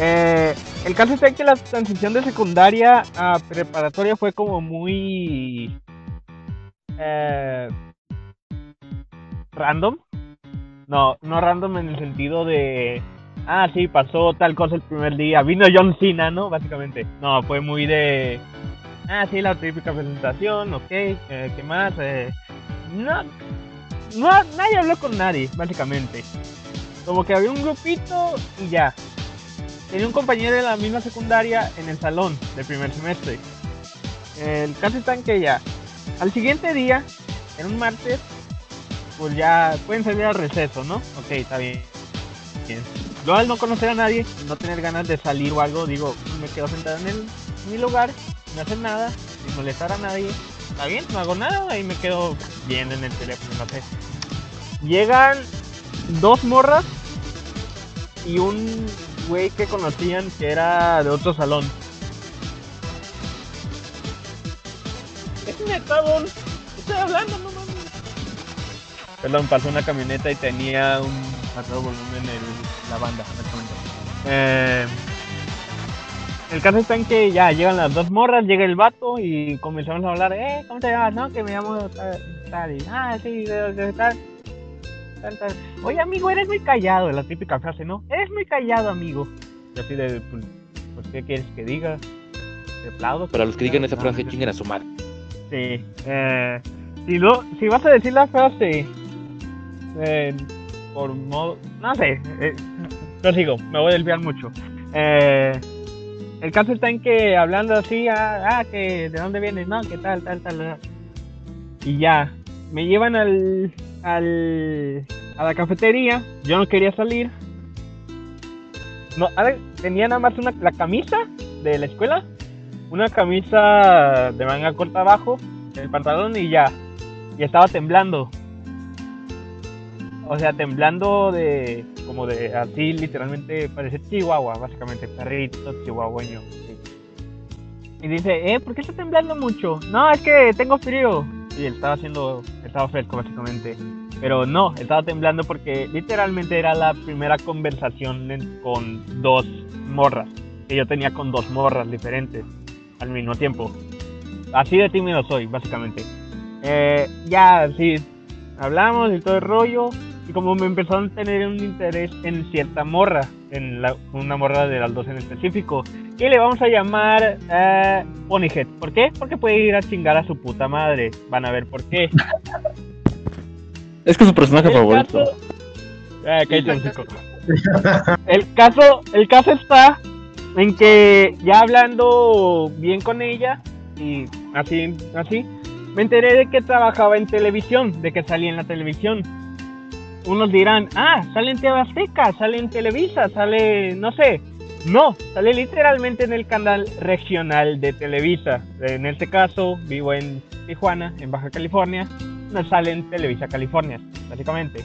Eh, el caso es que la transición de secundaria a preparatoria fue como muy eh, random. No, no random en el sentido de ah sí pasó tal cosa el primer día, vino John Cena, ¿no? Básicamente. No, fue muy de ah sí la típica presentación, ok, eh, ¿qué más? Eh, no, no, nadie habló con nadie, básicamente. Como que había un grupito y ya. Tenía un compañero de la misma secundaria en el salón del primer semestre. El caso está en que ya. Al siguiente día, en un martes, pues ya pueden salir al receso, ¿no? Ok, está bien. bien. Al no conocer a nadie, no tener ganas de salir o algo, digo, me quedo sentado en, mi lugar, no hacer nada, sin molestar a nadie. Está bien, no hago nada y me quedo viendo en el teléfono, no sé. Llegan dos morras y un güey que conocían que era de otro salón. Es neta. Estoy hablando, no. Perdón, pasó una camioneta y tenía un a todo volumen el, la banda. Eh, el caso está en que ya llegan las dos morras, llega el vato y comenzamos a hablar, eh, ¿cómo te llamas? No, que me llamo tal, y, ah, sí, tal, tal, tal. Oye, amigo, eres muy callado, la típica frase, ¿no? Eres muy callado, amigo. Y así de, pues, pues, ¿qué quieres que diga? Te aplaudo. Para los que digan esa No, frase, chinguen a su madre. Sí. Eh, si, lo, si vas a decir la frase eh, por modo... No sé. Eh, prosigo, me voy a desviar mucho. Eh, el caso está en que hablando así, ah, ah, que de dónde vienes, no, que tal, tal, tal. Y ya, me llevan al, al, a la cafetería, yo no quería salir. No, tenía nada más una, la camisa de la escuela, una camisa de manga corta abajo, el pantalón y ya. Y estaba temblando. O sea, temblando de. Como de. Así, literalmente. Parece chihuahua, básicamente. Perrito chihuahueño. Y dice, eh, ¿por qué está temblando mucho? No, es que tengo frío. Y él estaba haciendo. Estaba fresco, básicamente. Pero no, estaba temblando porque literalmente era la primera conversación en- con dos morras. Que yo tenía con dos morras diferentes al mismo tiempo. Así de tímido soy, básicamente. Eh, ya, sí, hablamos y todo el rollo. Y como me empezaron a tener un interés en cierta morra, en la- una morra de las dos en específico, que le vamos a llamar eh, Ponyhead. ¿Por qué? Porque puede ir a chingar a su puta madre. Van a ver por qué. Es que es su personaje El favorito. caso- cállate, hocico. El caso, el caso está en que ya hablando bien con ella y así, así, me enteré de que trabajaba en televisión, de que salía en la televisión. Unos dirán, ah, sale en TV Azteca, sale en Televisa, sale, no sé. No, sale literalmente en el canal regional de Televisa. En este caso, vivo en Tijuana, en Baja California. No sale en Televisa California, básicamente.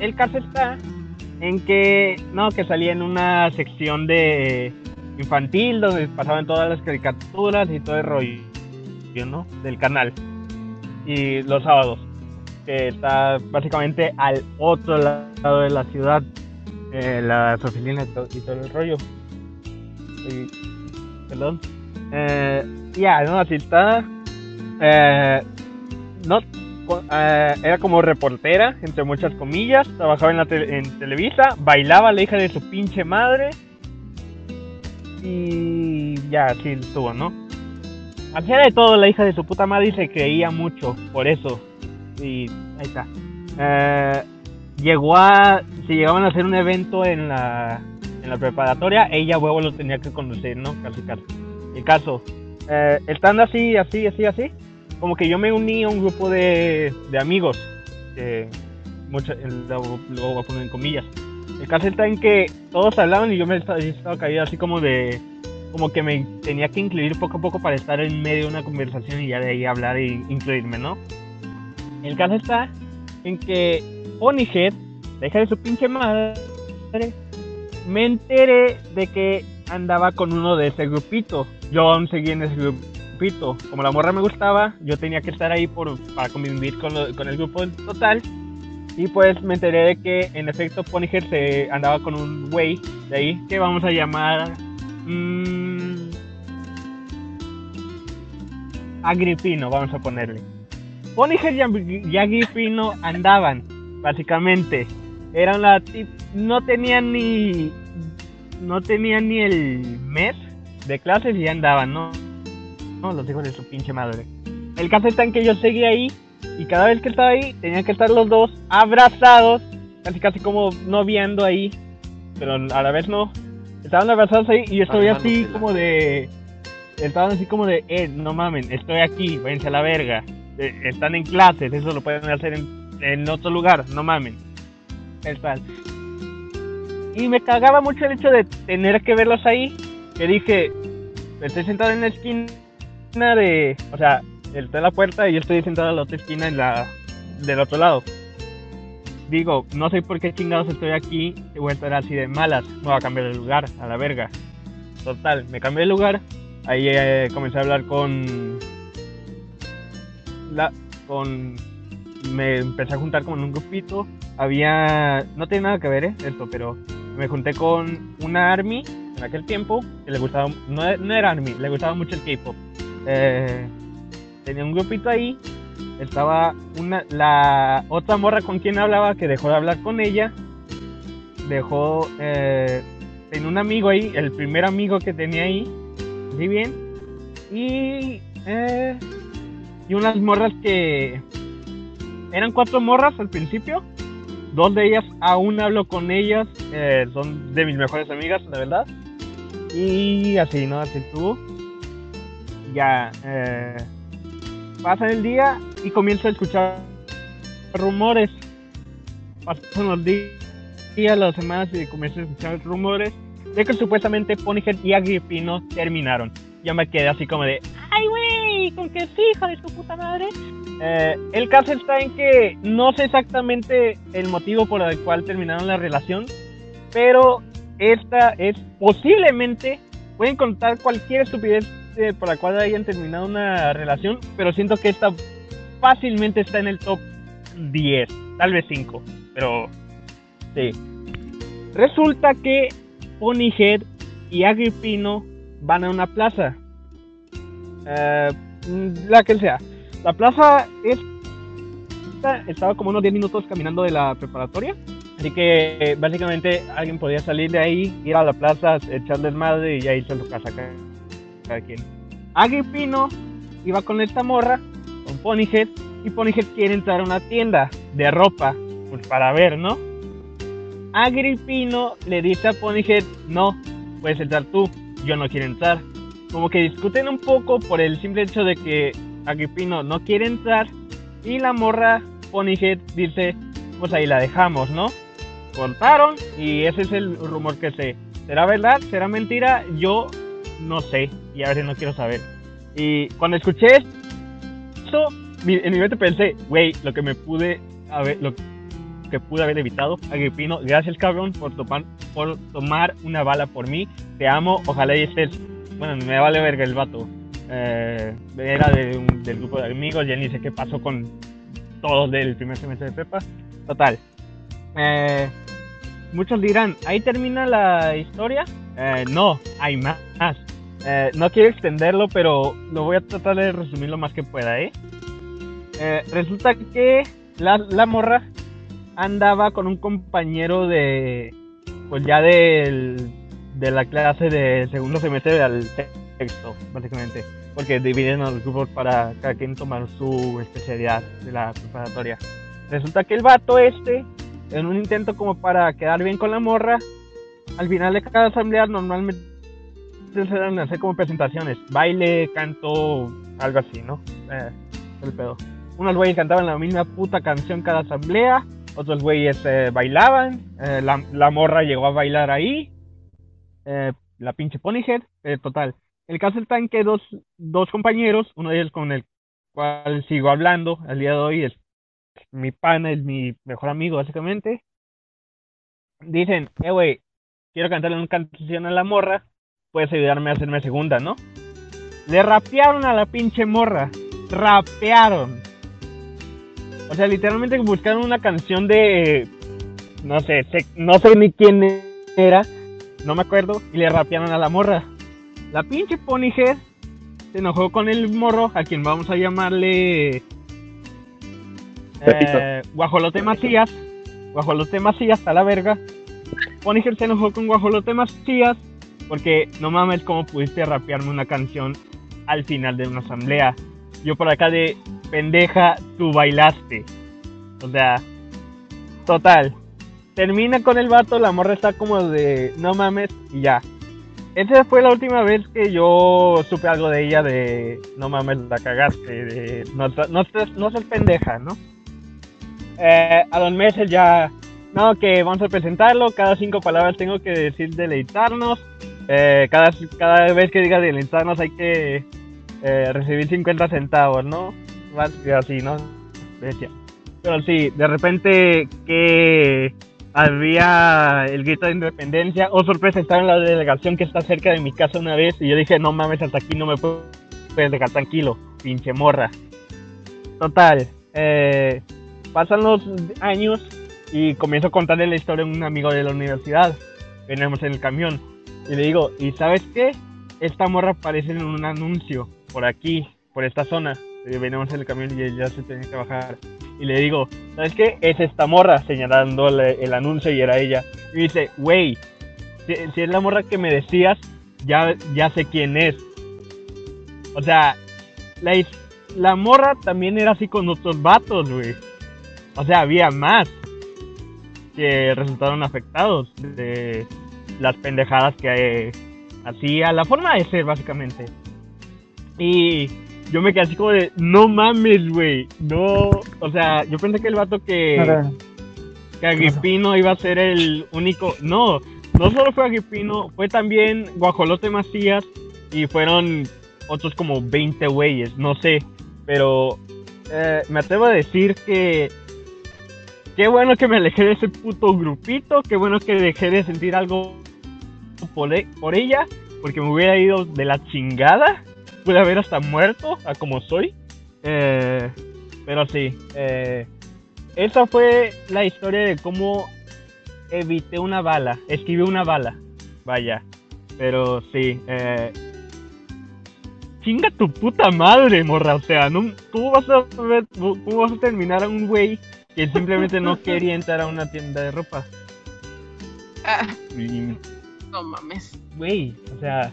El caso está en que, no, que salía en una sección de infantil donde pasaban todas las caricaturas y todo el rollo, ¿no? Del canal. Y los sábados, que está básicamente al otro lado de la ciudad, eh, las oficinas y todo, el rollo. Y- perdón. Eh, ya, no, así está. Eh, no, eh, era como reportera, entre muchas comillas, trabajaba en, la en Televisa, bailaba la hija de su pinche madre y ya, así estuvo, ¿no? Hacía de todo la hija de su puta madre se creía mucho, por eso. Y ahí está. Eh, llegó a, si llegaban a hacer un evento en la, en la preparatoria, ella huevo lo tenía que conocer, ¿no? Casi casi. El caso, eh, estando así, así, así, así, como que yo me uní a un grupo de, de amigos, que mucha- lo, lo voy a poner en comillas. El caso está en que todos hablaban y yo me estaba, estaba caído así como de, como que me tenía que incluir poco a poco para estar en medio de una conversación y ya de ahí hablar e incluirme, ¿no? El caso está en que Ponyhead, la hija de su pinche madre, me enteré de que andaba con uno de ese grupito. Yo aún seguía en ese grupito. Como la morra me gustaba, yo tenía que estar ahí por, para convivir con, con el grupo en total. Y pues me enteré de que en efecto Ponyhead se andaba con un güey de ahí que vamos a llamar mm, Agripino, vamos a ponerle. Ponyhead y Agri- y Agripino andaban, básicamente. Eran la tip- no tenían ni no tenían ni el mes de clases y ya andaban, ¿no? No, los hijos de su pinche madre. El caso está en que yo seguía ahí y cada vez que estaba ahí tenían que estar los dos abrazados, casi casi como no viendo ahí, pero a la vez no. Estaban abrazados ahí y yo estoy así como de estaban así como de, eh, no mamen, estoy aquí, váyanse a la verga. Eh, están en clases, eso lo pueden hacer en, en otro lugar, no mamen. Es tal. Y me cagaba mucho el hecho de tener que verlos ahí, que dije, estoy sentado en la esquina de, o sea, estoy en la puerta y yo estoy sentado en la otra esquina en la, del otro lado. Digo, no sé por qué chingados estoy aquí voy a estar así de malas, me voy a cambiar de lugar, a la verga. Total, me cambié de lugar, ahí eh, comencé a hablar con con me empecé a juntar con un grupito había no tiene nada que ver ¿eh? esto pero me junté con una army en aquel tiempo que le gustaba no, no era army le gustaba mucho el K-pop Eh, tenía un grupito ahí estaba una la otra morra con quien hablaba que dejó de hablar con ella dejó eh, tenía un amigo ahí el primer amigo que tenía ahí ¿sí bien? Y, eh, y unas morras que eran cuatro morras al principio. Dos de ellas aún hablo con ellas. eh, son de mis mejores amigas, la verdad. Y así, ¿no? Así estuvo. Ya, eh, pasa el día y comienzo a escuchar rumores. Pasan los días, las semanas y comienzo a escuchar rumores de que supuestamente Ponyhead y Agripino terminaron. Yo me quedé así como de, ¡ay, güey! ¿Con qué sí, hija de su puta madre? Eh, el caso está en que no sé exactamente el motivo por el cual terminaron la relación, pero esta es posiblemente, pueden contar cualquier estupidez eh, por la cual hayan terminado una relación, pero siento que esta fácilmente está en el top 10, tal vez 5, pero sí. Resulta que Ponyhead y Agripino van a una plaza. Eh, la que sea. La plaza es estaba como unos 10 minutos caminando de la preparatoria. Así que eh, básicamente alguien podía salir de ahí, ir a la plaza, echar desmadre y ya irse a su casa cada quien. Agripino iba con esta morra, con Ponyhead, y Ponyhead quiere entrar a una tienda de ropa, pues para ver, ¿no? Agripino le dice a Ponyhead, no, puedes entrar tú, yo no quiero entrar. Como que discuten un poco por el simple hecho de que Agripino no quiere entrar y la morra Ponyhead dice, pues ahí la dejamos, ¿no? Cortaron y ese es el rumor que sé. ¿Será verdad? ¿Será mentira? Yo no sé y a veces no quiero saber. Y cuando escuché mi- en mi mente pensé, güey, lo que me pude lo que pude haber evitado, Agripino, gracias cabrón por tomar, por tomar una bala por mí, te amo, ojalá y estés, bueno, me vale verga el vato, Eh, era de un- del grupo de amigos, ya ni sé qué pasó con todos del primer semestre de prepa, total. Eh, muchos dirán, ¿ahí termina la historia? Eh, no, hay más. Eh, no quiero extenderlo, pero lo voy a tratar de resumir lo más que pueda, ¿eh? Eh, resulta que la, la morra andaba con un compañero de, pues ya del, de la clase de segundo semestre al sexto, básicamente, porque dividen los grupos para cada quien tomar su especialidad de la preparatoria. Resulta que el vato este, en un intento como para quedar bien con la morra, al final de cada asamblea normalmente se suelen hacer como presentaciones, baile, canto, algo así, ¿no? Eh, el pedo. Unos güeyes cantaban la misma puta canción cada asamblea, otros güeyes eh, bailaban, eh, la, la morra llegó a bailar ahí, eh, la pinche Ponyhead, total. El caso está en que dos, dos compañeros, uno de ellos con el cual sigo hablando al día de hoy, es mi pana, es mi mejor amigo básicamente, dicen, eh güey, quiero cantarle una canción a la morra, puedes ayudarme a hacerme segunda, ¿no? Le rapearon a la pinche morra, rapearon. O sea, literalmente buscaron una canción de. No sé, no sé ni quién era, no me acuerdo, y le rapearon a la morra. La pinche Ponyhead se enojó con el morro, a quien vamos a llamarle. Eh, Guajolote Macías. Guajolote Macías, a la verga. Ponyhead se enojó con Guajolote Macías porque no mames, ¿cómo pudiste rapearme una canción al final de una asamblea? Yo por acá de pendeja, tú bailaste. O sea, total. Termina con el vato, la morra está como de no mames y ya. Esa fue la última vez que yo supe algo de ella de no mames, la cagaste, no, no, seas- pendeja, ¿no? Eh, a los meses ya, no, que vamos a presentarlo, cada cinco palabras tengo que decir deleitarnos, eh, cada, cada vez que diga deleitarnos hay que eh, recibir 50 centavos, ¿no? Que así, ¿no? Decía. Pero sí, de repente que había el grito de independencia, oh sorpresa, estaba en la delegación que está cerca de mi casa una vez y yo dije, no mames, hasta aquí no me puedes dejar tranquilo, pinche morra. Total, eh, pasan los años y comienzo a contarle la historia a un amigo de la universidad. Venimos en el camión y le digo, ¿y sabes qué? Esta morra aparece en un anuncio por aquí, por esta zona. Y venimos en el camión y ella se tenía que bajar. Y le digo, ¿sabes qué? Es esta morra, señalando el anuncio y era ella. Y dice, güey, si, si es la morra que me decías, ya, ya sé quién es. O sea, la, la morra también era así con otros vatos, güey. O sea, había más que resultaron afectados de las pendejadas que eh, hacía, la forma de ser, básicamente. Y yo me quedé así como de, no mames, güey, no. O sea, yo pensé que el vato que, que Agripino iba a ser el único. No, no solo fue Agripino, fue también Guajolote Macías y fueron otros como 20 güeyes, no sé. Pero eh, me atrevo a decir que qué bueno que me alejé de ese puto grupito, qué bueno que dejé de sentir algo por, por ella, porque me hubiera ido de la chingada, pude haber hasta muerto a como soy. Eh, pero sí, eh, esa fue la historia de cómo evité una bala, esquivé una bala, vaya. Pero sí, eh, chinga tu puta madre, morra. O sea, no, ¿cómo, vas a ver- ¿cómo vas a terminar a un güey que simplemente no quería entrar a una tienda de ropa? Ah, Y, no mames. Güey, o sea,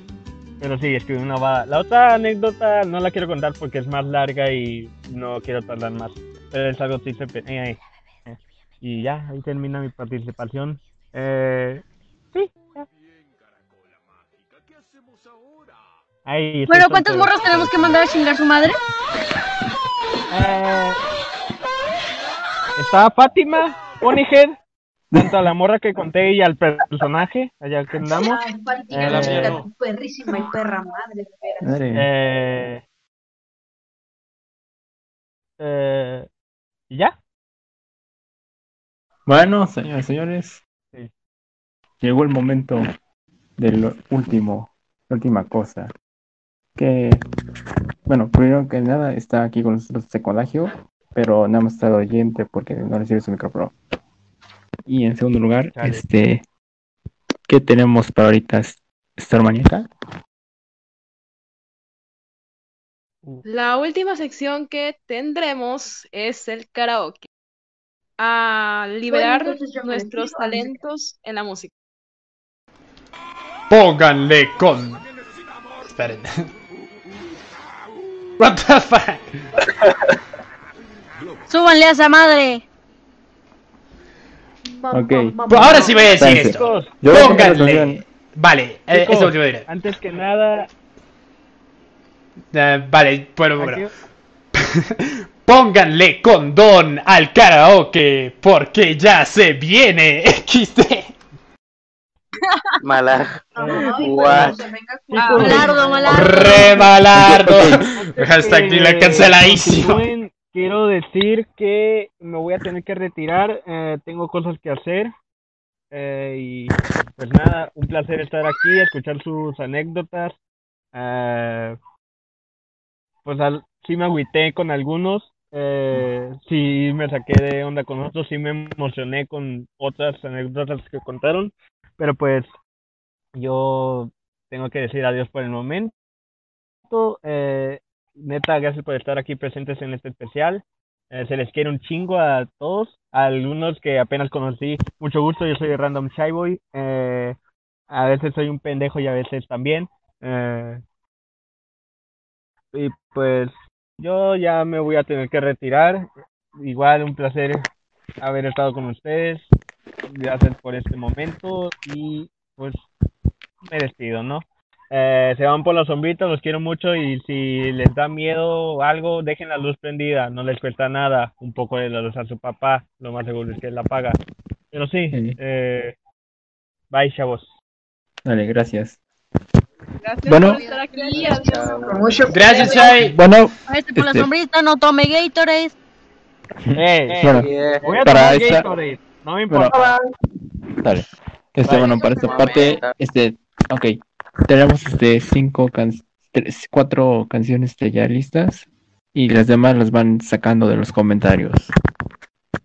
pero sí, escribí una bala. La otra anécdota no la quiero contar porque es más larga y no quiero tardar más. Pero es algo triste. eh, eh. Y ya, ahí termina mi participación. Eh, sí. ya. Ahí, Bueno, ¿cuántos morros tenemos que mandar a chingar su madre? Eh, está Fátima, Ponyhead, tanto a la morra que conté y al personaje, allá que andamos. Ay, Eh, la chica, tu perrísima y perra madre, veras. Eh, eh, ¿y ya? Bueno, señores, señores. Sí. Llegó el momento del último, la última cosa. Que, bueno, primero que nada está aquí con nosotros este colegio, pero nada más está oyente porque no recibe su micrófono. Y en segundo lugar, este, ¿qué tenemos para ahorita, Star Maníaca? La última sección que tendremos es el karaoke. A liberar Bueno, nuestros talentos en la música. Pónganle con. Esperen. What the fuck? Súbanle a esa madre. Okay. Ahora sí voy a decir esto. Pónganle. Vale, eh, eso último diré. Antes que nada. Eh, vale, bueno, bueno. Pónganle condón al karaoke porque ya se viene XD. Malar. Malardo, malardo. Re malardo. Hashtag la canceladísimo. Quiero decir que me voy a tener que retirar, eh, tengo cosas que hacer. eh, y pues nada, un placer estar aquí, escuchar sus anécdotas. eh, pues sí me agüité con algunos, eh, sí me saqué de onda con otros, sí me emocioné con otras anécdotas que contaron, pero pues yo tengo que decir adiós por el momento. Eh, neta, gracias por estar aquí presentes en este especial. Eh, se les quiere un chingo a todos, a algunos que apenas conocí. Mucho gusto, yo soy Random Shy Boy. Eh, a veces soy un pendejo y a veces también. Eh, y pues yo ya me voy a tener que retirar. Igual un placer haber estado con ustedes. Gracias por este momento y pues me despido, ¿no? Eh, se van por los sombritos, los quiero mucho y si les da miedo o algo, dejen la luz prendida, no les cuesta nada. Un poco de la luz a su papá, lo más seguro es que él la paga. Pero sí, Sí. eh, bye, chavos. Dale, gracias. Gracias Bueno. por estar aquí. Adiós. Gracias, Chai. Bueno, Este por la Este- sombrita, no tome Gatorade. Eh, bueno, voy a para esta- Gatorade, no me bueno, importa. dale. Este, Vale. bueno, para esta parte, este, ok, tenemos este cinco can tres, cuatro canciones este, ya listas y las demás las van sacando de los comentarios.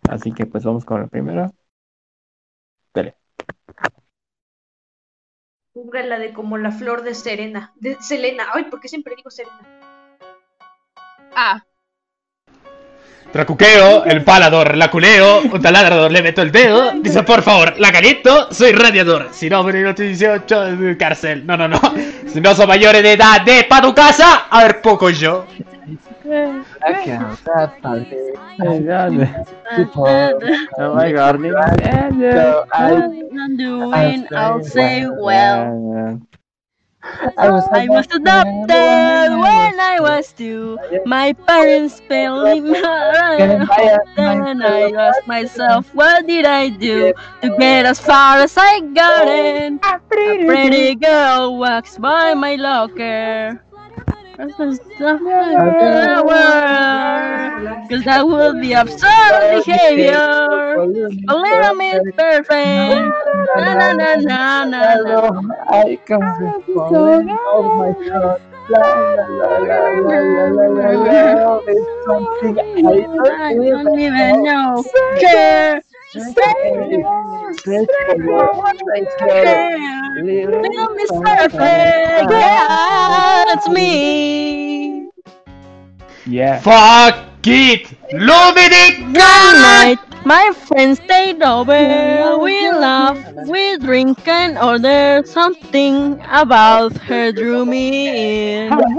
Así que pues vamos con la primera. Dale. la de como la flor de Serena. De Selena. Ay, ¿por qué siempre digo Serena? Ah, Tracuqueo, el palador, la culeo, un taladrador le meto el dedo, dice por favor, la caliento, soy radiador. Si no, de 18, de cárcel. No, no, no. Si no son mayores de edad, de pa' tu casa, a ver poco yo. Oh my god. I'm doing, I'll say well. I was adopted when I was two. My parents failed me. Then I asked myself, what did I do to get as far as I got it? A pretty girl walks by my locker. Because that would be absurd behavior. A little bit perfect. Na na na na na. I can be falling Oh my God. La la la la la la la la. It's something I don't even know. Care. Little Miss Perfect. Yeah, that's me. Yeah. Fuck it! Lumidic Night. My friends stayed over, we laugh, we drink and order something about her drew me in.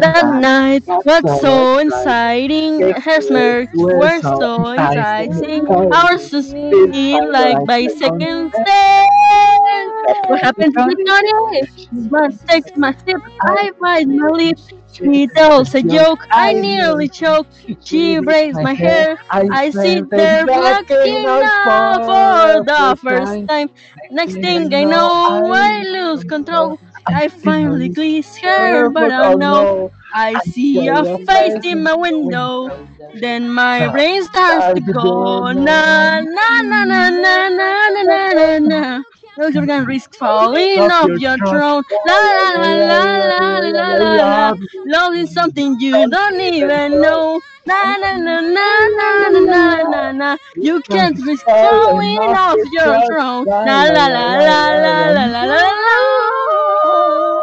That night was so exciting, her smirks were so enticing, our suspicion like by second stage. What happened to the tonic? My sex, my sip, I bite my lip. She tells a joke, I nearly choke. She braids my hair, I sit there looking up for the first time. Next thing I know, I lose control. I finally kiss her, but I know. I see a face in my window. Then my brain starts to go na na na na na na na na na. No, you're gonna risk falling off your throne. La la la la la la la la. Love is something you don't even know. Na na na na na na na na na. You can't risk falling off your throne. La la la la la la la la la.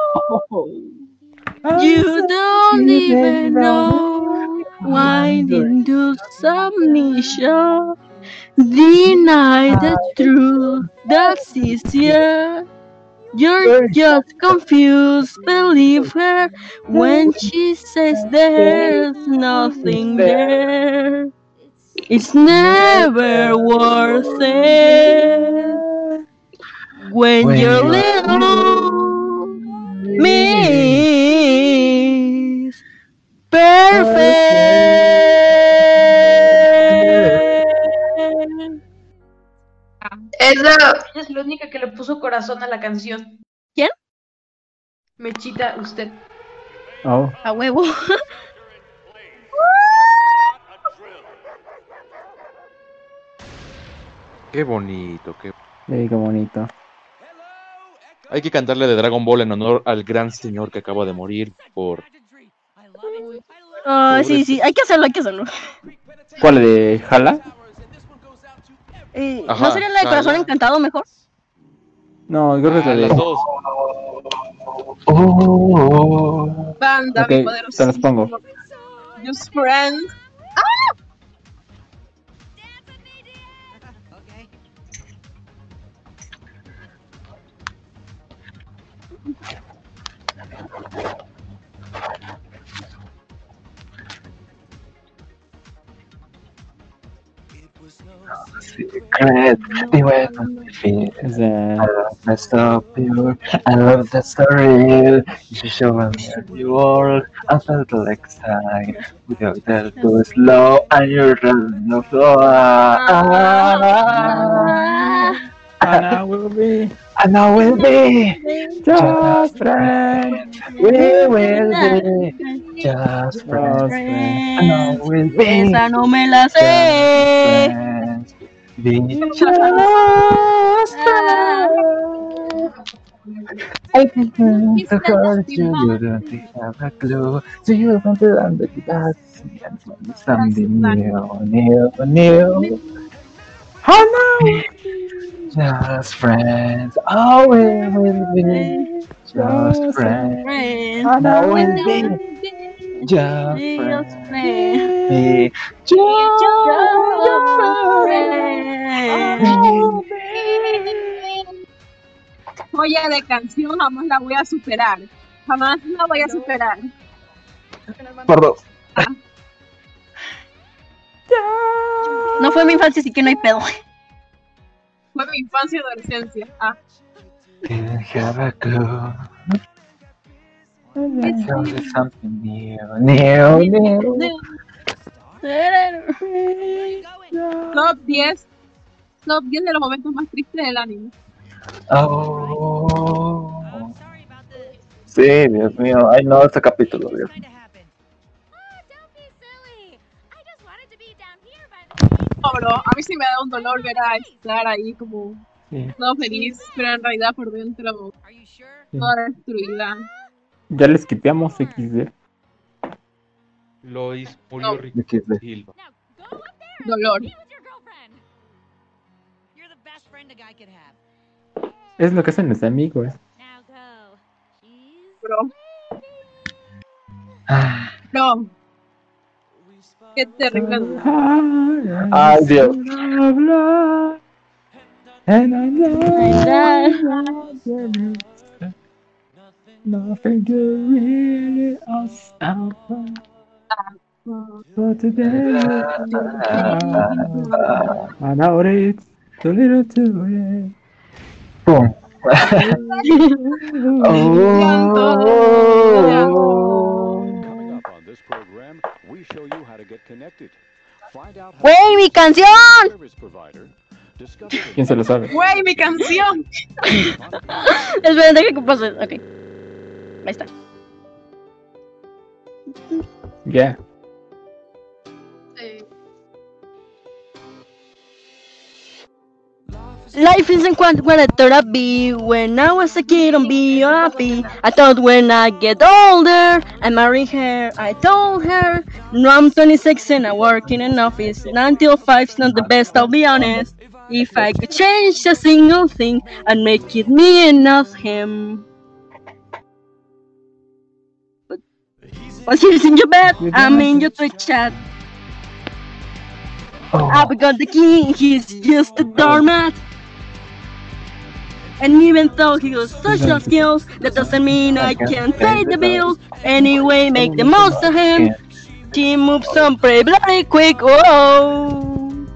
You don't even know why into submission. Deny ah. the truth that's easier. You're just confused, believe her when she says there's nothing there. It's never worth it when, When you're little. Miss Perfect. Ella, ella es la única que le puso corazón a la canción. ¿Quién? Mechita, usted. Oh. A huevo. Qué bonito, qué... Sí, qué bonito. Hay que cantarle de Dragon Ball en honor al gran señor que acaba de morir por... Ah, sí, sí, hay que hacerlo, hay que hacerlo. ¿Cuál de Jala? Eh, Ajá, ¿No sería la de corazón encantado mejor? No, yo creo que Ah, de. las dos. Oh. Banda, Ok, mi te poderoso. los pongo. Just friends. ¡Ah! Secret, the way to feel I love the so pure, I love the so real. You show me the world, I felt like excited. Without that too slow, and you're no flow. And I will be, and I will be just friends. We will be just friends. And I will be Esa no me la sé. Be I think to hurt you, don't have a clue. So you want to under the gas and something new, new, new. No! Just friends, we will be just friends. And I will be just. Be just Joya de canción, jamás la voy a superar. Jamás la voy a superar. Perdón. No fue mi infancia, así que no hay pedo. Fue mi infancia y adolescencia. Ah. Something new, new, new. Top 10. Top 10 de los momentos más tristes del anime. Oh. Sí, Dios mío. Ay, no, este capítulo, Dios mío. No, bro, a mí sí me da un dolor ver a estar ahí como Sí. todo feliz, pero en realidad por dentro toda destruida. Ya les quipeamos ah. XD. Lois Polio Rico Silva. Dolor. Es lo que hacen los amigos. Bro. Ah. No. Qué terrible. Ah, Ay, Dios. And I love, I nothing to really us out. But today, I know it's too little too late. Boom. ¡Güey, mi canción! ¿Quién se lo sabe? ¡Güey, mi canción! Espera, deja que pase. Ok. Ahí está. Yeah. Life isn't quite what I thought I'd be when I was a kid on B.O.P. I thought when I get older, I marry her. I told her, no, I'm 26 and I work in an office. 9 till 5's not the best, I'll be honest. If I could change a single thing, I'd make it me and not him. What's he's in your bed? I'm in your Twitch chat. Ah, I've got the king, he's just a doormat. And even though he has social skills, that doesn't mean I can't pay the bills. Anyway, make the most of him. Team moves on pretty bloody quick. Oh,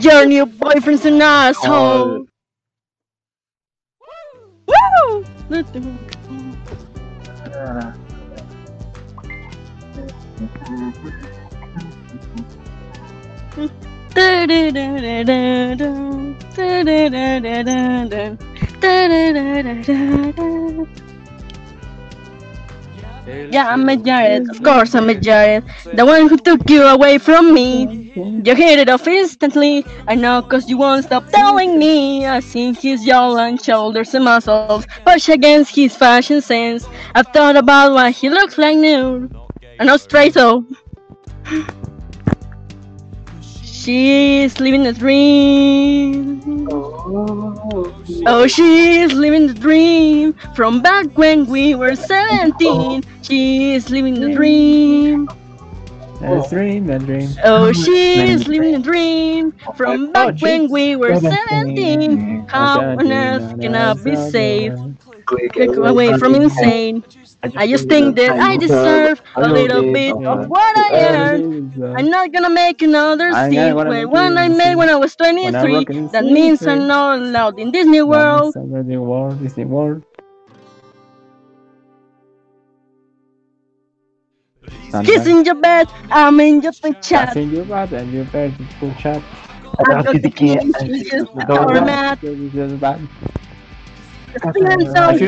your new boyfriend's an asshole. Woo! Yeah, I'm a Jared. Of course, I'm a Jared. The one who took you away from me. You hit it off instantly. I know, cause you won't stop telling me. I see his jawline, shoulders, and muscles. Push against his fashion sense. I've thought about what he looks like new. I know straight though. She's living the dream. Oh, she's living the dream from back when we were 17. She's living the dream. A dream, a dream. Oh, she's living the dream from oh, back when we were 17. How on earth can I be saved? Get away from insane. I just think that I deserve a little bit of what I earned. I'm not gonna make another I'm seat not gonna when make one I made when I was 23. That means I'm not allowed in Disney World. Disney World, Disney World. He's in your bed, I'm in your chat. That's in your bed and you better to chat. I've got the key, she's just a I can solve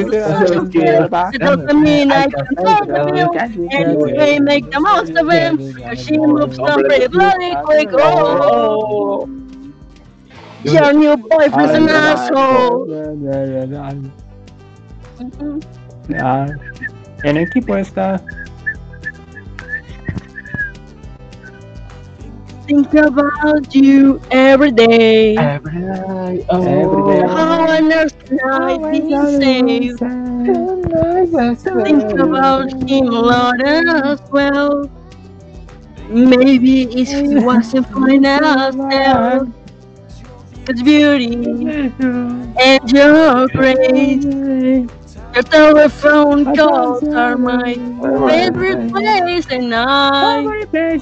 the bill. Anyway, make the most of him. Cause she moves on pretty bloody quick. Oh, your new boyfriend's an asshole. Ah, en equipo está. Think about you every day. Every day. How on earth can I be oh, saved? Think about him a lot as well. Maybe if he wasn't fine as there. Cause beauty and your grace. Your telephone calls are my favorite place, and I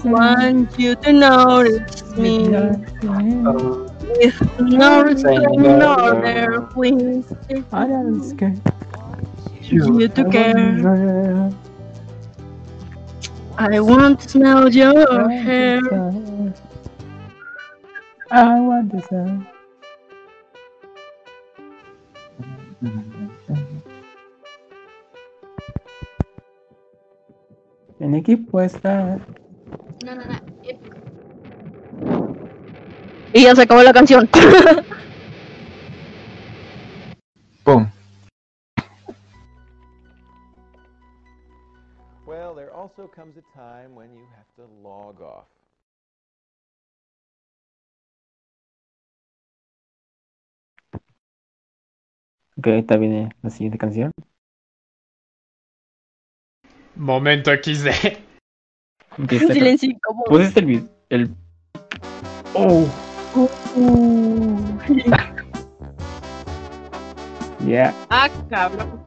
want you to notice me. With no respect, no there, please. You to care. I want to smell your hair. I want to say. En equipo está. No, no, no. eh, Y ya se acabó la canción. Boom. Well, there also comes a time when you have to log off. Ok, ahorita viene la siguiente canción. Momento XD. Silencio incómodo. Pusiste el video. El... Oh, Uh. yeah. Ah, cabrón.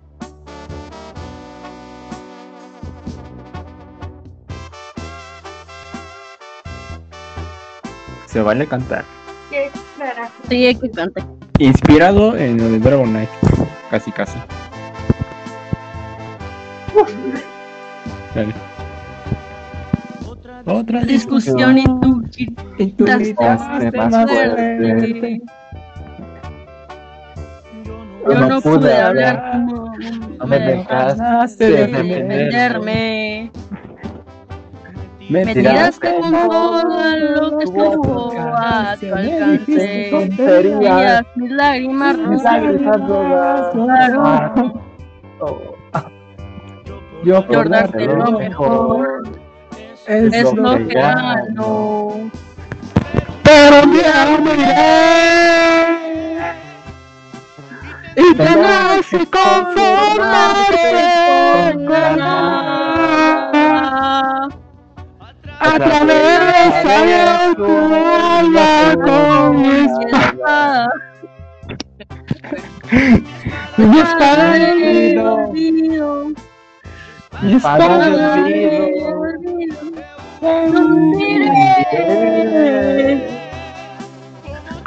Se vale cantar. ¿Qué carajo? Sí, hay que cantar. Inspirado en lo de Dragon Knight. Casi, casi. Dale. Otra Discusión y tú Y tú gritas gritaste más más fuerte. Yo no pude hablar No me dejaste defenderme. Me Me tiraste tiraste con todo lo que estuvo a tu alcance. tonterías. Mis lágrimas Mis lágrimas rojas. Claro. Yo Por darte lo mejor. Es lo que gano. Pero día me iré y tendrás que conformarte con nada. A través de saber tu alma con mi espada. Mi espada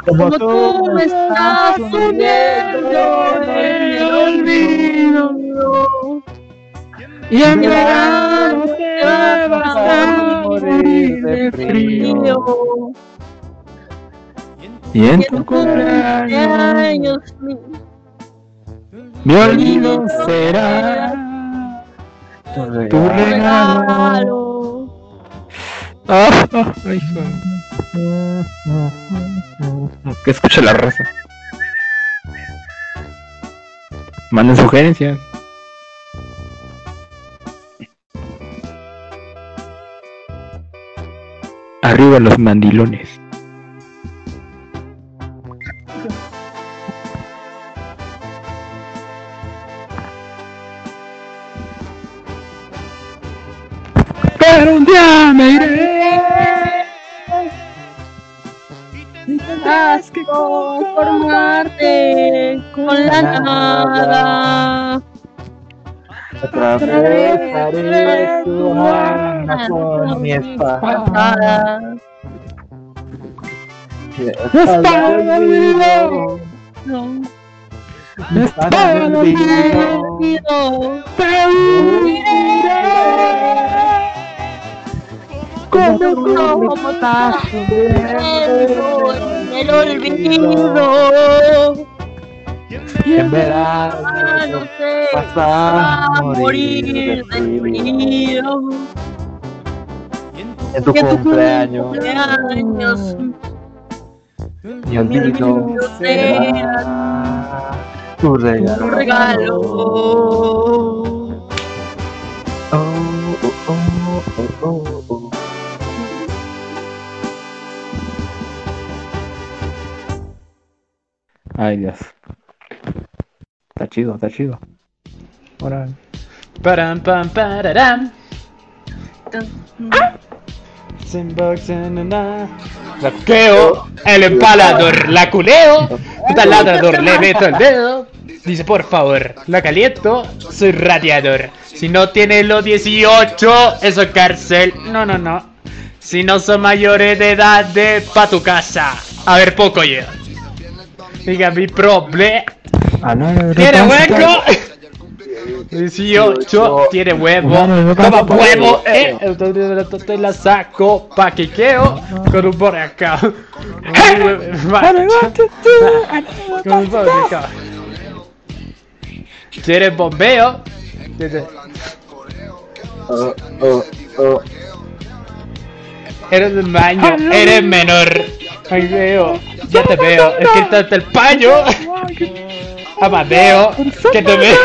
Como tú me estás hundiendo en el olvido. Y en verano te vas a morir de frío. Y en Y tu cumpleaños mi olvido será tu tu regalo. Ah, ah, ay. Que escuche la raza. Manden sugerencias. Arriba los mandilones. Pero un día me iré. Tendrás que conformarte con la nada. Atravesaré tu alma con mi espada. Mi espada de olvido. Mi espada de olvido. Te Como en el olvido. Y en verano sé, a morir de frío. En tu cumpleaños mi olvido será tu tu regalo. regalo. Oh, oh, oh, oh, oh, Ay, Dios. Está chido, está chido. Ahora. Param, pam, pararam. La cuqueo, el empalador, la culeo, taladrador, le meto el dedo. Dice, por favor, la caliento, soy radiador. Si no tiene los 18, eso es cárcel. No, no, no. Si no son mayores de edad, de pa' tu casa. A ver, poco yo. Diga mi problema. ¿Tiene hueco? 18, tiene huevo, toma huevo, eh, entonces la saco pa' quiqueo con un por acá. Con un por acá. ¿Quieres bombeo? Eres del baño, eres menor. Ay, veo, ya te veo, es que estás el paño. Amadeo, que te veo.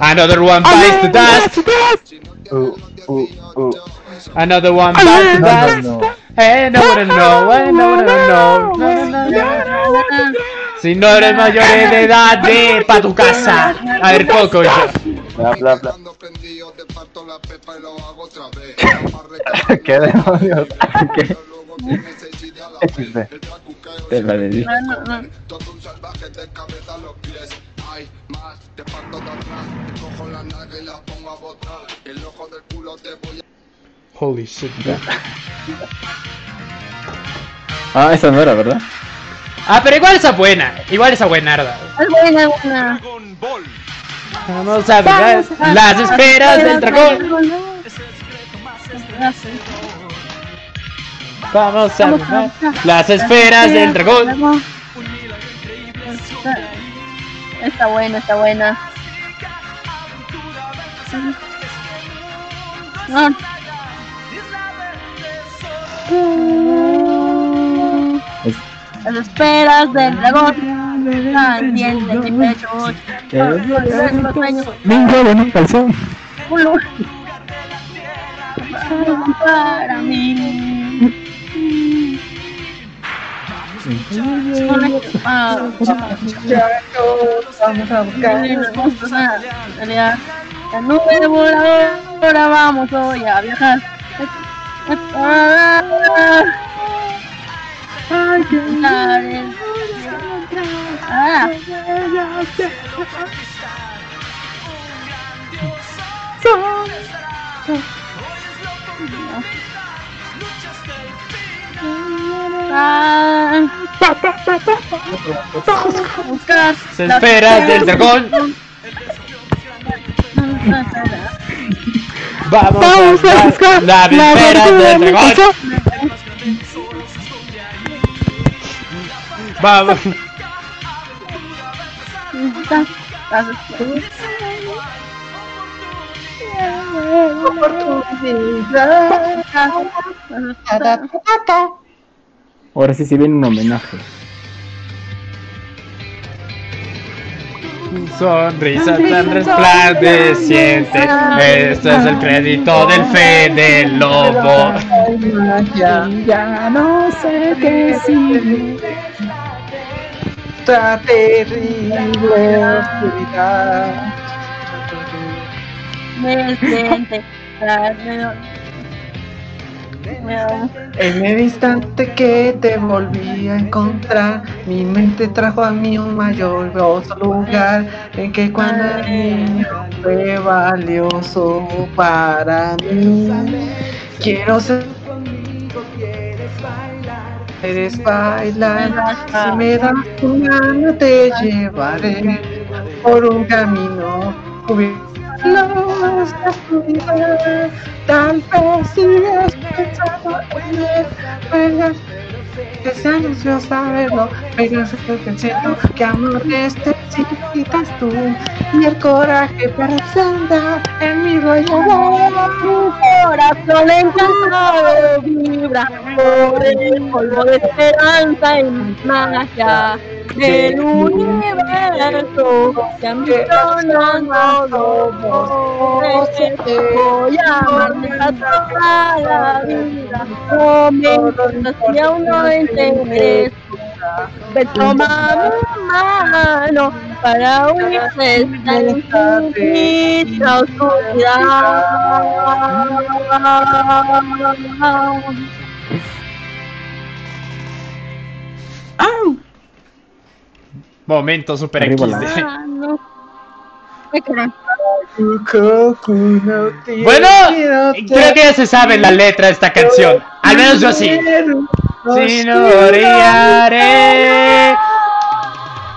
Another one bites the dust. Another one bites the No, no, dust. no. Eh, no, no, no, eh, no, no, no, no, no, no, no. Si no eres mayor de edad, ve pa' tu casa. A ver, poco yo. Bla, bla, bla. ¿Qué demonios? ¿Qué? XD. Te la leí. No, no, no. Holy shit. Ah, esa no era, ¿verdad? Ah, pero igual esa buena. Igual esa buenarda. Es buena, buena. Vamos a ver las esferas del dragón. Vamos a ver las esferas del dragón. Está buena, está buena. No. Las esperas del dragón. Ah, entiende mi pecho. Los sueños. Me huevo en un calzón. Para mí. Ah, Vamos a buscar. La nube voladora, vamos hoy a viajar. Ay, Ah. Ah. Se las esferas del dragón. Vamos, Vamos a buscar la abertura del dragón. Vamos. Ahora sí se viene un homenaje. Sonrisa tan resplandeciente. Este es el crédito del fe del lobo. Ya, ya no sé qué sigue. Esta terrible oscuridad. Me siente. En el instante que te volví a encontrar, mi mente trajo a mí un maravilloso lugar en que cuando era niño fue valioso para mí. Quiero ser quieres bailar, si me das tu mano te llevaré por un camino cubierto de oscuridad. Tal vez sigues pensando en él, yo saberlo, pero sé que siento que amor necesitas tú y el coraje para andar en mi rollo. Mi corazón encantado vibra por el polvo de esperanza y magia del universo ambicionando los voy a amarte hasta toda la vida. No me importa si aún no entiendes Ven, toma mi mano para unirse esta infinita oscuridad. Momento super Arriba XD. la- Ah, no. Bueno, creo que ya se sabe la letra de esta canción. Al menos yo sí. Si no.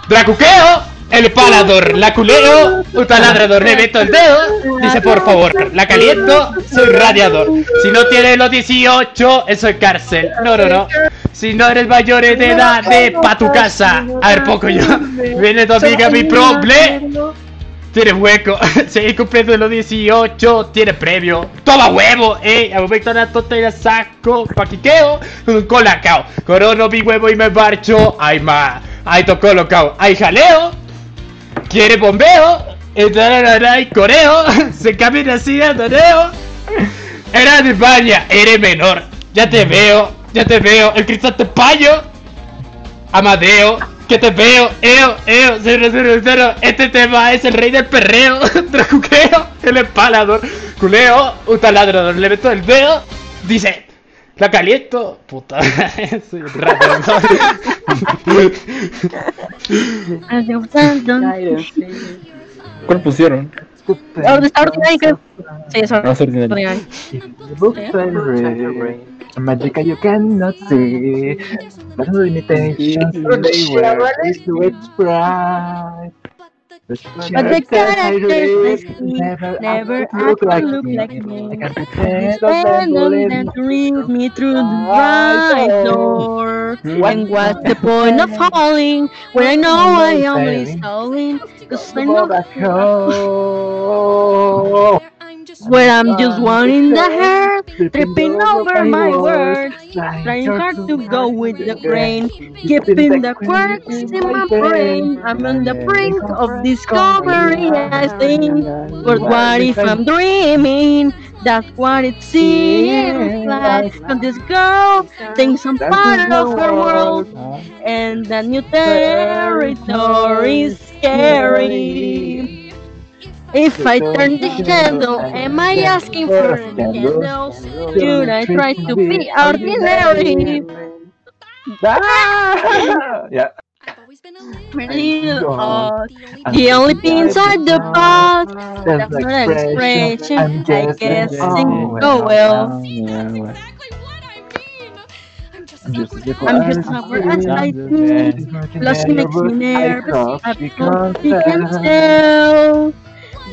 Dracuqueo, el palador, la culeo, un taladrador, le meto el dedo. Dice por favor, la caliento, soy radiador. Si no tienes los 18, eso es cárcel. No, no, no. Si no eres mayor de edad, de pa' tu casa. A ver, poco yo. Viene tu amiga, mi proble. Tiene hueco, seguir cumpliendo los 18, tiene premio. Toma huevo, eh. Al momento la tonta y la saco. Paquiqueo, un colacao. Corono mi huevo y me marcho. Ay, ma. Ay, tocó locao. Ay, jaleo. Quiere bombeo. Y coreo. Se camina así, andoneo. Era de España, eres menor. Ya te veo. ya te veo, el cristal te payo. Amadeo, que te veo, eo, eo, cero, cero, cero. Este tema es el rey del perreo, trajuqueo, el empalador, culeo, un taladrador, le meto el dedo, dice, la caliento, puta, soy un rato, ¿Cuál pusieron? ¿Dónde está Ordinary? Sí, es Ordinary. Ordinary. Magic you cannot see. The they were its. The But the characters I see never, never act look like look me. like me. I can pretend Stand that on that read me through the ah, right door. Hmm. And what's the point of falling when I know I only stalling? Cause I know back home. Oh. Where I'm just wanting the hair, tripping over my words, trying hard to go with the grain, keeping the quirks in my brain. I'm on the brink of discovery, I think. But what if I'm dreaming? That's what it seems like. And this girl thinks I'm part of her world, and the new territory is scary. If I turn the handle, am I asking for candles? Should I try to be ordinary? Yeah. Little uh, odd. The only thing inside the box, that's not an expression. I guess things go well. I'm just over as I think. Plus, she makes me nervous. I don't think I can tell.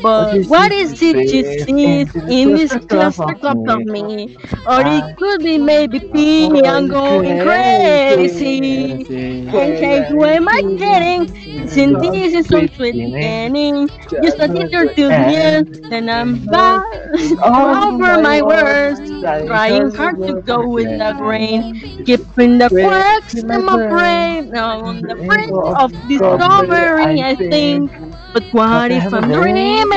But what is it you see in this cluster of me? Or it could be maybe me, I'm going crazy. And hey, who am I getting? Since this is some sweet beginning, just a teacher to the then I'm back over my words, trying hard to go with the grain, keeping the quirks in my brain. Now on the brink of discovery, I think. But what if I'm dreaming?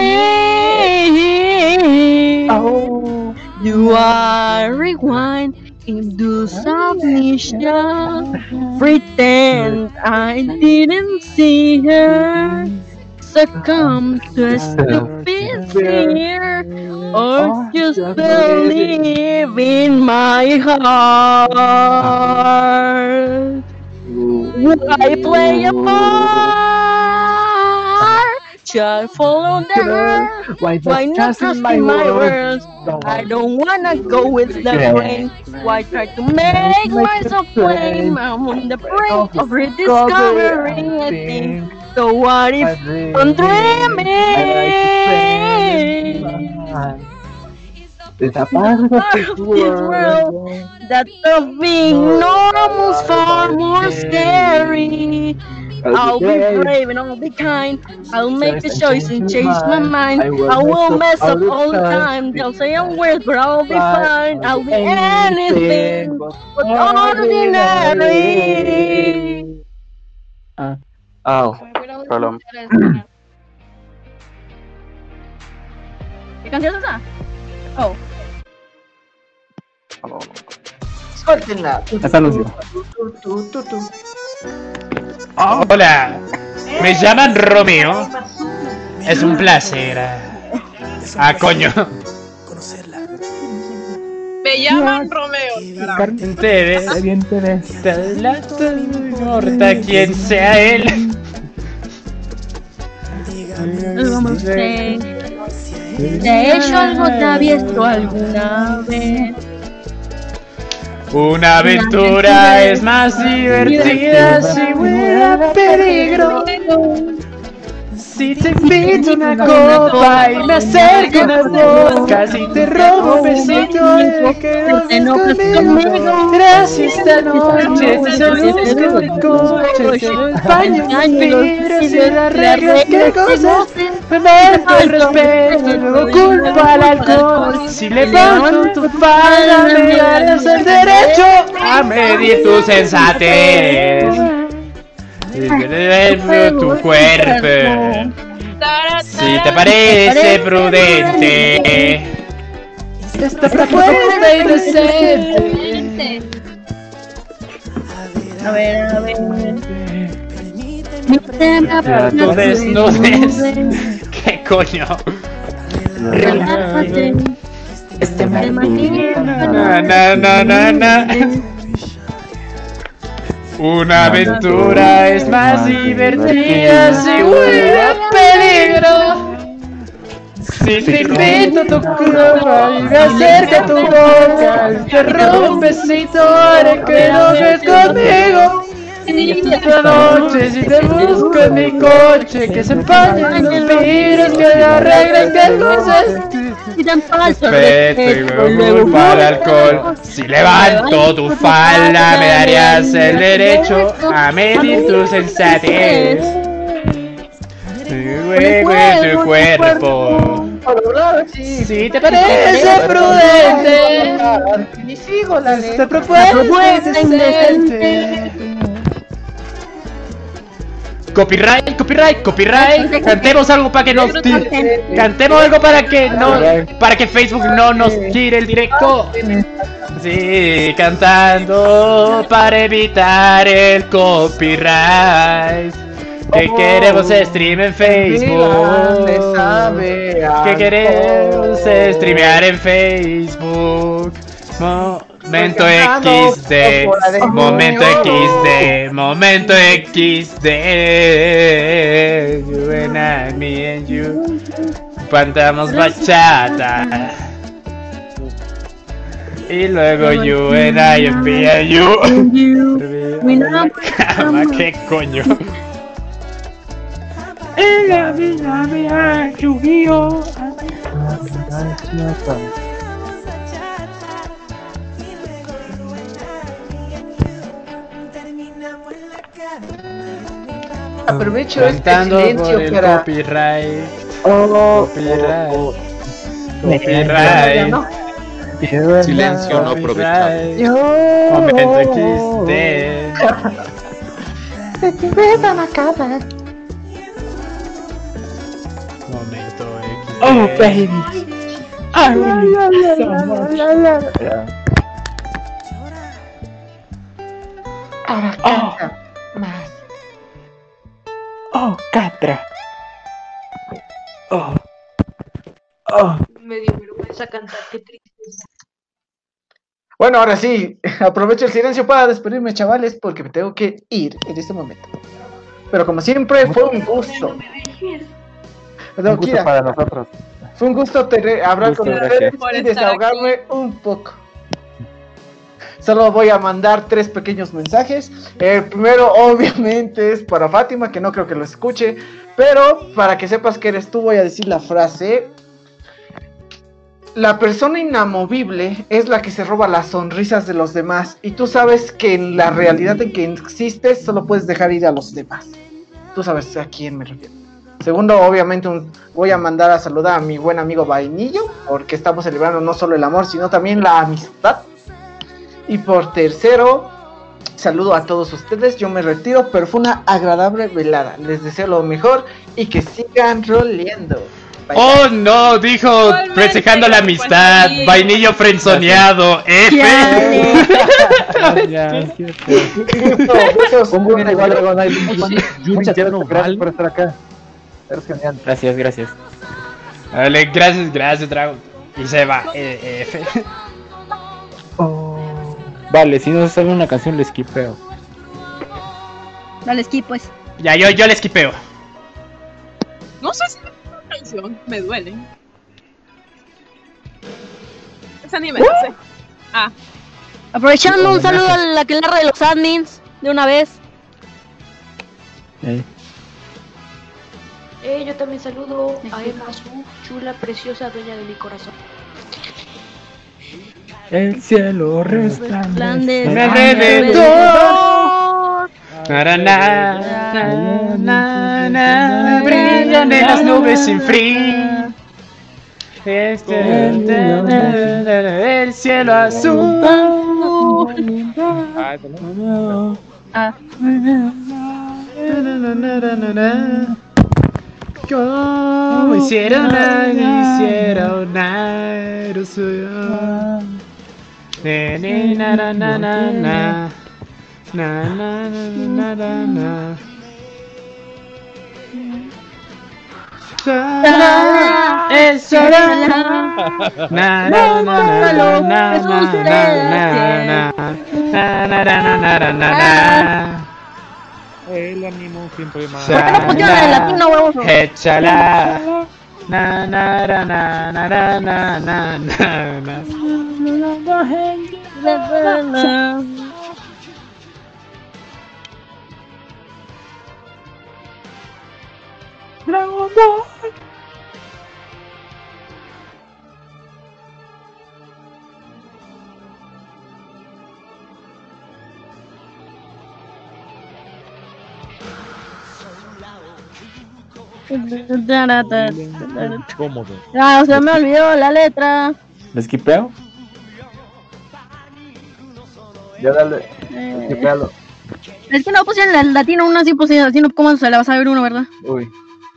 Oh, you are rewind into submission. Pretend I didn't see her. Succumb to a stupid fear, or just believe in my heart. Would I play a part? I follow her? Why Why not trust in my words? I don't wanna go with the grain. Why try to make myself plain? I'm on the brink of rediscovery, I think. So what if I'm dreaming? It's a part of Part this of this world. world that of being normal's far more scary. I'll be brave and I'll be kind. I'll make the choice and change my mind. I will mess up all the time. They'll say I'm weird, but I'll be fine. I'll be anything but ordinary. Uh, oh, Rolón. ¿Qué canción es esa? Ah? Oh. Suéltenla. Esa anuncio. Tú. Hola, me llaman Romeo. Es un placer. Ah, coño. Me llaman Romeo. Te ves. bien te ves. No importa quién sea él. Vamos a ver. ¿Te he hecho algo travieso alguna vez? Una aventura es más divertida si huele a peligro. Si te invito una copa y me acerco una boca, si te robo un besito, es que Te conmigo. Gracias esta noche, te saludas con el coche, el paño en fibra, si las reglas que cosas, me falta respeto, luego culpa al alcohol. Si levanto tu falda, me darás el derecho a medir tu sensatez. Tu cuerpo. Si te parece prudente. Esta propuesta indecente. A ver, a ver. Tú desnudes. ¿Qué coño? Relájate. Este na, na, na, na. Una aventura es más divertida si huele a peligro. Si te invito tu cama y me acerca tu boca, y te rompes y te haré que enojes conmigo. Esta noche si te busco en mi coche, que se empañen los virus, que le arreglen que luces. Dan falso Respeto y luego para alcohol. Si levanto tu falda, me darías el derecho a medir tu sensatez. Luego en tu cuerpo. Si te parece prudente, letra. propuesta es indecente. Copyright, copyright, copyright. Cantemos algo para que nos cantemos algo para que no para que Facebook no nos tire el directo. Sí, cantando para evitar el copyright. Que queremos stream en Facebook. Que queremos streamear en Facebook. Momento XD, momento XD, momento XD. You and I, me and you. Cantamos bachata. Y luego you and I and me and you. Cama, ¿qué coño? En la vida mía, Yu-Gi-Oh! Aprovecho este Cantando por silencio el para. copyright. Oh, Copyright. oh, Copyright. no. Silencio no aprovechado. Momento XD. Se te besa la cara. Momento XD. Oh, baby. Much. Ahora canta más. Oh, Catra. Oh. Oh. Me dio vergüenza cantar, qué tristeza. Bueno, ahora sí, aprovecho el silencio para despedirme, chavales, porque me tengo que ir en este momento. Pero como siempre, fue un gusto. Perdón, Un gusto Kira, para nosotros. fue un gusto tener- hablar Gusto, con ustedes y desahogarme un poco. Solo voy a mandar tres pequeños mensajes. El primero, obviamente, es para Fátima, que no creo que lo escuche. Pero para que sepas que eres tú, voy a decir la frase. La persona inamovible es la que se roba las sonrisas de los demás. Y tú sabes que en la realidad en que existes, solo puedes dejar ir a los demás. Tú sabes a quién me refiero. Segundo, obviamente, voy a mandar a saludar a mi buen amigo Vainillo, porque estamos celebrando no solo el amor, sino también la amistad. Y por tercero, saludo a todos ustedes. Yo me retiro, pero fue una agradable velada. Les deseo lo mejor y que sigan roleando. Bye, Oh no, dijo festejando la amistad, vainillo frenzoneado, F. Muchas gracias por estar acá. Eres genial. Gracias, gracias. Dale, gracias, gracias, Dragon. Y se va, eh, F. Vale, si no se sabe una canción, le skipeo. Dale, skip, pues. Ya, yo, yo le esquipeo. No sé si es una canción, me duele. Esa ni me la sé. Ah, Aprovechando un saludo a la que de los admins de una vez. Eh. Eh, yo también saludo a Emma, su chula, preciosa dueña de mi corazón. El cielo resplandece. Me alrededor. Na, na, na, na, na, brillan en las nubes sin frío. Este, el cielo azul. Ah. Como hicieron a hicieron El ánimo siempre más. Échala. Na, na, na, na, ra, na, na, na, na. Dragon Ball. Cómodo. Ah, se me olvidó la letra. ¿Me esquipeo? Ya dale. Eh, Esquipealo. es que no pusieron el latino uno así, pues así no, ¿cómo se le va a saber uno, verdad? Uy.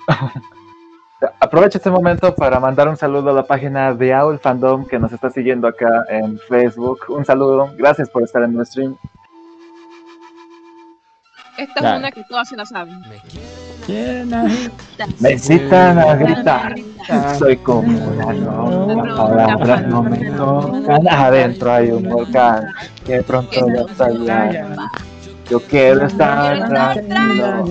Aprovecho este momento para mandar un saludo a la página de Owl Fandom que nos está siguiendo acá en Facebook. Un saludo. Gracias por estar en el stream. Esta Dale. es una que todas se la saben. Me incitan a gritar. Soy como la loca. Palabras no me tocan. Adentro hay un volcán que pronto va a estallar. Yo quiero estar tranquilo.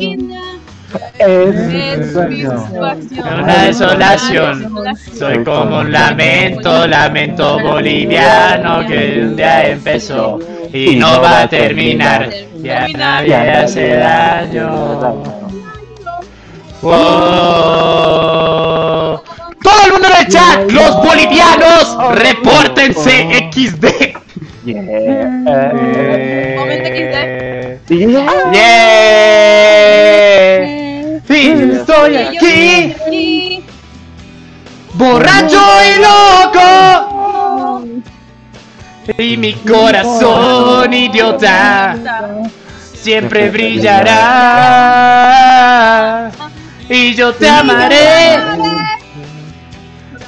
Es mi sueño. Una desolación. Soy como un lamento, lamento boliviano que un día empezó y no va a terminar. Ya nadie hace daño. Oh. Todo el mundo en el chat, los bolivianos, repórtense XD. Yeah. Sí, estoy aquí, borracho y loco. Y mi corazón idiota siempre brillará. Y yo te amaré,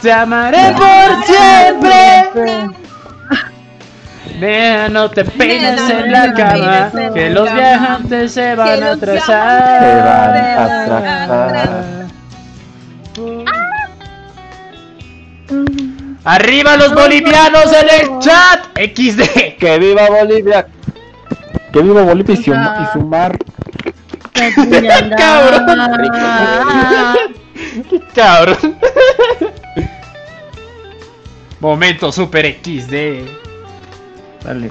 te amaré por siempre. Nena, no te peines en la cama, que los viajantes se van a atrasar. Se van a atrasar. Arriba los bolivianos en el chat. XD. Que viva Bolivia. Que viva Bolivia y su, y su mar. Cabrón. Qué cabrón. Momento super XD. Dale.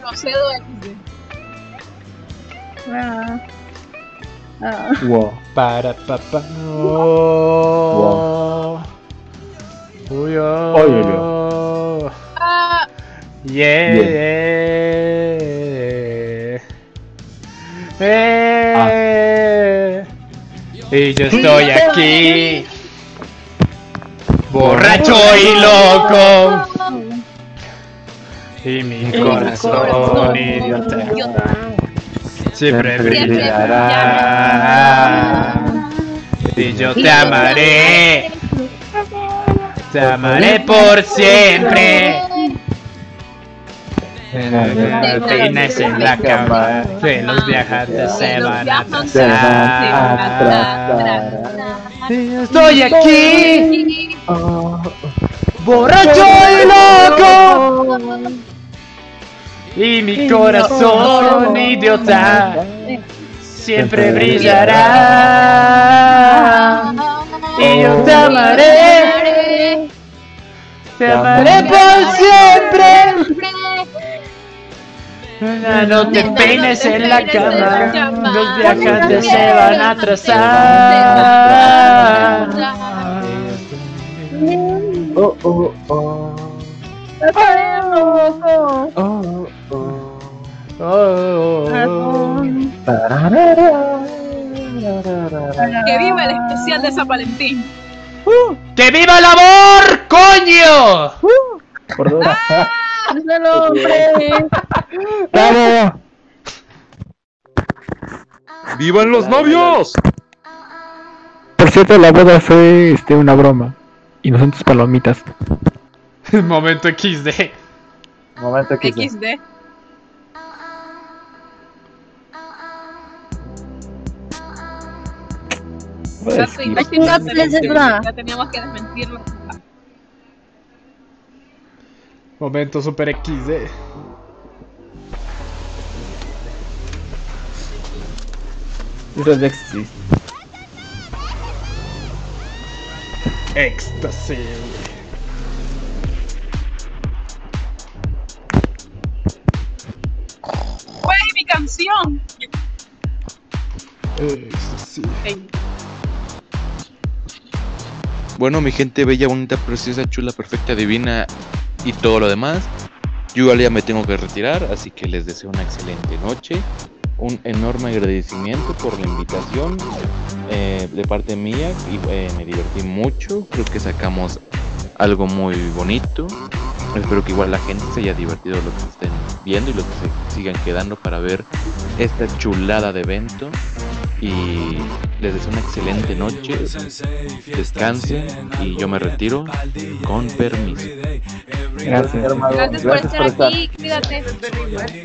Procedo XD. Ah. Ah. Wow. Para papá. Oh. Uy, oh. Oy, oy, oy. Ah, Yeah. Eh. Y yo estoy aquí. Borracho y loco. Y mi corazón idiota. Siempre brillará. Y yo te amaré. Te amaré por siempre. Peines en la cama, que los viajantes se van a atrasar. Estoy aquí, borracho y loco. Y mi corazón idiota siempre brillará. Y yo te amaré, te amaré por siempre. No te peines en la cama, los viajantes se van a atrasar. Oh, oh, oh. loco. Oh, oh. Que viva el especial de San Valentín. ¡Que viva el amor, coño! Por dos. El hombre. ¡Bravo! ¡Vivan los novios! Por cierto, la boda fue este, una broma. Y no son tus palomitas. Momento XD. Momento XD. XD. Ya, teníamos que desmentirlo. Momento super XD. Eso es éxtasis. Éxtasis. ¡Güey, mi canción! Éxtasis. Ey, Bueno, mi gente bella, bonita, preciosa, chula, perfecta, divina y todo lo demás. Yo ya me tengo que retirar, así que les deseo una excelente noche. Un enorme agradecimiento por la invitación eh, de parte mía y eh, me divertí mucho. Creo que sacamos algo muy bonito. Espero que igual la gente se haya divertido lo que estén viendo y lo que se sigan quedando para ver esta chulada de evento. Y les deseo una excelente noche. Descansen y yo me retiro con permiso. Gracias, hermano. Gracias por estar aquí, cuídate.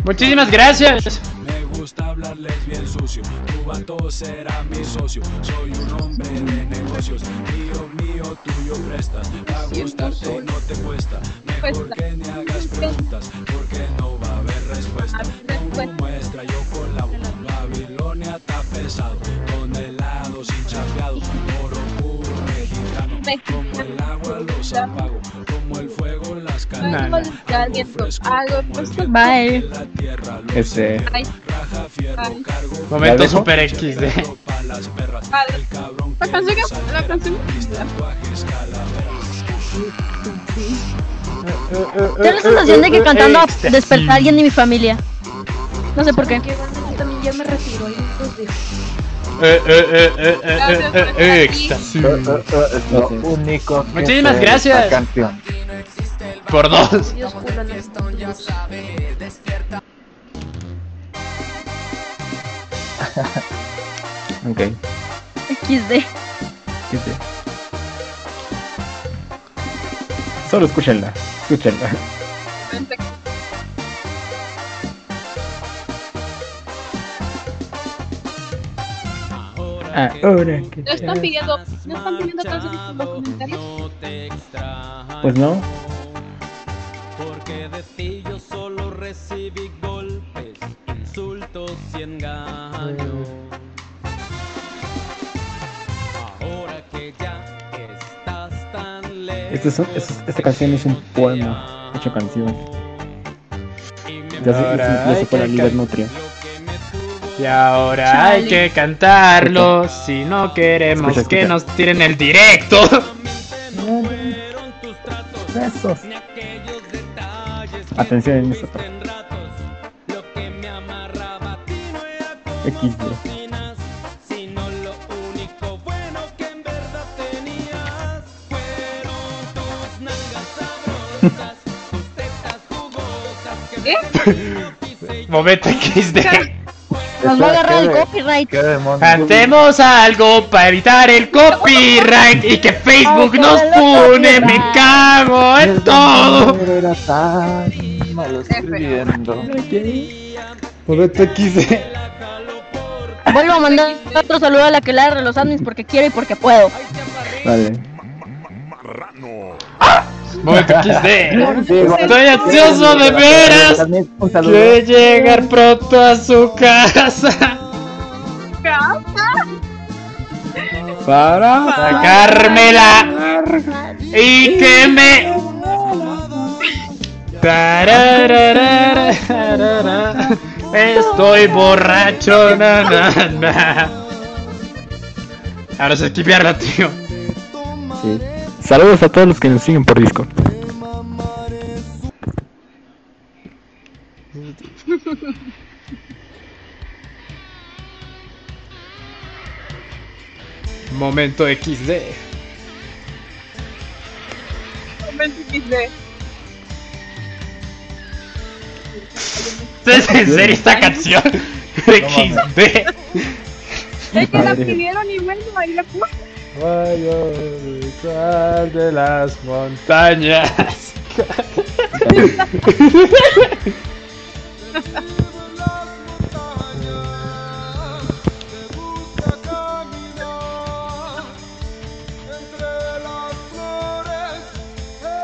Muchísimas gracias. Me gusta hablarles bien sucio. Tu vato será mi socio. Soy un hombre de negocios. Mío, mío, tuyo prestas. A gustarte no te cuesta. Mejor que ni hagas preguntas. Porque no va a haber respuesta. Como muestra yo colabo. Babilonia está pesado. Tonelados hinchapeados. Oro puro mexicano. Como el agua los apago. Como el fuego las Algo caldo. de aliento, algo puesto. Bye. Este. Momento super XD. Vale. La canción que la canción. Tengo la sensación de que cantando despertar a alguien de mi familia. No sé por qué. Yo también ya me retiro. ahí los dejo. Eh, eh, eh, eh, eh, éxtasis. Es lo único que Muchísimas gracias. canción. Por dos. Ok. XD. XD. Solo escúchenla. Escúchenla. Ahora que No están pidiendo, no están pidiendo canciones por los comentarios. Pues no. Porque de ti yo solo recibí golpes, insultos y engaños. Ahora que ya estás tan lejos. Este es un- esta canción es un poema hecho canción. Ya se, ya se hay fue la can- nutria. Y ahora hay que cantarlo si no queremos Escucha, que nos tiren el directo. Besos. Atención en esta parte. XD. ¿Qué? Momento XD. Nos va a agarrar el copyright. Cantemos algo para evitar el copyright y que Facebook nos pune. Me cago en todo. Era tan malo escribiendo. Momento XD. Vuelvo a mandar otro saludo a la que de los admins porque quiero y porque puedo. Vale. Momento XD. Estoy ansioso de veras. Quiere llegar pronto a su casa Para sacármela y que me. Estoy borracho, na, na, na. Ahora se esquipearla, tío. Sí. Saludos a todos los que nos siguen por Discord. Momento XD. Momento XD. ¿Es en serio esta canción? XD. Es que la pidieron y bueno, ahí la puse. De sal de las montañas.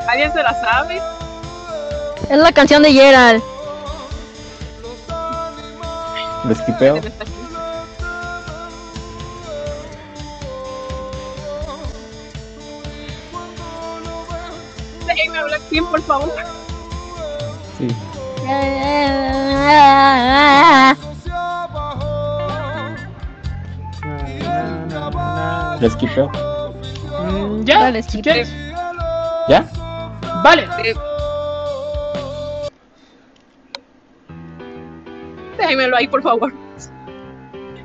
¿Alguien se la sabe? Es la canción de Gerald. Lo esquipeo. Déjenme hablar bien, por favor. Sí. Lo esquipeo. Mm, Ya, Dale, si sí, quieres. ¿Ya? Vale. Déjenmelo ahí, por favor.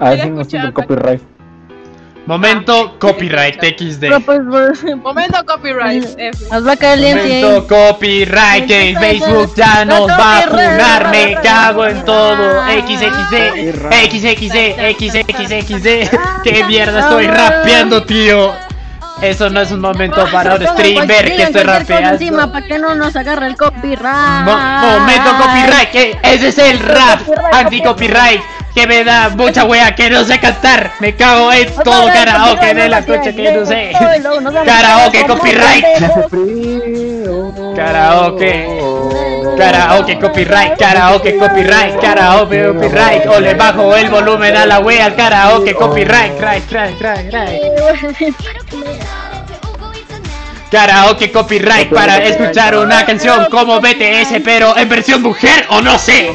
A ver si no copyright. Momento copyright XD. Momento copyright. F. Nos va a caer el Momento copyright que Facebook ya nos va a funar, me cago en todo. XXD, XXD, XXXD. Qué mierda estoy rapeando, tío. Eso no es un momento para un streamer que estoy rapeando. encima para que no nos agarre el copyright. Mo- momento copyright, que ese es el rap anti-copyright que me da mucha wea que no sé cantar. Me cago en todo karaoke de la coche que no sé. Karaoke copyright. Karaoke. Karaoke copyright, karaoke copyright, karaoke copyright. O le bajo el volumen a la wea al karaoke copyright. Cry. Karaoke copyright para escuchar una canción como BTS pero en versión mujer o no sé.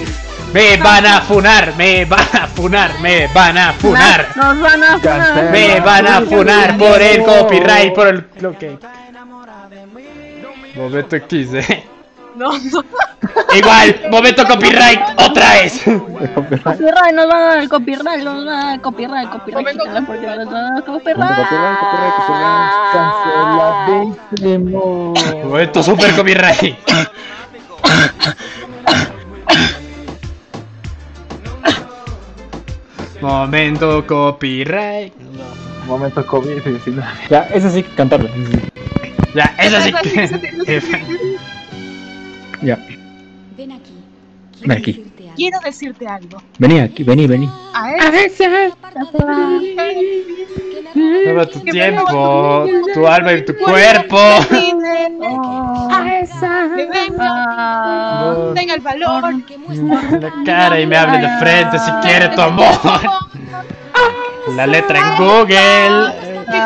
Me van a funar, me van a funar, me van a funar. Nos van a funar. Me van a funar por el copyright, por el lo que Momento XD. No, no. Igual, momento copyright otra vez. Copyright, nos van a dar el copyright, nos van a dar el copyright, copyright. quítala porque nos van a dar copyright. Momento super copyright. Momento copyright. Momento COVID. sí, sí, no. Ya, ese sí, cantarlo. Ya, eso sí que. Ya. Ven aquí. Ven aquí. Quiero decirte algo. Vení aquí, vení, vení. A ese. Toma tu tiempo, tu alma y tu cuerpo. A esa. Que venga. Tenga el valor. La cara y me hable de frente si quiere tu amor. La letra en Google. Que.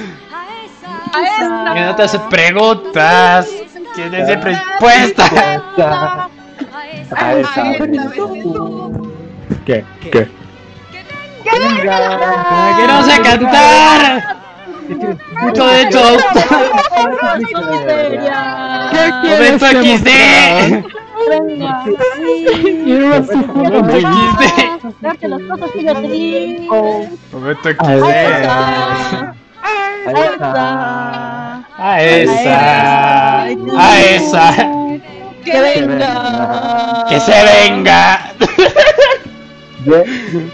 Que no te hace preguntas. Tiene siempre respuestas. A esa. ¿Qué? ¿Qué? Que no sé cantar. Mucho de hecho. Momento XD. Momento XD. Darte las cosas que yo te digo. Momento A XD. esa. A esa. A esa. Que venga. Que se venga. Ye-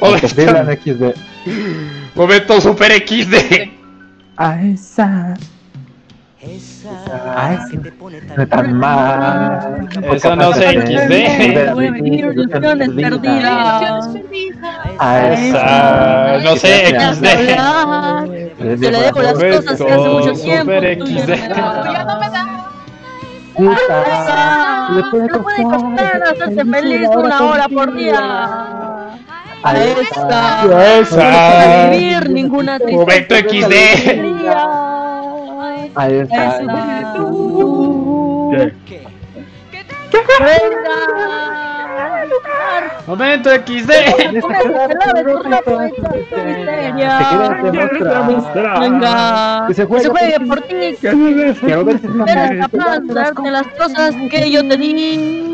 Momento, XD. momento super XD. A esa. A esa. No tan mal. Eso no sé XD. A Esa. No sé XD. Te le debo las cosas que hace mucho tiempo. Super XD. Das. No puede costar hacerte feliz una hora por día. A esa. A esa. No puede vivir ninguna Momento tristeza. XD. A esa. Momento XD. Venga, que se juegue por ti. Quiero ver si es Eres capaz de darte las cosas que yo te di.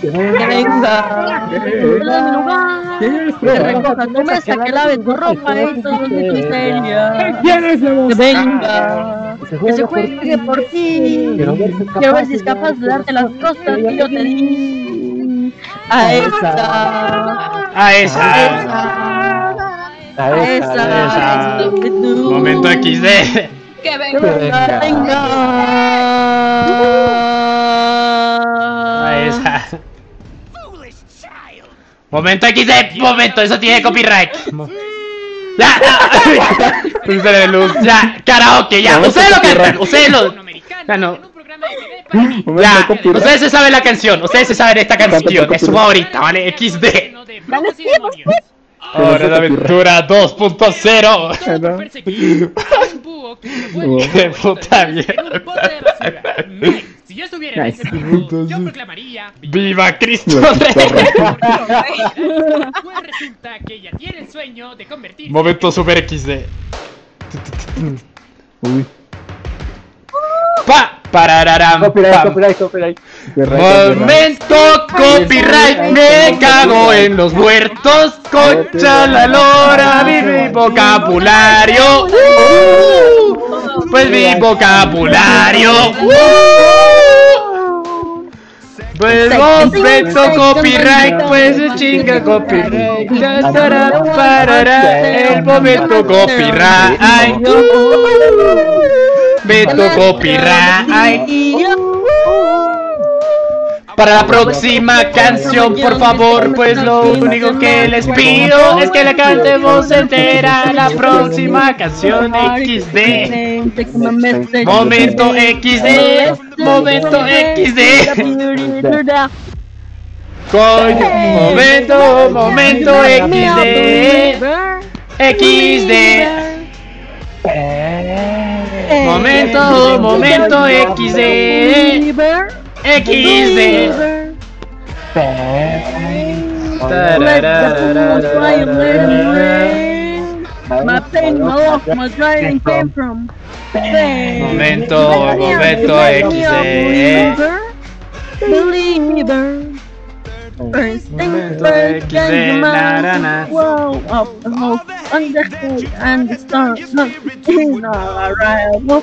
Que venga, que mi lugar. Que recoja tu mesa, que lave tu ropa y todo de tu histeria. Que venga, que se juegue por ti. Quiero ver si es capaz de darte las cosas que yo te di. A esa. A esa. A esa. Momento XD. Que venga. Ahí está. Momento XD, momento, eso tiene copyright. Ya, ya. De luz, ya, karaoke, ya. Ustedes lo cantan, ustedes lo. Ya no. Ya, ustedes se saben la canción, ustedes se saben esta canción, es su favorita, ¿vale? XD. Hora de aventura 2.0. Qué puta mierda. Si yo estuviera en ese mundo, yo proclamaría. ¡Viva Cristo! Pues resulta que ella tiene el sueño de convertirse. Momento super XD. Uy. Pa, parararam, Copyright, pam. copyright, copyright. Momento copyright, me cago en los muertos, concha la lora, mi vocabulario. Uh, pues mi vocabulario. Uh, pues momento copyright, pues chinga copyright. Ya estará parará el momento copyright. Uh, Momento copyright. Para la próxima canción, por favor, pues lo único que les pido es que la cantemos entera. La próxima canción XD. Momento XD. Momento XD. Coño, momento, momento XD. XD. Momento, momento XD. XD. My pain, my loss, my driving came from. Momento, momento XD. Believer. First things first, then your mind Whoa, up the hope, under and the stars, not in our arrival.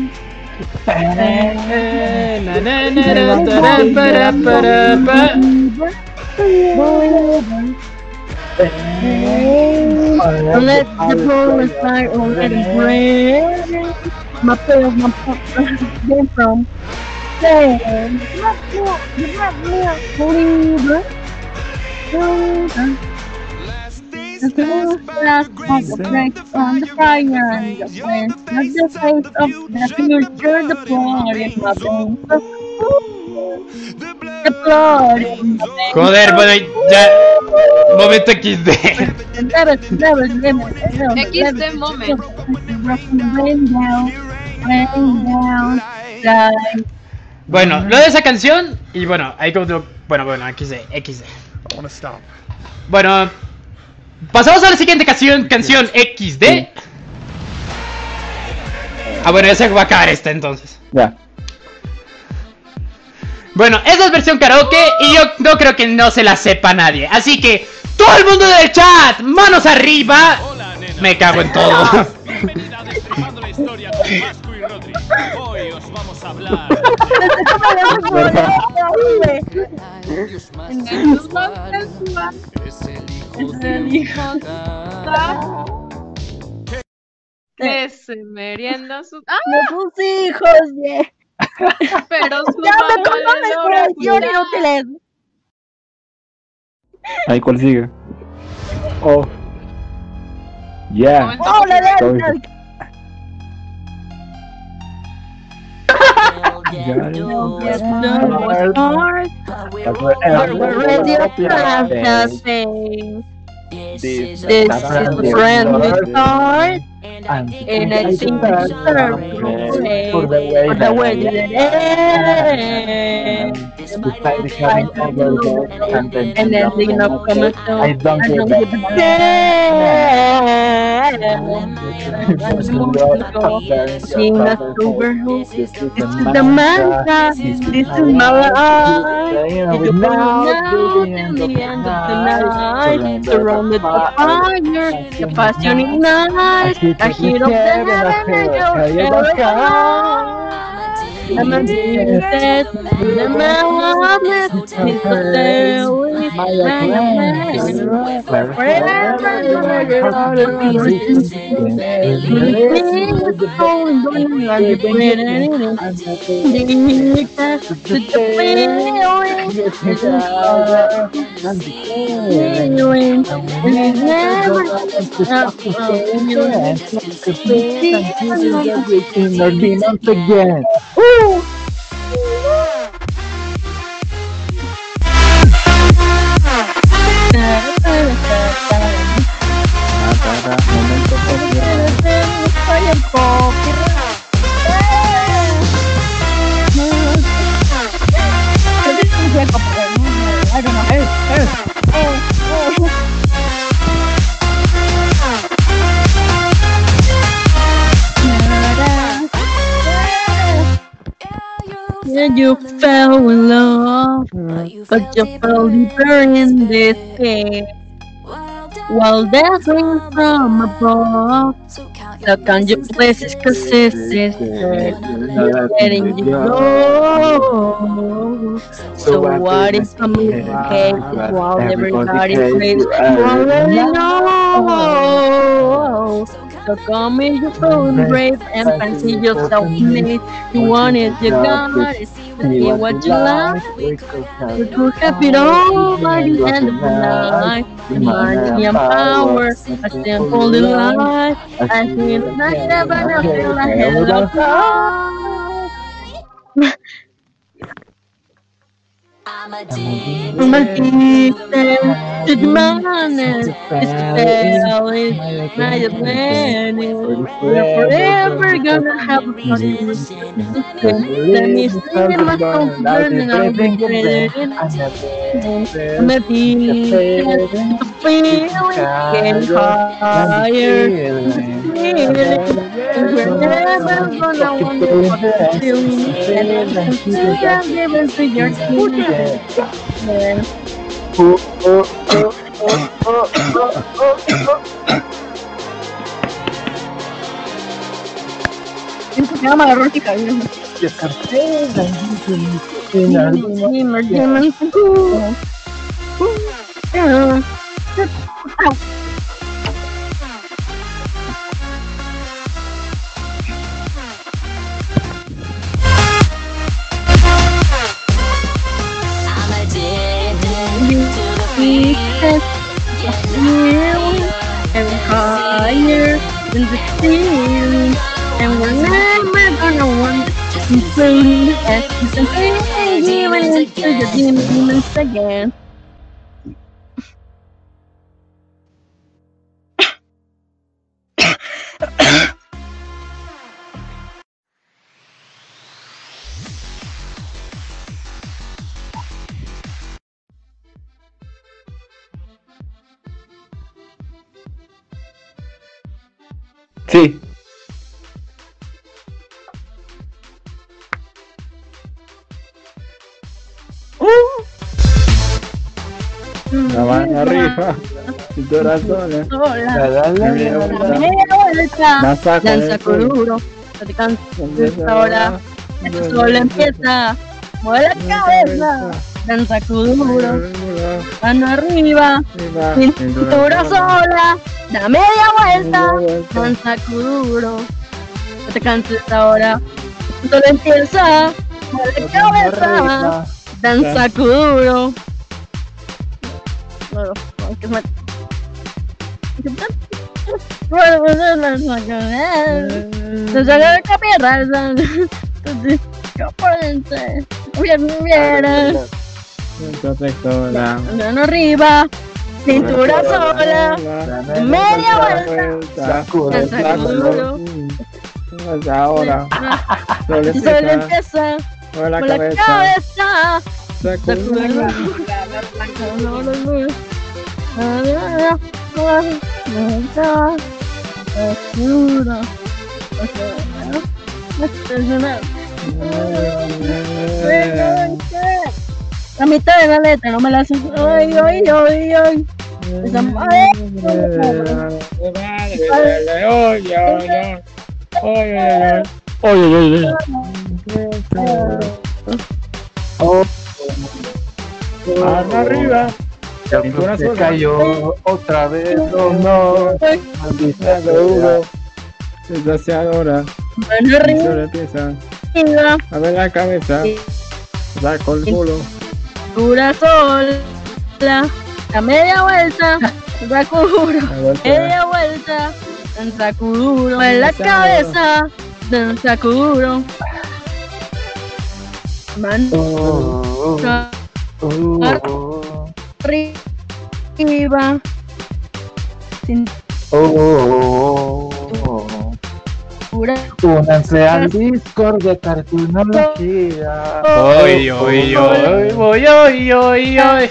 Let the pole is already red, my pills, my game from. Say, you have milk, you have milk, believer, believer. The of the break on the fire and the the face of the future, the. Joder, bueno, ya. Momento XD. Moment. Bueno, lo de esa canción. Y bueno, ahí como. Bueno, bueno, XD, XD. Bueno, pasamos a la siguiente canción, canción XD. Ah, bueno, ya se va a acabar esta entonces. Ya. Bueno, esa es versión karaoke y yo no creo que no se la sepa nadie. Así que, todo el mundo del chat, manos arriba. Me cago en todo. Hoy os vamos a hablar. Es el hijo Que se merienda su. ¡Ah! De sus hijos, yeah. Pero su Ya mamá el inútiles. Ahí, ¿cuál sigue? Oh. Ya. Oh, la Estoy- de We're ready to craft the thing. This This is a brand new start, and I think it's perfect For the way for the way that it ends. Despite the having overdose and then And then the enough coming I don't I give don't a give a Sing a sober This is the mantra. This is my life. If you now till the end of the night, surrounded to the madness. Need to Momento, Yeah, you fell in love, but you fell deeper in despair. While dancing from above, you please excuse this? Letting you go. So what is communicated while everybody plays? You already know. So come in your phone brave and fancy yourself made. You want it, you got it. See what you love. You could have it all. By the end of the night. Money and power, a simple little life. I feel like never, I feel like hell of I'm addicted to the madness. My advantage. We're forever gonna have a. Let me sing in my soul, burning out. I'm. Feeling. We're never gonna want to feeling. And until you're given to your skin. Yeah. Eso se llama la rótica. And higher than the ceiling, and we're never gonna want to sing as you can even into the demons again. Sí. La mano arriba. Danza el no te ahora, solo empieza, mueve la cabeza, danza duro, mano arriba, cintura sola, da media vuelta, danza duro, no te canses ahora, solo empieza, la cabeza, danza duro. Hay que me- Se saca la capirra, Sola. mano arriba, cintura sola, media vuelta, duro, Ahora. Solo empieza. la con la cabeza. cabeza, Sacude. Duro. O sea, ¿no? Personal. La mitad de la letra, no me la haces. Ay, ay, ay, ay. Esa madre. Mano arriba. Cintura Se cayó otra vez, oh no. Maldita duro. Desgraciadora. Mano arriba. A ver la cabeza. Saco el culo. Dura sola. A media vuelta. Sacuduro. Media vuelta. Sacuduro. En la cabeza. Sacuduro. Mano. Arriba. Cintura. Únanse al Discord de cartunología. Oy, oy, oy, oy, oy, oy, oy.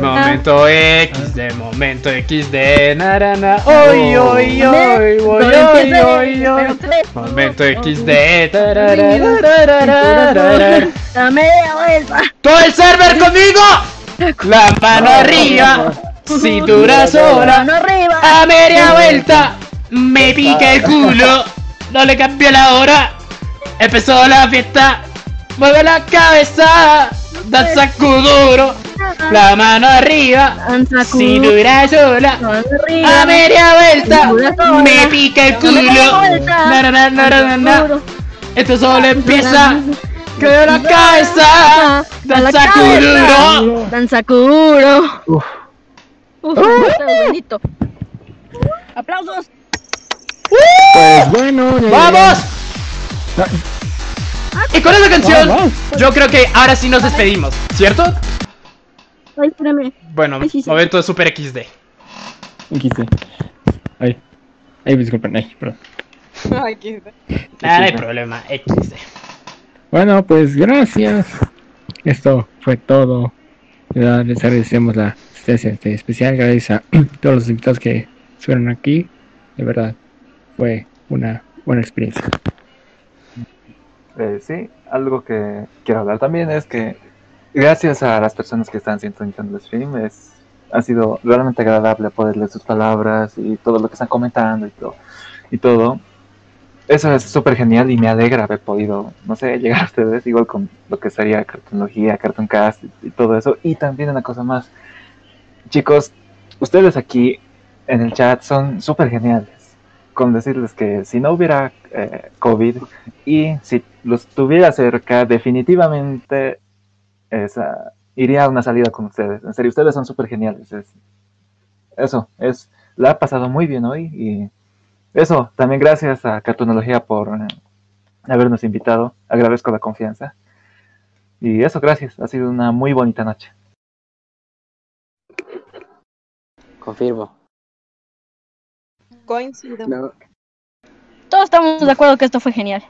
Momento X de momento X de narana. Oy, oy, oy, oy, oy, oy, oy. Momento X de tararararararara. A media vuelta. ¡Todo el server conmigo! La mano arriba, cintura sola, Mano arriba. a media vuelta, me pica el culo, no le cambió la hora, empezó la fiesta, mueve la cabeza, da sacuduro, la mano arriba, cintura sola, a media vuelta, me pica el culo, na, na, na, na, na, na. esto solo empieza, creo la cabeza, da sacuduro. Dan sacuduro. Uf. Uf, está bonito. Aplausos. Pues bueno, ya ¡Vamos! Y con esa canción, Vamos. yo creo que ahora sí nos despedimos, ¿cierto? Ay, espérame. Bueno, Ay, sí, sí. momento de Super XD. Quise. Ay. Ay, disculpen, ay, perdón. Ay, qué- Nada, no hay problema, XD. Bueno, pues gracias. Esto fue todo. Ya Les agradecemos la asistencia este, especial. Gracias a todos los invitados que estuvieron aquí. De verdad, fue una buena experiencia. Eh, sí, algo que quiero hablar también es que gracias a las personas que están sintonizando el stream, es, ha sido realmente agradable poder leer sus palabras y todo lo que están comentando y todo. Y todo. Eso es súper genial y me alegra haber podido, no sé, llegar a ustedes, igual con lo que sería cartonología, cartooncast y, y todo eso. Y también una cosa más. Chicos, ustedes aquí en el chat son súper geniales. Con decirles que si no hubiera eh, COVID y si los tuviera cerca, definitivamente esa, iría a una salida con ustedes. En serio, ustedes son súper geniales. es- eso, es, la ha pasado muy bien hoy y eso, también gracias a Cartoonología por eh, habernos invitado. Agradezco la confianza. Y eso, gracias. Ha sido una muy bonita noche. Confirmo. Coincido. Todos estamos de acuerdo que esto fue genial.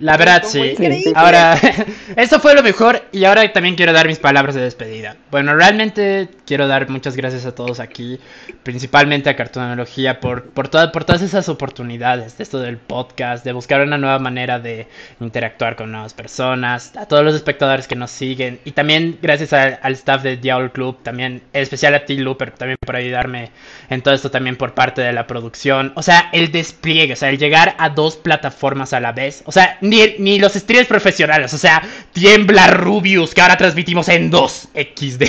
La verdad, sí. Ahora, esto fue lo mejor y ahora también quiero dar mis palabras de despedida. Bueno, realmente quiero dar muchas gracias a todos aquí, principalmente a Cartonología por, por, toda- por todas esas oportunidades de esto del podcast, de buscar una nueva manera de interactuar con nuevas personas, a todos los espectadores que nos siguen y también gracias al, al staff de Diablo Club, también en especial a ti, Looper, también por ayudarme en todo esto también por parte de la producción. O sea, el despliegue, o sea, el llegar a dos plataformas a la vez. O sea, ni, ni los streamers profesionales, o sea, tiembla Rubius, que ahora transmitimos en 2 XD.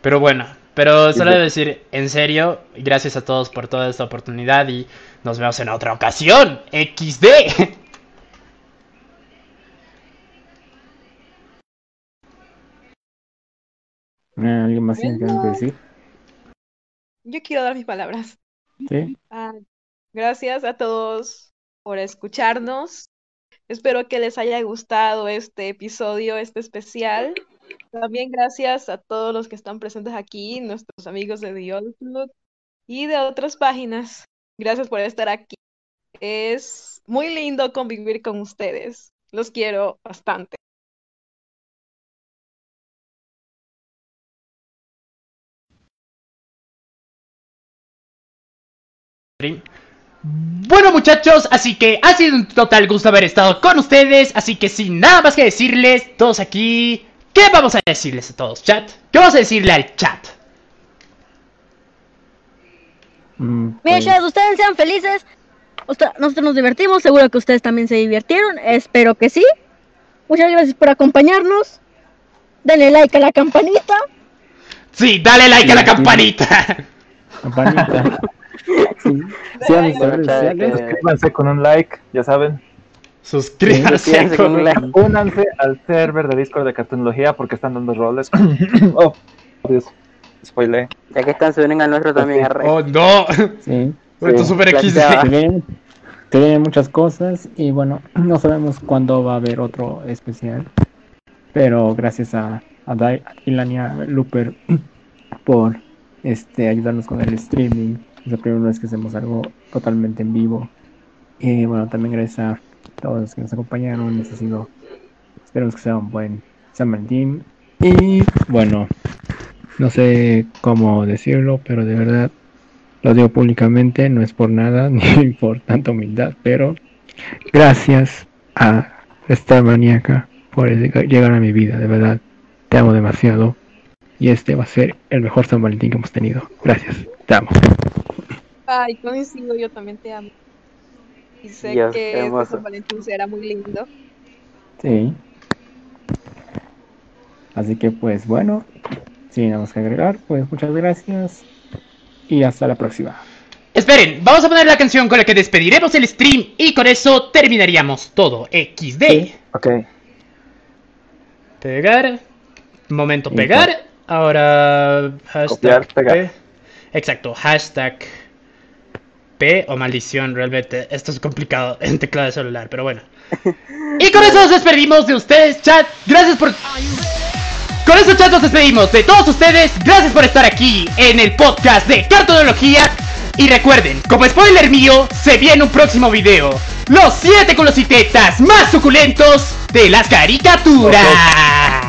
Pero bueno, pero solo debo decir, en serio, gracias a todos por toda esta oportunidad y nos vemos en otra ocasión. XD. Eh, ¿Alguien más tiene que decir? Yo quiero dar mis palabras. Sí. Ah, gracias a todos por escucharnos. Espero que les haya gustado este episodio, este especial. También gracias a todos los que están presentes aquí, nuestros amigos de The Old Club y de otras páginas. Gracias por estar aquí. Es muy lindo convivir con ustedes. Los quiero bastante. Bueno muchachos, así que ha sido un total gusto haber estado con ustedes, así que sin nada más que decirles, todos aquí, ¿qué vamos a decirles a todos, chat? ¿Qué vamos a decirle al chat? Mm, Mira, pues, chavos, ustedes sean felices. Nosotros nos divertimos, seguro que ustedes también se divirtieron. Espero que sí. Muchas gracias por acompañarnos. Denle like a la campanita. Sí, dale like a la campanita. Campanita. Sigan mis redes sociales, suscríbanse con un like, ya saben. Suscríbanse con un like. Únanse al server de Discord de Cartonología porque están dando roles. oh, Dios. Spoilé. Ya que están, se unen al nuestro también. arre. Oh no. Sí. Esto es super XD. Se vienen, muchas cosas y bueno, no sabemos cuándo va a haber otro especial. Pero gracias a, a Dai, a Dylan y a Looper por este ayudarnos con el streaming. Es la primera vez que hacemos algo totalmente en vivo. Y bueno, también gracias a todos los que nos acompañaron. Ha sido, esperemos que sea un buen San Valentín. Y bueno, no sé cómo decirlo, pero de verdad lo digo públicamente, no es por nada ni por tanta humildad, pero gracias a esta maníaca por lleg- llegar a mi vida, de verdad, te amo demasiado y este va a ser el mejor San Valentín que hemos tenido. Gracias, te amo. Ay, coincido, yo también te amo. Y sé Dios, que este. San Valentín será muy lindo. Sí. Así que pues bueno, sin nada más que agregar, pues muchas gracias y hasta la próxima. Esperen, vamos a poner la canción con la que despediremos el stream y con eso terminaríamos todo. XD. Ok. Pegar. Momento Y pegar. Ahora. Hashtag Copiar. P. Exacto, hashtag P o maldición. Realmente, esto es complicado en teclado de celular, pero bueno. Y con eso nos despedimos de ustedes, chat. Gracias por. Con eso, chat, nos despedimos de todos ustedes. Gracias por estar aquí en el podcast de Cartonología. Y recuerden, como spoiler mío, se viene un próximo video. Los 7 culositetas más suculentos de las caricaturas.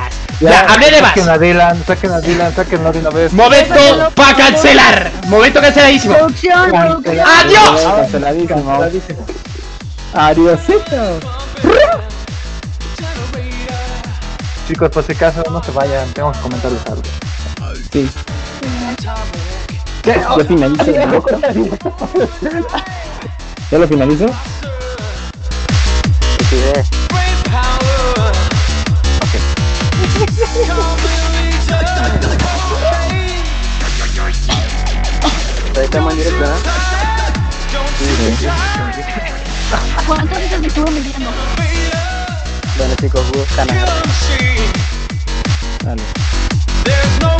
Ya, hablé de más. Saquen a Dylan, saquen a Dylan, sáquenlo de una vez. Momento para cancelar. Momento canceladísimo. Producción, producción. ¡Adiós! Canceladísimo. Canceladísimo. Adiosito. Chicos, por si acaso no se vayan, tengo que comentarles algo. Sí. ¿Qué? ¿Ya finalizo? ¿Ya lo finalizo? Mereka mandiri banget. Ini. itu di dua miliar loh. Dan si kohu kanan. Lalu. Kita.